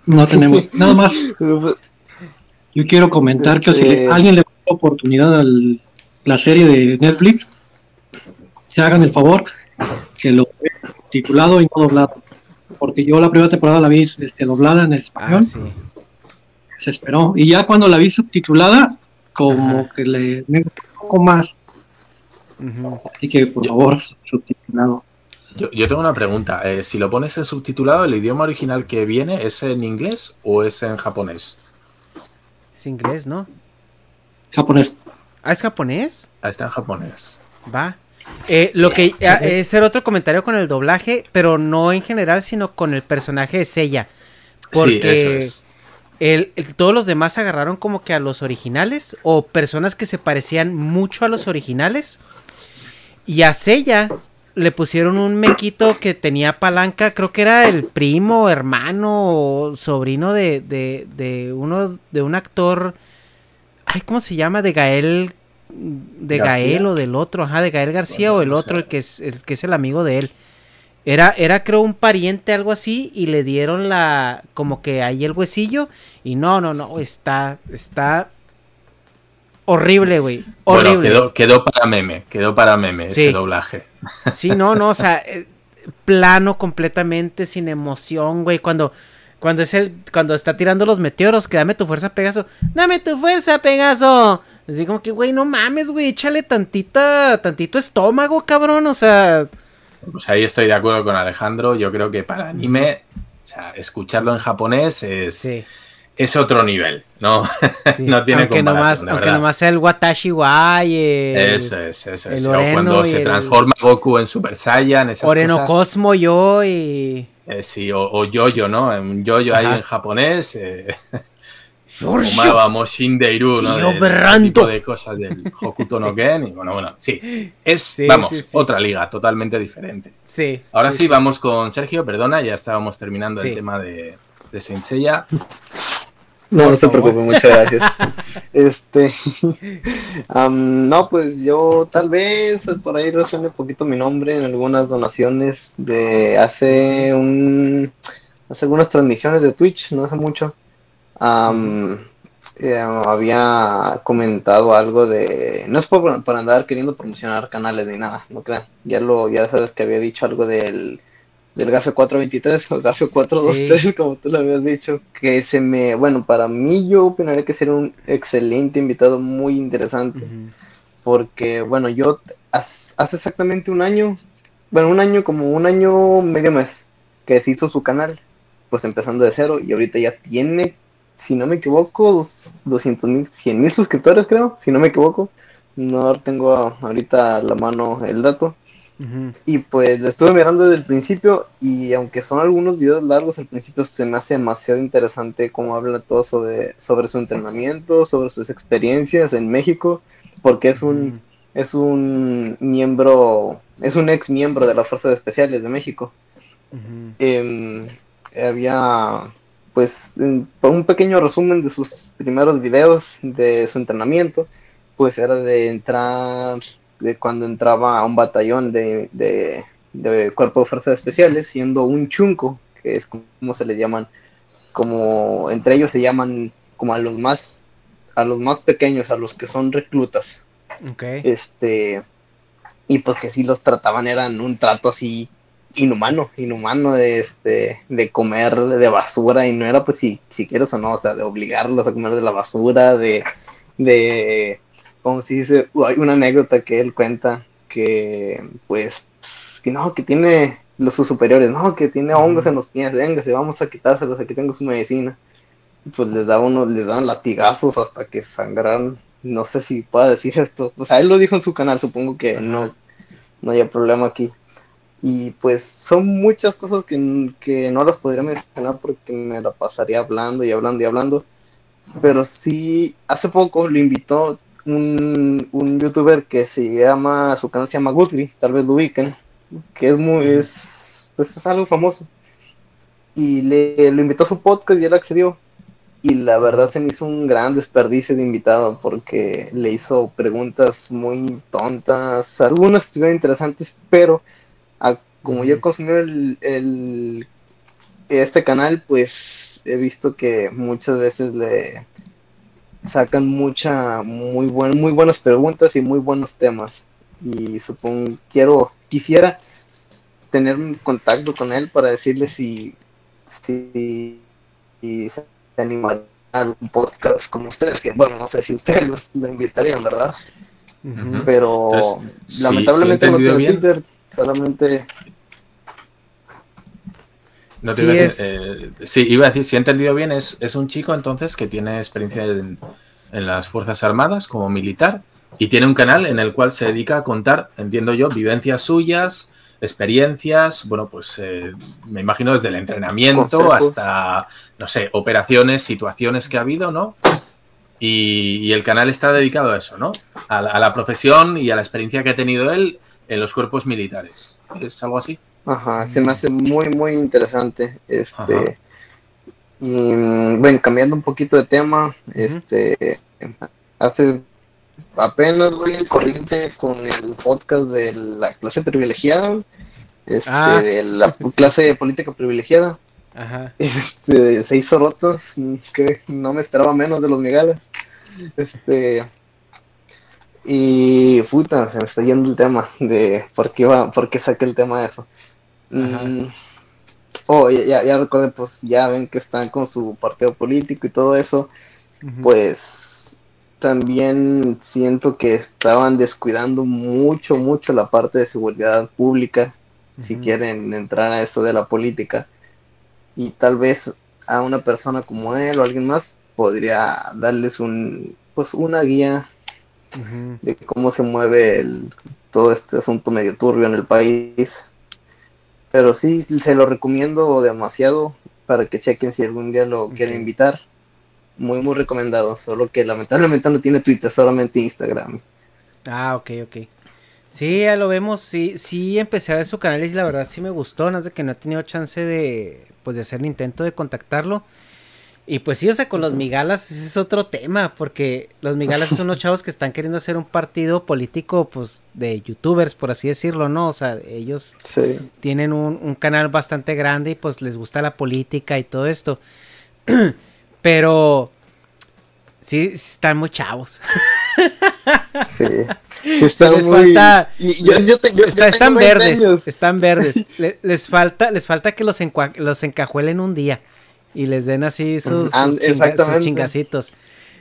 No tenemos, nada más. Yo quiero comentar que si este, alguien le oportunidad a la serie de Netflix, se hagan el favor que lo titulado y no doblado. Porque yo la primera temporada la vi este, doblada en español. Ah, se esperó. Y ya cuando la vi subtitulada, como que le me un poco más. Así que por favor, subtitulado. Yo, yo, tengo una pregunta. Eh, si lo pones en subtitulado, ¿el idioma original que viene es en inglés o es en japonés? Es inglés, ¿no? Japonés. ¿Ah, es japonés? Ah, está en japonés. Va. Eh, lo que ah, es ser otro comentario con el doblaje, pero no en general, sino con el personaje de Seiya. Porque el, todos los demás agarraron como que a los originales o personas que se parecían mucho a los originales. Y a Seiya le pusieron un mequito que tenía palanca, creo que era el primo, hermano o sobrino de, de, de uno de un actor Ay, ¿cómo se llama? De Gael. De Gael o del otro, ajá, de Gael García o el otro, el que es el que es el amigo de él. Era, era creo un pariente, algo así, y le dieron la, como que ahí el huesillo, y no, no, no, está, está horrible, güey. Horrible. Bueno, quedó, quedó, para meme, quedó para meme ese doblaje. Sí, no, no, o sea, eh, plano completamente, sin emoción, güey. Cuando, cuando es el. Cuando está tirando los meteoros, que dame tu fuerza, Pegaso. Dame tu fuerza, Pegaso. Así como que, güey, no mames, güey, échale tantita, tantito estómago, cabrón, o sea. Pues ahí estoy de acuerdo con Alejandro. Yo creo que para anime, o sea, escucharlo en japonés es, es otro nivel, ¿no? no tiene aunque nomás, aunque nomás sea el Watashi Wai, eso es, eso es. o cuando se transforma Goku en Super Saiyan, esas Oreno Cosmo yo y... Eh, sí, o, o Yoyo, ¿no? Un Yoyo ahí en japonés. Eh... Fumaba Moshindeiru, ¿no? De, de, tipo de cosas del Hokuto no Ken. Y bueno, bueno, sí. Es, vamos, otra liga totalmente diferente. Sí. Ahora sí, vamos con Sergio, perdona, ya estábamos terminando el tema de, de Senseiya. No, no se preocupe, muchas gracias. este, no, pues yo tal vez por ahí resuene un poquito mi nombre en algunas donaciones de hace un, hace algunas transmisiones de Twitch, no hace mucho. Eh, había comentado algo de, no es por, por andar queriendo promocionar canales ni nada, no crean. Ya lo, ya sabes que había dicho algo del del GAFE 423 o GAFE 423, como tú lo habías dicho, que se me, bueno, para mí yo opinaría que sería un excelente invitado, muy interesante, porque, bueno, yo hace, exactamente un año, bueno, un año, como un año, medio mes, que se hizo su canal, pues empezando de cero, y ahorita ya tiene, si no me equivoco, 200 mil, 100 mil suscriptores, creo, si no me equivoco, no tengo ahorita a la mano el dato y pues lo estuve mirando desde el principio y aunque son algunos videos largos al principio se me hace demasiado interesante cómo habla todo sobre, sobre su entrenamiento, sobre sus experiencias en México, porque es un, es un miembro, es un ex miembro de las Fuerzas Especiales de México. Em, había pues un pequeño resumen de sus primeros videos de su entrenamiento, pues era de entrar de cuando entraba a un batallón de, de, Cuerpo de Fuerzas Especiales, siendo un chunco, que es como se le llaman, como entre ellos se llaman como a los más, a los más pequeños, a los que son reclutas. Este, y pues que si los trataban, eran un trato así inhumano, inhumano de este, de comer de basura, y no era pues si, si quieres o no, o sea, de obligarlos a comer de la basura, de, de como si dice, hay una anécdota que él cuenta que, pues, que no, que tiene los sus superiores, no, que tiene hongos en los pies, venga, se vamos a quitárselos, aquí tengo su medicina. Pues les daban uno, les daban latigazos hasta que sangraron. No sé si pueda decir esto. O sea, él lo dijo en su canal, supongo que no, no haya problema aquí. Y pues son muchas cosas que, que no las podría mencionar porque me la pasaría hablando y hablando y hablando. Pero sí, hace poco lo invitó, un, un youtuber que se llama, su canal se llama Guthrie, tal vez lo ubiquen, que es muy, es, pues es algo famoso. Y le lo invitó a su podcast y él accedió. Y la verdad se me hizo un gran desperdicio de invitado porque le hizo preguntas muy tontas, algunas estuvieron interesantes, pero como yo consumí el, el, este canal, pues he visto que muchas veces le, sacan mucha, muy, buen, muy buenas preguntas y muy buenos temas. Y supongo, quiero, quisiera tener un contacto con él para decirle si, si, se animaría a un podcast como ustedes, que bueno, no sé si ustedes lo invitarían, ¿verdad? Pero lamentablemente no tengo Twitter, solamente no sí, eh, sí, iba a decir, si he entendido bien, es, es un chico entonces que tiene experiencia en, las Fuerzas Armadas como militar y tiene un canal en el cual se dedica a contar, entiendo yo, vivencias suyas, experiencias, bueno, pues eh, me imagino desde el entrenamiento hasta, no sé, operaciones, situaciones que ha habido, ¿no? Y, el canal está dedicado a eso, ¿no? A la, a la profesión y a la experiencia que ha tenido él en los cuerpos militares. ¿Es algo así? Ajá, se me hace muy, muy interesante. Este, y bueno, cambiando un poquito de tema, este, hace apenas voy al corriente con el podcast de la clase privilegiada, este, ah, de la clase de política privilegiada. Ajá. Este, se hizo rotos, que no me esperaba menos de los migales. Este, y puta, se me está yendo el tema de por qué, iba, por qué saqué el tema de eso. Mm, oh, ya, ya recuerden, pues ya ven que están con su partido político y todo eso. Pues también siento que estaban descuidando mucho, mucho la parte de seguridad pública, si quieren entrar a eso de la política. Y tal vez a una persona como él o alguien más, podría darles un, pues una guía de cómo se mueve el, todo este asunto medio turbio en el país. Pero sí, se lo recomiendo demasiado para que chequen si algún día lo quieren invitar. Muy, muy recomendado. Solo que lamentablemente no tiene Twitter, solamente Instagram. Ah, ok, ok. Sí, ya lo vemos. Sí, sí empecé a ver su canal y la verdad sí me gustó. No es de que no he tenido chance de, pues, de hacer el intento de contactarlo. Y pues sí, o sea, con los migalas ese es otro tema, porque los migalas son unos chavos que están queriendo hacer un partido político, pues, de youtubers, por así decirlo, ¿no? O sea, ellos tienen un, un, canal bastante grande y pues les gusta la política y todo esto. Pero sí, están muy chavos. sí. sí están les muy... falta... están verdes, están verdes. les, falta, les falta que los, los encajuelen un día y les den así sus, chingacitos.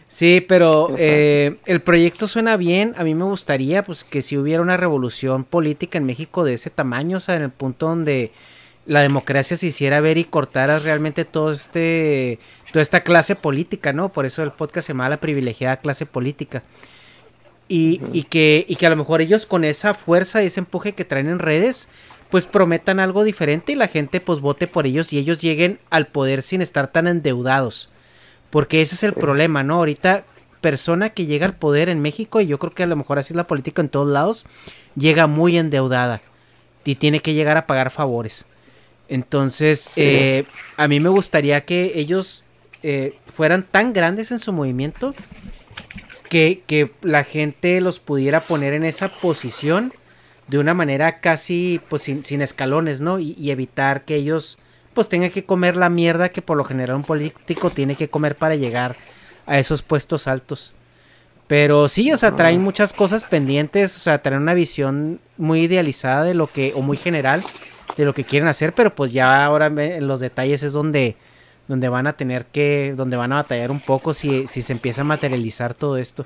Sí, pero eh, el proyecto suena bien. A mí me gustaría pues que si hubiera una revolución política en México de ese tamaño, o sea, en el punto donde la democracia se hiciera ver y cortaras realmente todo este toda esta clase política, ¿no? Por eso el podcast se llama La privilegiada clase política. Y, y, que, y que a lo mejor ellos con esa fuerza y ese empuje que traen en redes pues prometan algo diferente y la gente pues vote por ellos y ellos lleguen al poder sin estar tan endeudados. Porque ese es el problema, ¿no? Ahorita persona que llega al poder en México, y yo creo que a lo mejor así es la política en todos lados, llega muy endeudada y tiene que llegar a pagar favores. Entonces, eh, a mí me gustaría que ellos eh, fueran tan grandes en su movimiento que, que la gente los pudiera poner en esa posición de una manera casi pues sin, escalones, ¿no? Y, evitar que ellos pues tengan que comer la mierda que por lo general un político tiene que comer para llegar a esos puestos altos. Pero sí, o sea, traen muchas cosas pendientes, o sea, traen una visión muy idealizada de lo que, o muy general, de lo que quieren hacer, pero pues ya ahora en los detalles es donde, donde van a tener que, donde van a batallar un poco si, si se empieza a materializar todo esto.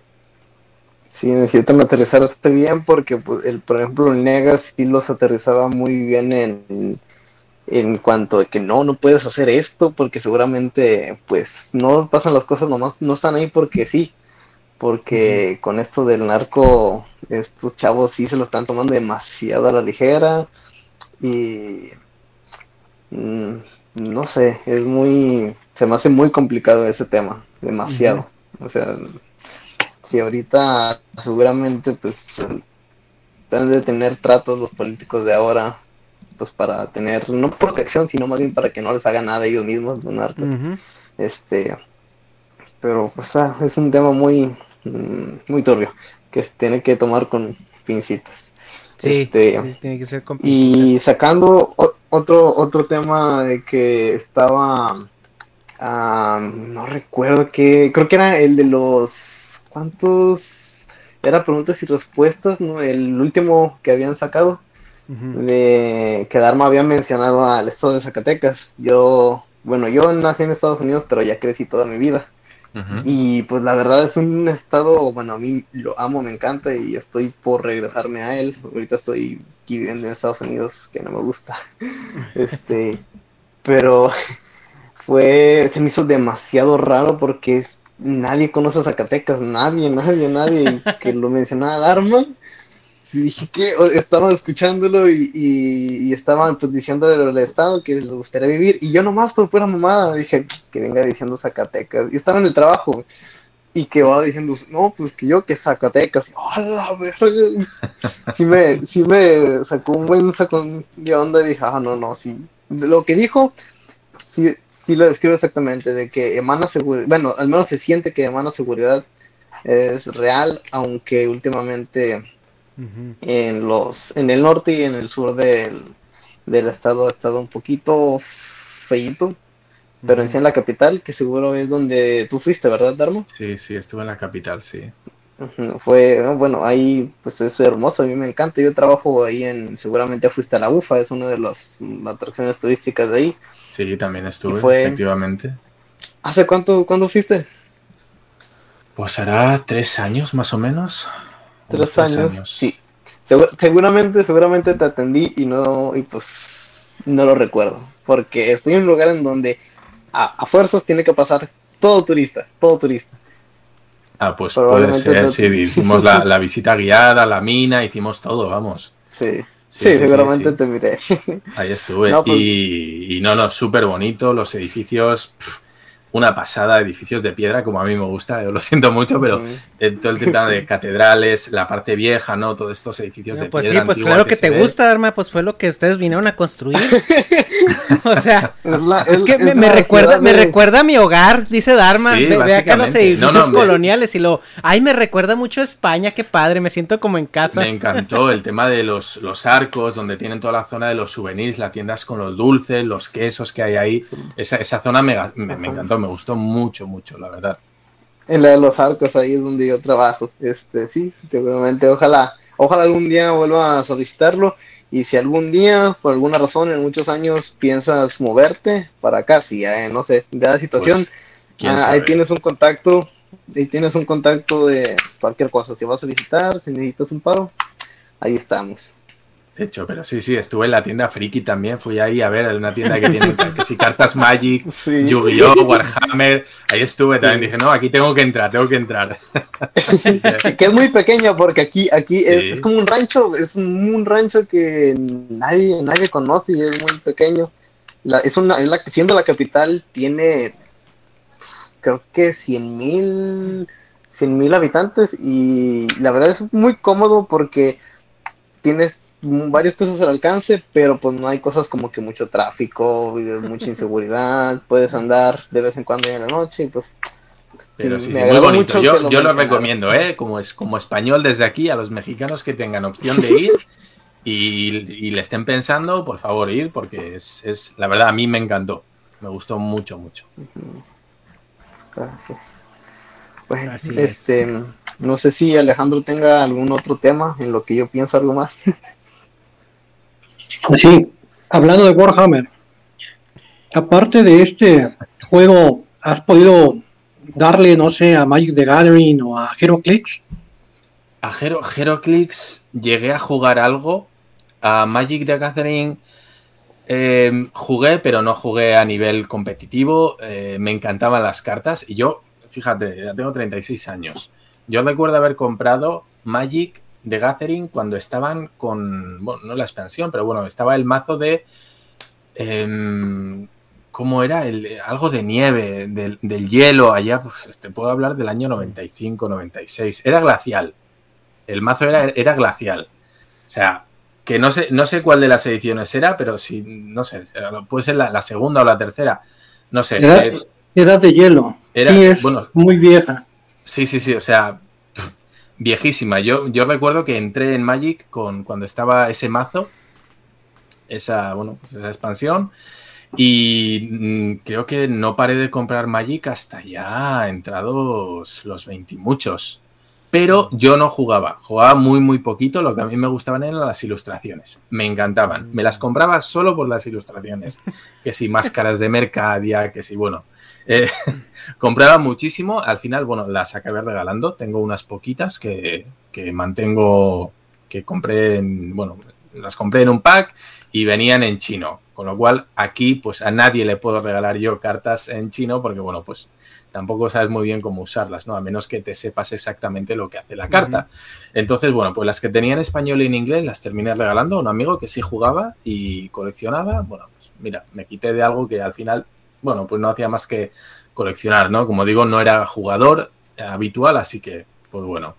Sí, necesitan aterrizarse bien porque, pues, el, por ejemplo, el Negas sí los aterrizaba muy bien en, en cuanto a que no, no puedes hacer esto porque seguramente, pues, no pasan las cosas nomás, no están ahí porque sí, porque con esto del narco, estos chavos sí se lo están tomando demasiado a la ligera y mm, no sé, es muy, se me hace muy complicado ese tema, demasiado, o sea si ahorita seguramente pues deben de tener tratos los políticos de ahora pues para tener no protección sino más bien para que no les haga nada ellos mismos este pero pues ah, es un tema muy mm, muy turbio que se tiene que tomar con pincitas. Sí, este, tiene que ser con y sacando otro otro tema de que estaba ah, no recuerdo que creo que era el de los ¿Cuántos? Era preguntas y respuestas, ¿no? El último que habían sacado. De que Dharma había mencionado al estado de Zacatecas. Yo, bueno, yo nací en Estados Unidos, pero ya crecí toda mi vida. Y pues la verdad es un estado, bueno, a mí lo amo, me encanta y estoy por regresarme a él. Ahorita estoy aquí viviendo en Estados Unidos, que no me gusta. este, pero fue, se me hizo demasiado raro porque es nadie conoce a Zacatecas, nadie, nadie, nadie, que lo mencionaba Dharma. Y dije que estaba escuchándolo y, y, estaban pues diciéndole al Estado que les gustaría vivir. Y yo nomás por pura mamada dije que venga diciendo Zacatecas. Y estaba en el trabajo. Y que va diciendo, no, pues que yo que Zacatecas. Y, ¡Oh, sí me, sí me sacó un buen sacón de onda y dije, ah, no, no, sí. Lo que dijo, sí, sí lo describo exactamente, de que emana seguridad, bueno, al menos se siente que emana seguridad es real, aunque últimamente en los, en el norte y en el sur del, estado ha estado un poquito feito, pero en sí en la capital, que seguro es donde tú fuiste, ¿verdad, Darmo? Sí, sí, estuve en la capital, sí. Fue, bueno, ahí pues es hermoso, a mí me encanta, yo trabajo ahí en, seguramente fuiste a la UFA, es una de las atracciones turísticas de ahí. Sí, también estuve, efectivamente. ¿Hace cuánto, cuándo fuiste? Pues hará tres años más o menos. Tres, años, sí. seguramente, seguramente te atendí y no, y pues no lo recuerdo. Porque estoy en un lugar en donde a, fuerzas tiene que pasar todo turista, todo turista. Ah, pues puede ser, sí, hicimos la, visita guiada, la mina, hicimos todo, vamos. Sí, sí, seguramente te miré. Ahí estuve. Pues y, no, no, súper bonito, los edificios una pasada, edificios de piedra, como a mí me gusta, yo lo siento mucho, pero todo el tema de catedrales, la parte vieja, ¿no? Todos estos edificios de pues piedra. Pues sí, pues claro que, te gusta, Dharma, pues fue lo que ustedes vinieron a construir. o sea, es, que me, recuerda, me recuerda a mi hogar, dice Dharma. ve, acá los edificios coloniales y lo, ay, me recuerda mucho a España, qué padre, me siento como en casa. Me encantó el tema de los, los arcos, donde tienen toda la zona de los souvenirs, las tiendas con los dulces, los quesos que hay ahí. Esa, esa zona me, me encantó me gustó mucho, mucho, la verdad. En la de los arcos, ahí es donde yo trabajo. Este, sí, seguramente, ojalá, ojalá algún día vuelva a solicitarlo. Y si algún día, por alguna razón, en muchos años, piensas moverte para acá, si no sé, de la situación, pues, ah, ahí tienes un contacto, ahí tienes un contacto de cualquier cosa. Si vas a solicitar, si necesitas un paro, ahí estamos hecho, pero sí, sí, estuve en la tienda Friki también, fui ahí a ver, una tienda que tiene que si cartas Magic, Yu-Gi-Oh, Warhammer, ahí estuve también, dije, no, aquí tengo que entrar, tengo que entrar. que es muy pequeño porque aquí, aquí es, como un rancho, es un, rancho que nadie, nadie conoce y es muy pequeño. La, es una, es la, siendo la capital, tiene creo que 100 mil 100 mil habitantes y la verdad es muy cómodo porque tienes varias cosas al alcance, pero pues no hay cosas como que mucho tráfico, mucha inseguridad, puedes andar de vez en cuando en la noche y pues... Pero sí, muy bonito. Yo, lo, yo lo recomiendo, ¿eh? Como, es, como español desde aquí, a los mexicanos que tengan opción de ir y, le estén pensando, por favor, ir, porque es, es, la verdad, a mí me encantó. Me gustó mucho, mucho. Gracias. Bueno, este, no sé si Alejandro tenga algún otro tema en lo que yo pienso algo más. Sí, hablando de Warhammer, aparte de este juego, ¿has podido darle, no sé, a Magic the Gathering o a HeroClix? A Hero, HeroClix llegué a jugar algo. A Magic the Gathering em, jugué, pero no jugué a nivel competitivo. Eh, me encantaban las cartas. Y yo, fíjate, ya tengo 36 años. Yo recuerdo haber comprado Magic de Gathering cuando estaban con, bueno, no la expansión, pero bueno, estaba el mazo de, em, ¿cómo era? El, algo de nieve, del, hielo, allá, pues te puedo hablar del año 95, 96, era glacial, el mazo era, era glacial, o sea, que no sé, no sé cuál de las ediciones era, pero si, no sé, puede ser la, segunda o la tercera, no sé. Edad, de hielo, era, sí, es muy vieja. Sí, sí, sí, o sea, viejísima. Yo, yo recuerdo que entré en Magic con, cuando estaba ese mazo, esa, bueno, pues esa expansión, y mm, creo que no paré de comprar Magic hasta ya entrados los 20 muchos. Pero yo no jugaba, jugaba muy, muy poquito. Lo que a mí me gustaban eran las ilustraciones. Me encantaban. Me las compraba solo por las ilustraciones. Que si máscaras de Mercadia, que si, bueno, eh, compraba muchísimo, al final, bueno, las acabé regalando. Tengo unas poquitas que, mantengo, que compré en, bueno, las compré en un pack y venían en chino. Con lo cual, aquí, pues a nadie le puedo regalar yo cartas en chino porque, bueno, pues tampoco sabes muy bien cómo usarlas, ¿no? A menos que te sepas exactamente lo que hace la carta. Entonces, bueno, pues las que tenía en español y en inglés las terminé regalando a un amigo que sí jugaba y coleccionaba. Bueno, pues mira, me quité de algo que al final bueno, pues no hacía más que coleccionar, ¿no? Como digo, no era jugador habitual, así que, pues bueno.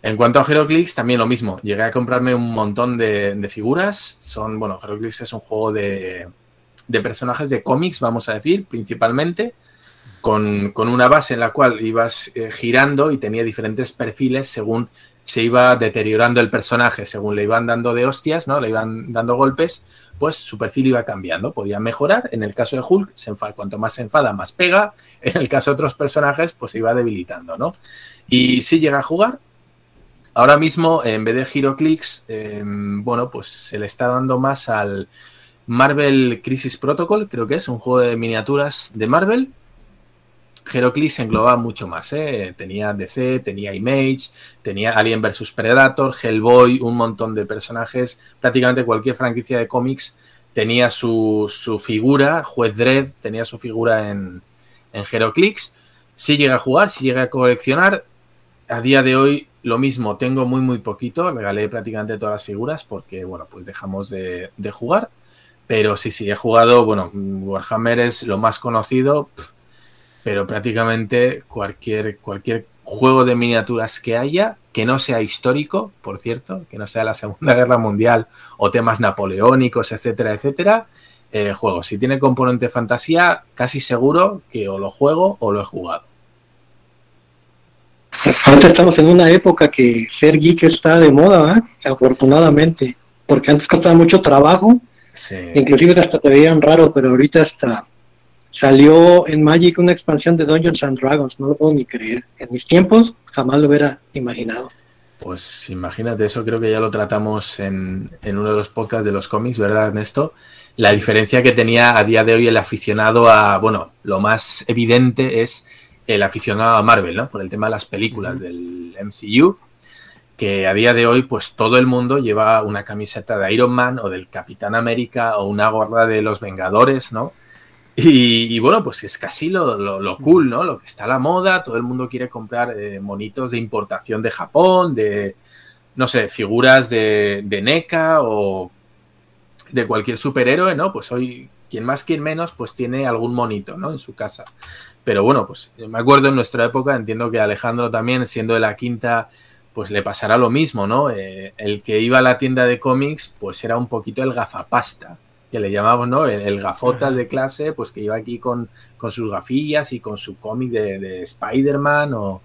En cuanto a Heroclix, también lo mismo. Llegué a comprarme un montón de, figuras. Son, bueno, Heroclix es un juego de, de personajes de cómics, vamos a decir, principalmente, con, una base en la cual ibas eh, girando y tenía diferentes perfiles según se iba deteriorando el personaje, según le iban dando de hostias, ¿no? Le iban dando golpes pues su perfil iba cambiando, podía mejorar. En el caso de Hulk, se enfada, cuanto más se enfada, más pega. En el caso de otros personajes, pues se iba debilitando, ¿no? Y si llega a jugar. Ahora mismo, en vez de Giroclix, em, bueno, pues se le está dando más al Marvel Crisis Protocol, creo que es un juego de miniaturas de Marvel, Heroclix englobaba mucho más, ¿eh? Tenía DC, tenía Image, tenía Alien vs Predator, Hellboy, un montón de personajes. Prácticamente cualquier franquicia de cómics tenía su, figura, Juez Dredd tenía su figura en, en Heroclix. Sí llega a jugar, sí llega a coleccionar. A día de hoy lo mismo, tengo muy muy poquito, regalé prácticamente todas las figuras porque, bueno, pues dejamos de, jugar. Pero sí, sí, he jugado, bueno, Warhammer es lo más conocido, pero prácticamente cualquier, cualquier juego de miniaturas que haya, que no sea histórico, por cierto, que no sea la Segunda Guerra Mundial o temas napoleónicos, etcétera, etcétera, eh, juego. Si tiene componente fantasía, casi seguro que o lo juego o lo he jugado. Ahorita estamos en una época que ser geek está de moda, afortunadamente, porque antes costaba mucho trabajo, inclusive hasta te veían raro, pero ahorita hasta salió en Magic una expansión de Dungeons and Dragons, no lo puedo ni creer. En mis tiempos jamás lo hubiera imaginado. Pues imagínate, eso creo que ya lo tratamos en, en uno de los podcasts de los cómics, ¿verdad, Ernesto? La diferencia que tenía a día de hoy el aficionado a, bueno, lo más evidente es el aficionado a Marvel, ¿no? Por el tema de las películas del MCU, que a día de hoy, pues todo el mundo lleva una camiseta de Iron Man o del Capitán América o una gorra de los Vengadores, ¿no? Y, bueno, pues es casi lo, cool, ¿no? Lo que está a la moda, todo el mundo quiere comprar eh, monitos de importación de Japón, de, no sé, figuras de, de NECA o de cualquier superhéroe, ¿no? Pues hoy, quien más, quien menos, pues tiene algún monito, ¿no? En su casa. Pero bueno, pues me acuerdo en nuestra época, entiendo que Alejandro también, siendo de la quinta, pues le pasará lo mismo, ¿no? Eh, el que iba a la tienda de cómics, pues era un poquito el gafapasta, que le llamamos, ¿no? El, gafota de clase, pues que iba aquí con, con sus gafillas y con su cómic de, Spider-Man o,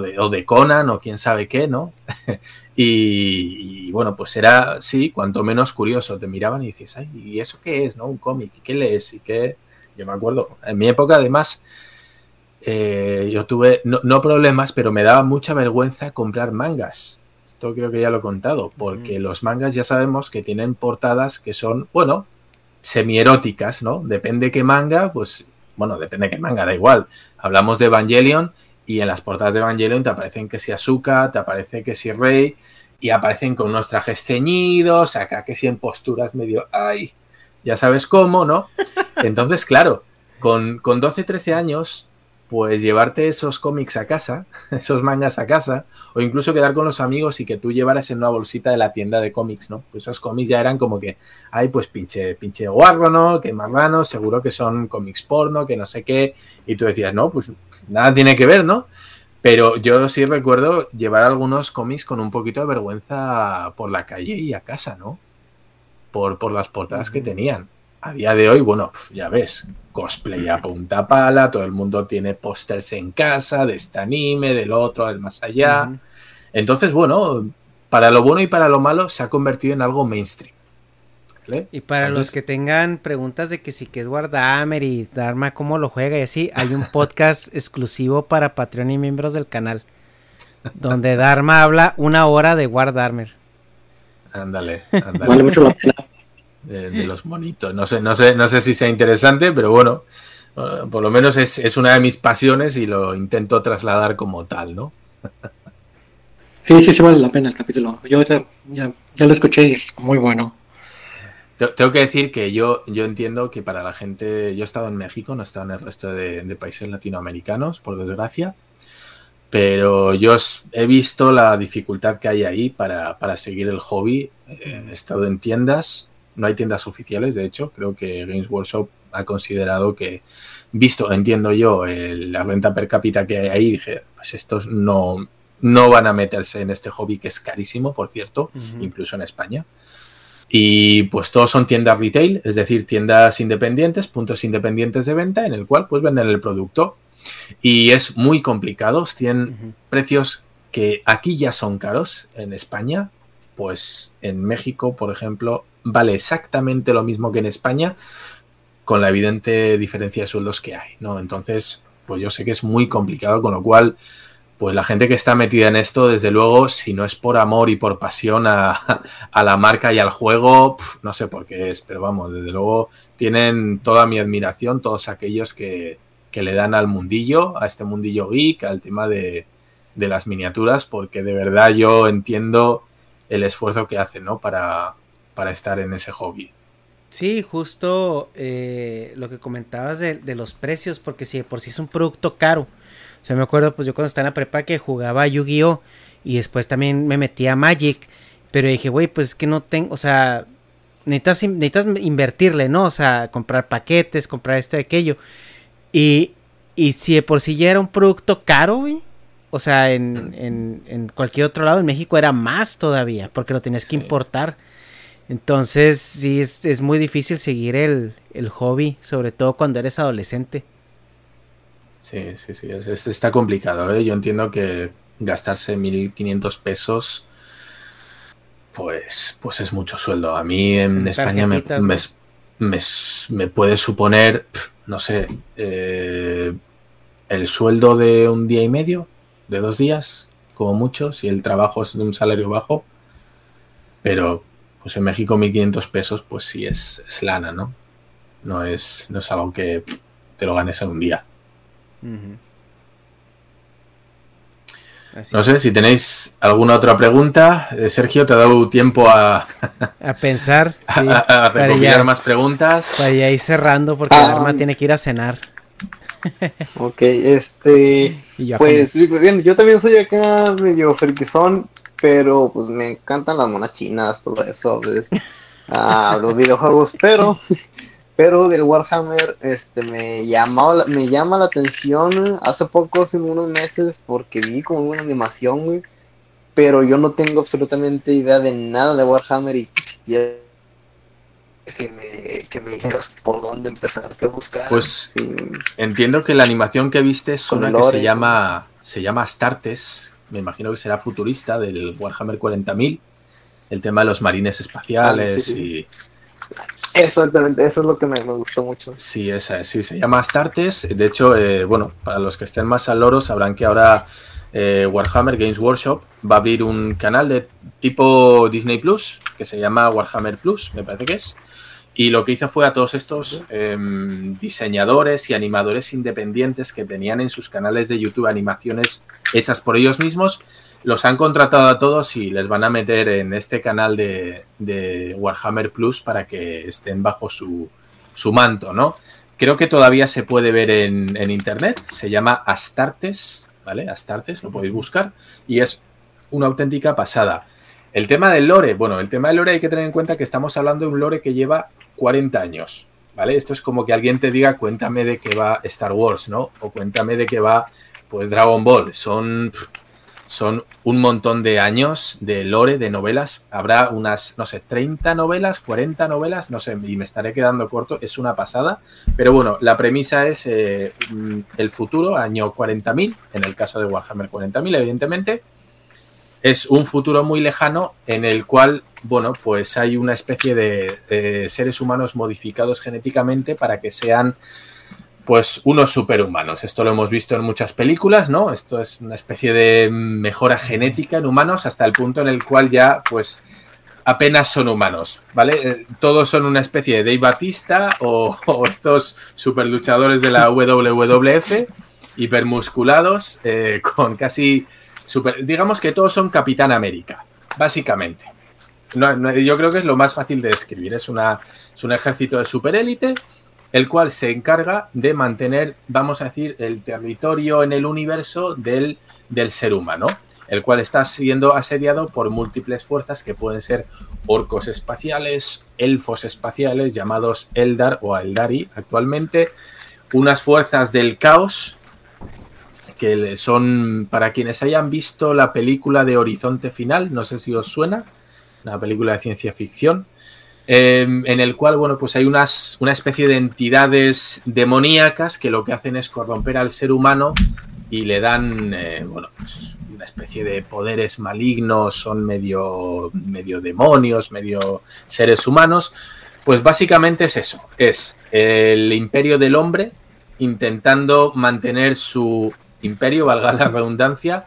de, o, de, Conan o quién sabe qué, ¿no? y, bueno, pues era, sí, cuanto menos curioso. Te miraban y dices, ay, ¿y eso qué es, no? Un cómic, ¿qué lees? Y qué... Yo me acuerdo, en mi época además eh, yo tuve, no, problemas, pero me daba mucha vergüenza comprar mangas. Esto creo que ya lo he contado, porque los mangas ya sabemos que tienen portadas que son, bueno, semieróticas, ¿no? Depende qué manga, pues, bueno, depende qué manga, da igual. Hablamos de Evangelion y en las portadas de Evangelion te aparecen que si Asuka, te aparece que si Rey, y aparecen con unos trajes ceñidos, acá que si en posturas medio, ay, ya sabes cómo, ¿no? Entonces, claro, con, con 12, 13 años pues llevarte esos cómics a casa, esos mangas a casa, o incluso quedar con los amigos y que tú llevaras en una bolsita de la tienda de cómics, ¿no? Pues esos cómics ya eran como que, ay, pues pinche, pinche guarro, ¿no? Que marrano, seguro que son cómics porno, que no sé qué, y tú decías, no, pues nada tiene que ver, ¿no? Pero yo sí recuerdo llevar algunos cómics con un poquito de vergüenza por la calle y a casa, ¿no? Por, por las portadas que tenían a día de hoy, bueno, ya ves, cosplay a punta pala, todo el mundo tiene pósters en casa de este anime, del otro, del más allá. Entonces, bueno, para lo bueno y para lo malo se ha convertido en algo mainstream. Y para los que tengan preguntas de que si que es Warhammer y Dharma cómo lo juega y así, hay un podcast exclusivo para Patreon y miembros del canal. Donde Dharma habla una hora de Warhammer. Ándale, ándale. Vale mucho la pena de, los monitos. No sé, no sé, no sé si sea interesante, pero bueno, eh, por lo menos es, una de mis pasiones y lo intento trasladar como tal, ¿no? Sí, sí, sí vale la pena el capítulo. Yo ya, ya, lo escuché y es muy bueno. Tengo que decir que yo, yo entiendo que para la gente, yo he estado en México, no he estado en el resto de, países latinoamericanos, por desgracia, pero yo he visto la dificultad que hay ahí para, para seguir el hobby. Eh, he estado en tiendas no hay tiendas oficiales, de hecho, creo que Games Workshop ha considerado que, visto, entiendo yo, la renta per cápita que hay ahí, dije, pues estos no, no van a meterse en este hobby que es carísimo, por cierto, incluso en España. Y pues todos son tiendas retail, es decir, tiendas independientes, puntos independientes de venta, en el cual pues venden el producto. Y es muy complicado, tienen precios que aquí ya son caros en España, pues en México, por ejemplo, vale exactamente lo mismo que en España, con la evidente diferencia de sueldos que hay, ¿no? Entonces, pues yo sé que es muy complicado, con lo cual, pues la gente que está metida en esto, desde luego, si no es por amor y por pasión a, la marca y al juego, no sé por qué es, pero vamos, desde luego tienen toda mi admiración, todos aquellos que, que le dan al mundillo, a este mundillo geek, al tema de, de las miniaturas, porque de verdad yo entiendo el esfuerzo que hacen, ¿no? Para, para estar en ese hobby. Sí, justo eh, lo que comentabas de, de, los precios, porque si por sí es un producto caro. O sea, me acuerdo, pues yo cuando estaba en la prepa que jugaba Yu-Gi-Oh! y después también me metí a Magic, pero dije, güey, pues es que no tengo, o sea, necesitas, necesitas invertirle, ¿no? O sea, comprar paquetes, comprar esto y aquello. Y, y si de por sí ya era un producto caro, güey. O sea, en, en, en, cualquier otro lado, en México era más todavía, porque lo tenías que importar. Entonces, sí, es, es muy difícil seguir el, el, hobby, sobre todo cuando eres adolescente. Sí, sí, sí, es, está complicado. ¿eh? Yo entiendo que gastarse 1.500 pesos, pues, pues es mucho sueldo. A mí en España me, me, me, me, puede suponer, no sé, eh, el sueldo de un día y medio, de dos días, como mucho, si el trabajo es de un salario bajo. Pero, pues en México 1.500 pesos, pues sí es, es, lana, ¿no? No es, no es algo que te lo ganes en un día. Uh -huh. Así no sé es. si tenéis alguna otra pregunta. Eh, Sergio, te ha dado tiempo a, a pensar, sí, a, a recopilar más preguntas. Para ya ir cerrando porque ah, Arma tiene que ir a cenar. Ok, este. pues bien, yo también soy acá medio friquizón, pero pues me encantan las monas chinas, todo eso, pues, ah, los videojuegos, pero pero del Warhammer este me llamó me llama la atención hace poco hace unos meses porque vi como una animación güey pero yo no tengo absolutamente idea de nada de Warhammer y que me, que me dijeras por dónde empezar a buscar pues sí. entiendo que la animación que viste es una que se llama se llama Astartes me imagino que será futurista del Warhammer 40.000 el tema de los marines espaciales ah, sí. y Exactamente, eso es lo que me, me, gustó mucho. Sí, esa es, sí, se llama Astartes. De hecho, eh, bueno, para los que estén más al loro sabrán que ahora eh, Warhammer Games Workshop va a abrir un canal de tipo Disney Plus que se llama Warhammer Plus, me parece que es. Y lo que hizo fue a todos estos eh, diseñadores y animadores independientes que tenían en sus canales de YouTube animaciones hechas por ellos mismos, los han contratado a todos y les van a meter en este canal de, de Warhammer Plus para que estén bajo su, su, manto, ¿no? Creo que todavía se puede ver en, en, internet, se llama Astartes, ¿vale? Astartes, lo podéis buscar, y es una auténtica pasada. El tema del lore, bueno, el tema del lore hay que tener en cuenta que estamos hablando de un lore que lleva 40 años, ¿vale? Esto es como que alguien te diga, cuéntame de qué va Star Wars, ¿no? O cuéntame de qué va, pues, Dragon Ball. Son son un montón de años de lore, de novelas. Habrá unas, no sé, 30 novelas, 40 novelas, no sé, y me estaré quedando corto, es una pasada. Pero bueno, la premisa es eh, el futuro, año 40.000, en el caso de Warhammer 40.000, evidentemente. Es un futuro muy lejano en el cual, bueno, pues hay una especie de, seres humanos modificados genéticamente para que sean pues unos superhumanos. Esto lo hemos visto en muchas películas, ¿no? Esto es una especie de mejora genética en humanos hasta el punto en el cual ya, pues, apenas son humanos, ¿vale? Eh, todos son una especie de Dave Batista o, o estos superluchadores de la WWF, hipermusculados, eh, con casi... Super, digamos que todos son Capitán América, básicamente. No, yo creo que es lo más fácil de describir. Es, una, es un ejército de superélite el cual se encarga de mantener, vamos a decir, el territorio en el universo del, del ser humano, el cual está siendo asediado por múltiples fuerzas que pueden ser orcos espaciales, elfos espaciales llamados Eldar o Eldari actualmente, unas fuerzas del caos que son, para quienes hayan visto la película de Horizonte Final, no sé si os suena, una película de ciencia ficción, eh, en el cual, bueno, pues hay unas, una especie de entidades demoníacas que lo que hacen es corromper al ser humano y le dan, eh, bueno, pues una especie de poderes malignos, son medio, medio demonios, medio seres humanos. Pues básicamente es eso, es el imperio del hombre intentando mantener su imperio, valga la redundancia,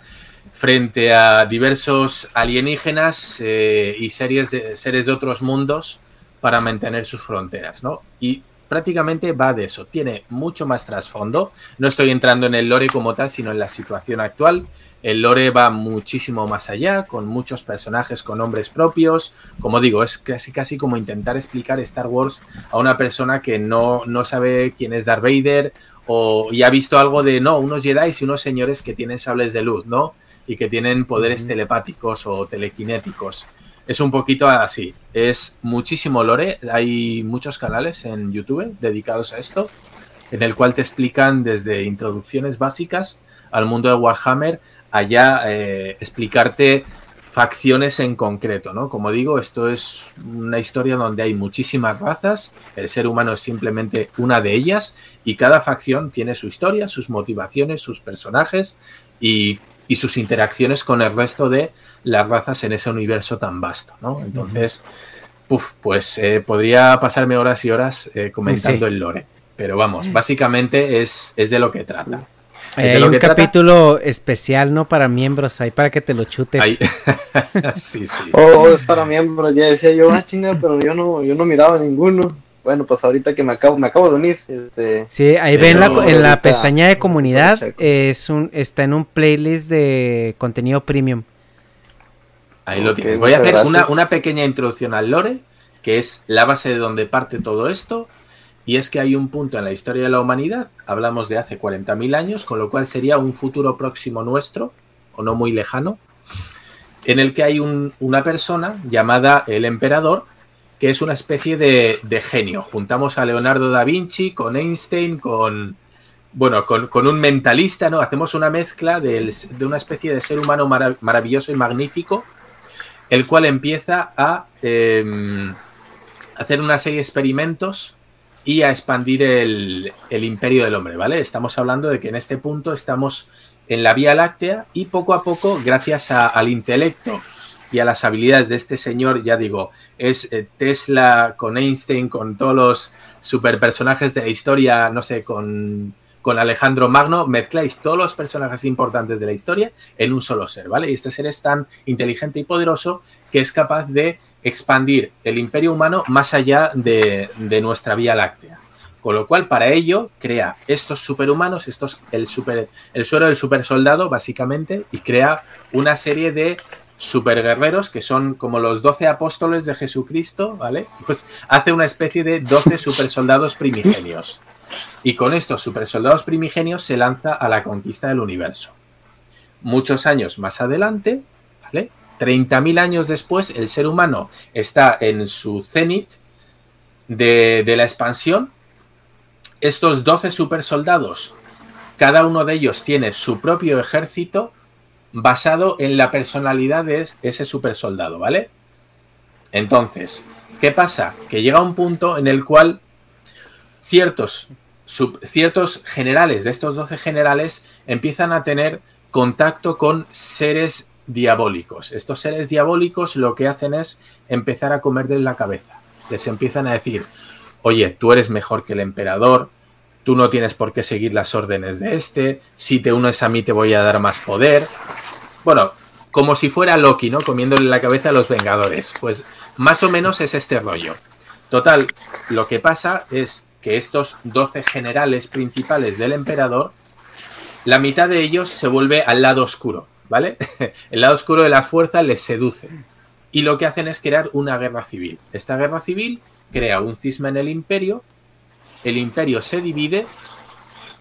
frente a diversos alienígenas eh, y series de, seres de otros mundos para mantener sus fronteras, ¿no? Y prácticamente va de eso. Tiene mucho más trasfondo. No estoy entrando en el lore como tal, sino en la situación actual. El lore va muchísimo más allá, con muchos personajes con nombres propios. Como digo, es casi casi como intentar explicar Star Wars a una persona que no, no sabe quién es Darth Vader o y ha visto algo de no, unos Jedi y unos señores que tienen sables de luz, ¿no? Y que tienen poderes telepáticos o telequinéticos. Es un poquito así. Es muchísimo lore. Hay muchos canales en YouTube dedicados a esto, en el cual te explican desde introducciones básicas al mundo de Warhammer, allá eh, explicarte facciones en concreto, ¿no? Como digo, esto es una historia donde hay muchísimas razas, el ser humano es simplemente una de ellas y cada facción tiene su historia, sus motivaciones, sus personajes y y sus interacciones con el resto de las razas en ese universo tan vasto, ¿no? Entonces, pues eh, podría pasarme horas y horas eh, comentando el lore. Pero vamos, básicamente es, es de lo que trata. hay un capítulo especial, ¿no? Para miembros, ahí para que te lo chutes. sí, sí. Oh, es para miembros, ya decía yo, ah, chinga, pero yo no, yo no miraba ninguno bueno, pues ahorita que me acabo, me acabo de unir. Este, sí, ahí ven la, en la pestaña de comunidad, es un, está en un playlist de contenido premium. Ahí lo tienes. Voy a hacer una, pequeña introducción al lore, que es la base de donde parte todo esto. Y es que hay un punto en la historia de la humanidad, hablamos de hace 40.000 años, con lo cual sería un futuro próximo nuestro, o no muy lejano, en el que hay una persona llamada el emperador, que es una especie de, genio. Juntamos a Leonardo da Vinci con Einstein, con, bueno, con, un mentalista, ¿no? Hacemos una mezcla de, una especie de ser humano maravilloso y magnífico, el cual empieza a em, hacer una serie de experimentos y a expandir el, imperio del hombre, ¿vale? Estamos hablando de que en este punto estamos en la Vía Láctea y poco a poco, gracias al intelecto y a las habilidades de este señor, ya digo, es eh, Tesla con Einstein, con todos los super personajes de la historia, no sé, con, con Alejandro Magno, mezcláis todos los personajes importantes de la historia en un solo ser, ¿vale? Y este ser es tan inteligente y poderoso que es capaz de expandir el imperio humano más allá de, de nuestra Vía Láctea. Con lo cual, para ello, crea estos superhumanos, estos, el, super, el suero del super soldado, básicamente, y crea una serie de superguerreros, que son como los 12 apóstoles de Jesucristo, ¿vale? Pues hace una especie de 12 supersoldados primigenios. Y con estos supersoldados primigenios se lanza a la conquista del universo. Muchos años más adelante, ¿vale? 30.000 años después, el ser humano está en su cenit de, de la expansión. Estos 12 supersoldados, cada uno de ellos tiene su propio ejército basado en la personalidad de ese super soldado, ¿vale? Entonces, ¿qué pasa? Que llega un punto en el cual ciertos, ciertos generales de estos 12 generales empiezan a tener contacto con seres diabólicos. Estos seres diabólicos lo que hacen es empezar a comerles la cabeza. Les empiezan a decir, oye, tú eres mejor que el emperador, tú no tienes por qué seguir las órdenes de este, si te unes a mí te voy a dar más poder. Bueno, como si fuera Loki, ¿no? Comiéndole la cabeza a los Vengadores. Pues más o menos es este rollo. Total, lo que pasa es que estos 12 generales principales del emperador, la mitad de ellos se vuelve al lado oscuro, ¿vale? El lado oscuro de la fuerza les seduce. Y lo que hacen es crear una guerra civil. Esta guerra civil crea un cisma en el imperio, el imperio se divide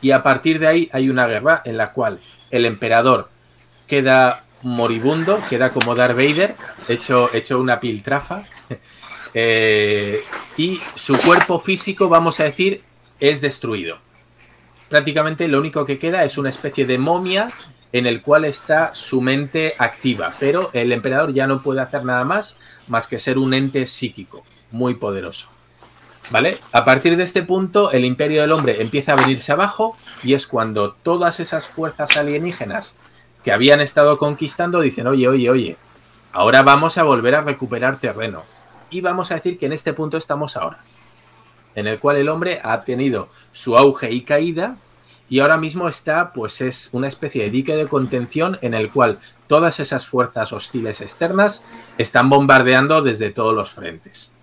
y a partir de ahí hay una guerra en la cual el emperador queda moribundo, queda como Darth Vader, hecho, hecho una piltrafa. Eh, y su cuerpo físico, vamos a decir, es destruido. Prácticamente lo único que queda es una especie de momia en el cual está su mente activa, pero el emperador ya no puede hacer nada más más que ser un ente psíquico muy poderoso. ¿Vale? A partir de este punto, el imperio del hombre empieza a venirse abajo y es cuando todas esas fuerzas alienígenas que habían estado conquistando dicen, oye, oye, oye, ahora vamos a volver a recuperar terreno. Y vamos a decir que en este punto estamos ahora, en el cual el hombre ha tenido su auge y caída y ahora mismo está, pues es una especie de dique de contención en el cual todas esas fuerzas hostiles externas están bombardeando desde todos los frentes.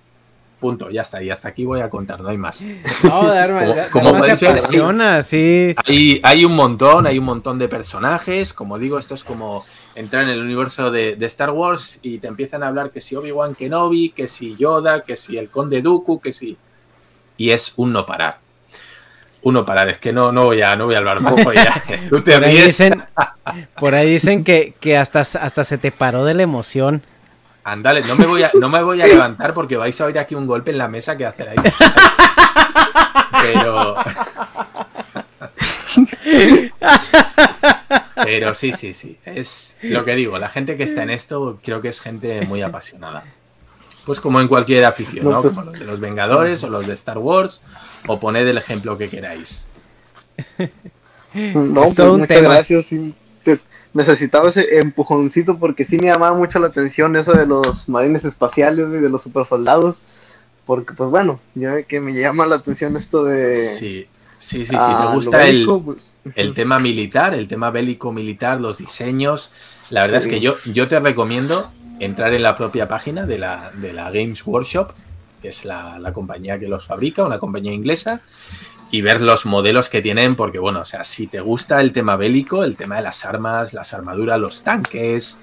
Punto, ya está. Y hasta aquí voy a contar, no hay más. No, como, como se apasiona, sí. Hay, hay, un montón, hay un montón de personajes. Como digo, esto es como entrar en el universo de, de Star Wars y te empiezan a hablar que si Obi-Wan Kenobi, que si Yoda, que si el Conde Dooku, que si... Y es un no parar uno parar, es que no, no, voy, a, no voy a hablar más. Tú te por, ahí dicen, por ahí dicen que, que hasta, hasta se te paró de la emoción. Ándale, no me voy a, no me voy a levantar porque vais a oír aquí un golpe en la mesa que hacer ahí. Pero. Pero sí, sí, sí. Es lo que digo. La gente que está en esto creo que es gente muy apasionada. Pues como en cualquier afición, ¿no? Como los de los Vengadores o los de Star Wars, o poned el ejemplo que queráis. No, pues muchas gracias. Necesitaba ese empujoncito porque sí me llamaba mucho la atención eso de los marines espaciales y de los supersoldados. Porque, pues bueno, ya que me llama la atención esto de. Sí, sí, sí, si te ah, gusta el, pues, el tema militar, el tema bélico militar, los diseños. La verdad es que yo, yo te recomiendo entrar en la propia página de la, de la Games Workshop, que es la, compañía que los fabrica, una compañía inglesa, y ver los modelos que tienen, porque bueno, o sea, si te gusta el tema bélico, el tema de las armas, las armaduras, los tanques,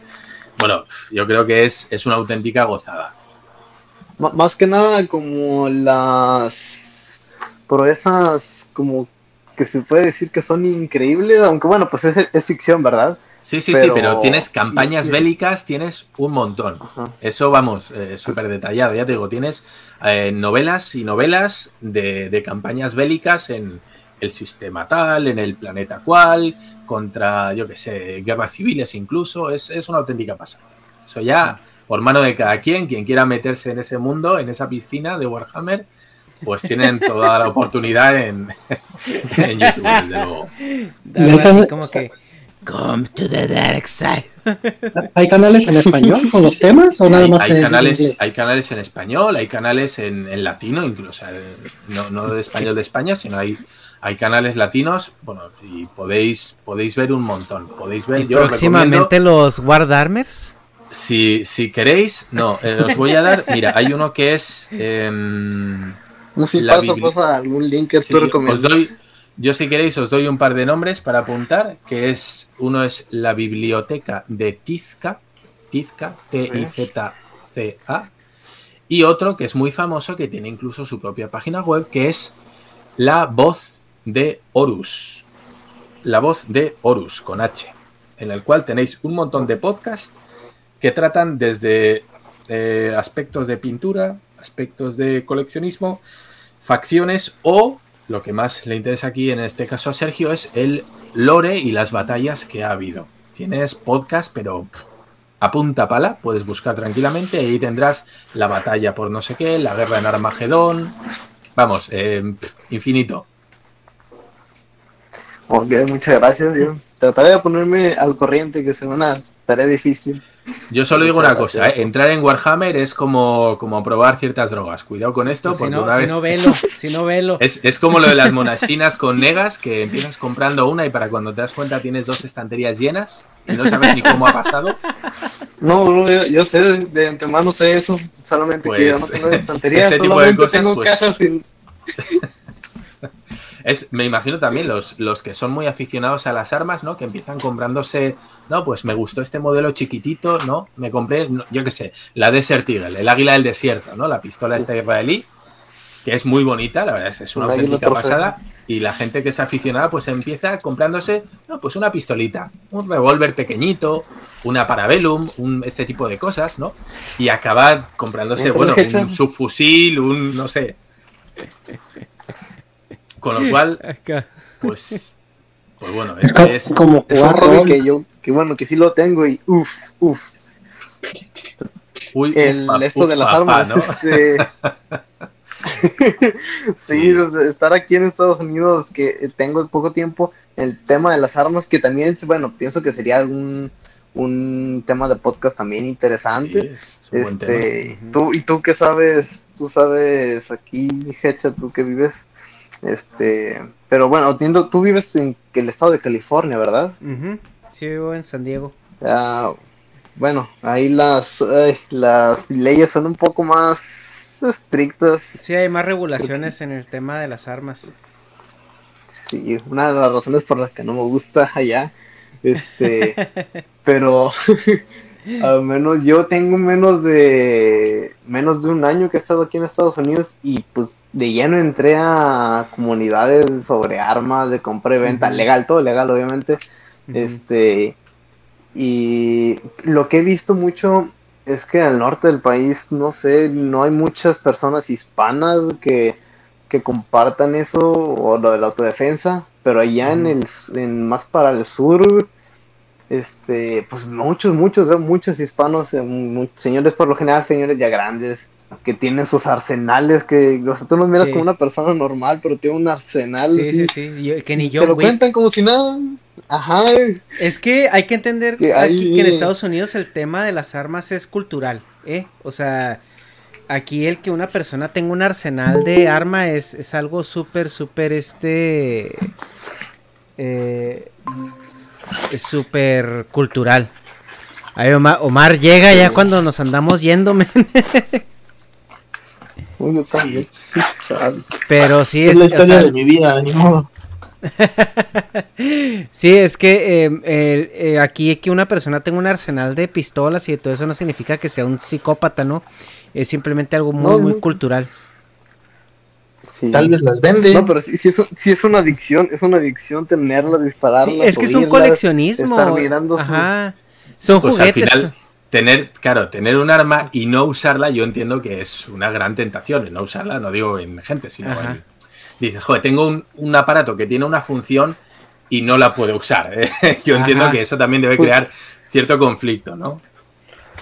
bueno, yo creo que es, es una auténtica gozada. más que nada como las proezas como que se puede decir que son increíbles, aunque bueno, pues es, es ficción, ¿verdad? Sí, sí, sí, pero tienes campañas bélicas, tienes un montón. Eso vamos, eh, súper detallado. Ya te digo, tienes eh, novelas y novelas de, campañas bélicas en el sistema tal, en el planeta cual, contra, yo qué sé, guerras civiles incluso. Es, una auténtica pasada. Eso ya, por mano de cada quien, quien quiera meterse en ese mundo, en esa piscina de Warhammer, pues tienen toda la oportunidad en, YouTube, desde luego. como que Come to the dark side. ¿Hay canales en español con los temas o nada más hay, canales, Hay canales en español, hay canales en, latino, incluso no, no, de español de España, sino hay, hay canales latinos, bueno, y podéis, podéis ver un montón. Podéis ver. ¿Y próximamente los Guard Armers. Si, si queréis, no, eh, os voy a dar. Mira, hay uno que es. Em, no sé si paso, pasa algún link que tú recomiendas. Os doy, yo si queréis os doy un par de nombres para apuntar, que es uno es la biblioteca de Tizca, Tizca, T-I-Z-C-A, y otro que es muy famoso, que tiene incluso su propia página web, que es La Voz de Horus. La Voz de Horus, con H, en el cual tenéis un montón de podcasts que tratan desde eh, aspectos de pintura, aspectos de coleccionismo, facciones o lo que más le interesa aquí en este caso a Sergio es el lore y las batallas que ha habido. Tienes podcast, pero a punta pala, puedes buscar tranquilamente y ahí tendrás la batalla por no sé qué, la guerra en Armagedón. Vamos, eh, infinito. Ok, muchas gracias. Trataré de ponerme al corriente, que será una tarea difícil. Yo solo digo una cosa, ¿eh? entrar en Warhammer es como, como probar ciertas drogas. Cuidado con esto. Si no, si no velo, si no velo. Es, es, como lo de las monachinas con negas, que empiezas comprando una y para cuando te das cuenta tienes dos estanterías llenas y no sabes ni cómo ha pasado. No, yo, sé, de, antemano sé eso, solamente que yo no tengo pues, estanterías, este tipo de cosas, tengo pues, cajas sin... Es, me imagino también los, los que son muy aficionados a las armas, ¿no? Que empiezan comprándose, no, pues me gustó este modelo chiquitito, ¿no? Me compré, yo qué sé, la Desert Eagle, el águila del desierto, ¿no? La pistola esta israelí, que es muy bonita, la verdad es, es una auténtica pasada. Y la gente que es aficionada, pues empieza comprándose, no, pues una pistolita, un revólver pequeñito, una Parabellum, un, este tipo de cosas, ¿no? Y acaba comprándose, bueno, un subfusil, un, no sé. Con lo cual, pues, pues bueno, es, es, como es un hobby que yo, que bueno, que sí lo tengo y uff, uff. Uy, el, esto de las armas, este... sí, estar aquí en Estados Unidos, que tengo poco tiempo, el tema de las armas, que también, bueno, pienso que sería algún un tema de podcast también interesante. este, tú, ¿Y tú qué sabes? Tú sabes aquí, Hecha, tú que vives este, pero bueno, entiendo, tú vives en el estado de California, ¿verdad? Sí, vivo en San Diego. bueno, ahí las, las leyes son un poco más más estrictas. Sí, hay más regulaciones en el tema de las armas. Sí, una de las razones por las que no me gusta allá. Este, pero al menos yo tengo menos de menos de un año que he estado aquí en Estados Unidos y pues de lleno entré a comunidades sobre armas de compra y venta, legal, todo legal obviamente. Este y lo que he visto mucho es que al norte del país, no sé, no hay muchas personas hispanas que, que compartan eso o lo de la autodefensa, pero allá en el en más para el sur este, pues muchos, muchos, muchos hispanos, eh, señores por lo general, señores ya grandes, que tienen sus arsenales, que o sea, tú los miras como una persona normal, pero tiene un arsenal. Sí, sí, sí, que ni yo. Te lo cuentan como si nada. Ajá. Es que hay que entender que, aquí, que en Estados Unidos el tema de las armas es cultural, ¿eh? O sea, aquí el que una persona tenga un arsenal de arma es, es algo súper, súper, este... Eh, es súper cultural. Ahí Omar, llega ya cuando nos andamos yendo, Pero sí es, la historia de mi vida, ni modo. sí, es que em, eh, aquí que una persona tenga un arsenal de pistolas y todo eso no significa que sea un psicópata, ¿no? Es simplemente algo muy, muy cultural. Tal vez las vende. No, pero si es, una adicción, es una adicción tenerla, dispararla. Sí, es que es un coleccionismo. Ajá. Son pues juguetes. Al final, tener, claro, tener un arma y no usarla, yo entiendo que es una gran tentación. no usarla, no digo en gente, sino en. Dices, joder, tengo un, aparato que tiene una función y no la puedo usar. yo entiendo que eso también debe pues crear cierto conflicto, ¿no?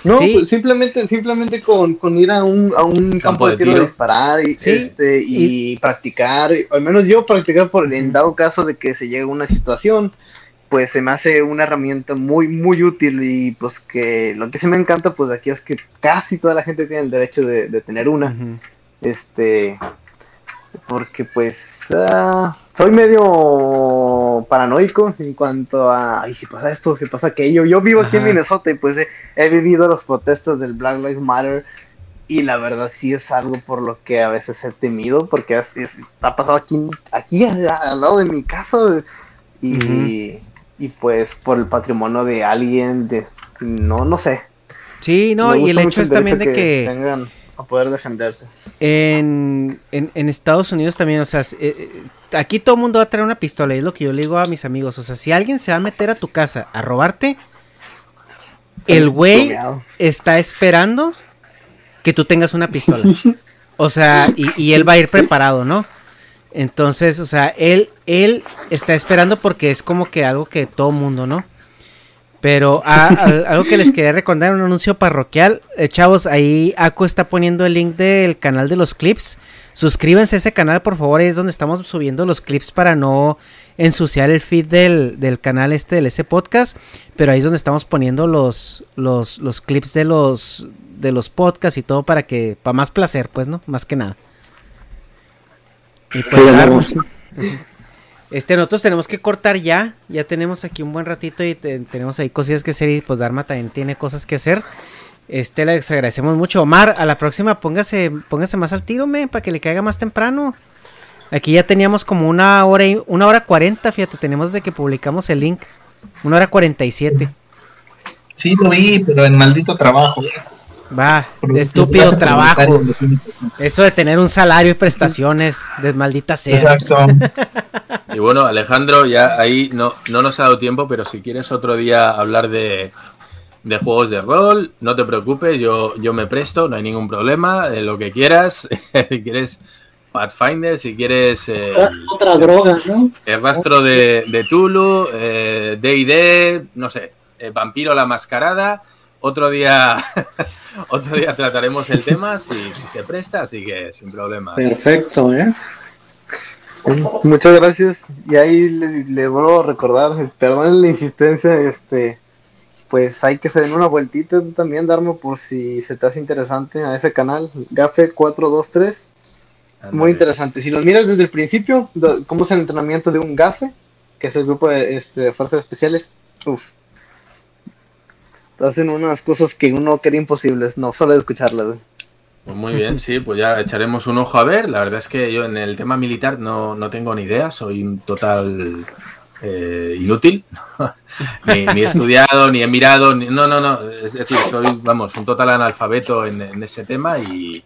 No, pues simplemente, simplemente con, ir a un, a un campo, de tiro, a disparar y, este, y, practicar, al menos yo practicar por el dado caso de que se llegue a una situación, pues se me hace una herramienta muy, muy útil y pues que lo que sí me encanta pues aquí es que casi toda la gente tiene el derecho de, tener una. Este, porque pues ah, soy medio paranoico en cuanto a, ay, si pasa esto, si pasa aquello. Yo vivo aquí en Minnesota y pues he, vivido los protestos del Black Lives Matter y la verdad sí es algo por lo que a veces he temido porque así ha pasado aquí, aquí al, lado de mi casa y, y pues por el patrimonio de alguien, de, no, no sé. Sí, no, y el hecho es también de que... a poder defenderse. En, en, Estados Unidos también, o sea, eh, eh, aquí todo el mundo va a traer una pistola, y es lo que yo le digo a mis amigos, o sea, si alguien se va a meter a tu casa a robarte, el güey está esperando que tú tengas una pistola. O sea, y, y, él va a ir preparado, ¿no? Entonces, o sea, él, él está esperando porque es como que algo que todo mundo, ¿no? Pero ah, algo que les quería recordar, un anuncio parroquial. Eh, chavos, ahí Aco está poniendo el link del canal de los clips. Suscríbanse a ese canal, por favor. es donde estamos subiendo los clips para no ensuciar el feed del, canal este del ese podcast. Pero ahí es donde estamos poniendo los, los, los clips de los, de los podcasts y todo para que, para más placer, pues, ¿no? Más que nada. Y pues, este, nosotros tenemos que cortar ya. Ya tenemos aquí un buen ratito y tenemos ahí cosillas que hacer. Y pues Dharma también tiene cosas que hacer. Este, les agradecemos mucho. Omar, a la próxima póngase, póngase más al tiro, me, para que le caiga más temprano. Aquí ya teníamos como una hora y una hora cuarenta, fíjate, tenemos desde que publicamos el link. Una hora cuarenta y siete. Sí, lo vi, pero en maldito trabajo. Va, estúpido trabajo. Eso de tener un salario y prestaciones, de maldita sea. Exacto. Y bueno, Alejandro, ya ahí no, no nos ha dado tiempo, pero si quieres otro día hablar de, de juegos de rol, no te preocupes, yo, yo me presto, no hay ningún problema, lo que quieras. si quieres Pathfinder, si quieres. Eh, Otra droga, ¿no? El rastro de, de Tulu, DD, eh, no sé, eh, Vampiro la Mascarada. Otro día Otro día trataremos el tema si, se presta, así que sin problemas. Perfecto, ¿eh? Muchas gracias. Y ahí le, vuelvo a recordar, perdón la insistencia, este, pues hay que se den una vueltita también, Darmo, por si se te hace interesante a ese canal, Gafe 423. Muy interesante. Si lo miras desde el principio, cómo es el entrenamiento de un Gafe, que es el grupo de, este, fuerzas especiales, uff, hacen unas cosas que uno quería imposibles, no solo de escucharlas. Pues muy bien, sí, pues ya echaremos un ojo a ver. La verdad es que yo en el tema militar no, no tengo ni idea, soy un total eh, inútil. ni, ni, he estudiado, ni he mirado, ni, no, no, no. Es decir, soy, vamos, un total analfabeto en, en ese tema y,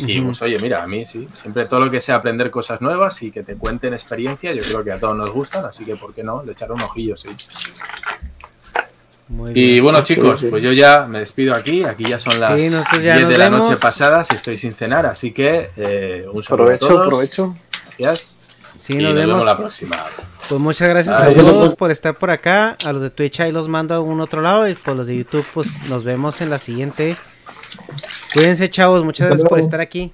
y pues oye, mira, a mí sí, siempre todo lo que sea aprender cosas nuevas y que te cuenten experiencia, yo creo que a todos nos gustan, así que ¿por qué no? Le echaré un ojillo, sí. Muy y bueno, chicos, pues yo ya me despido aquí. Aquí ya son las sí, 10 de la noche pasadas y estoy sin cenar, así que eh, un saludo provecho, a todos. Provecho. Gracias. Sí, y nos, nos vemos. vemos la próxima. Pues muchas gracias Ay, a todos por estar por acá. A los de Twitch ahí los mando a algún otro lado. Y por los de YouTube, pues nos vemos en la siguiente. Cuídense, chavos. Muchas gracias por estar aquí.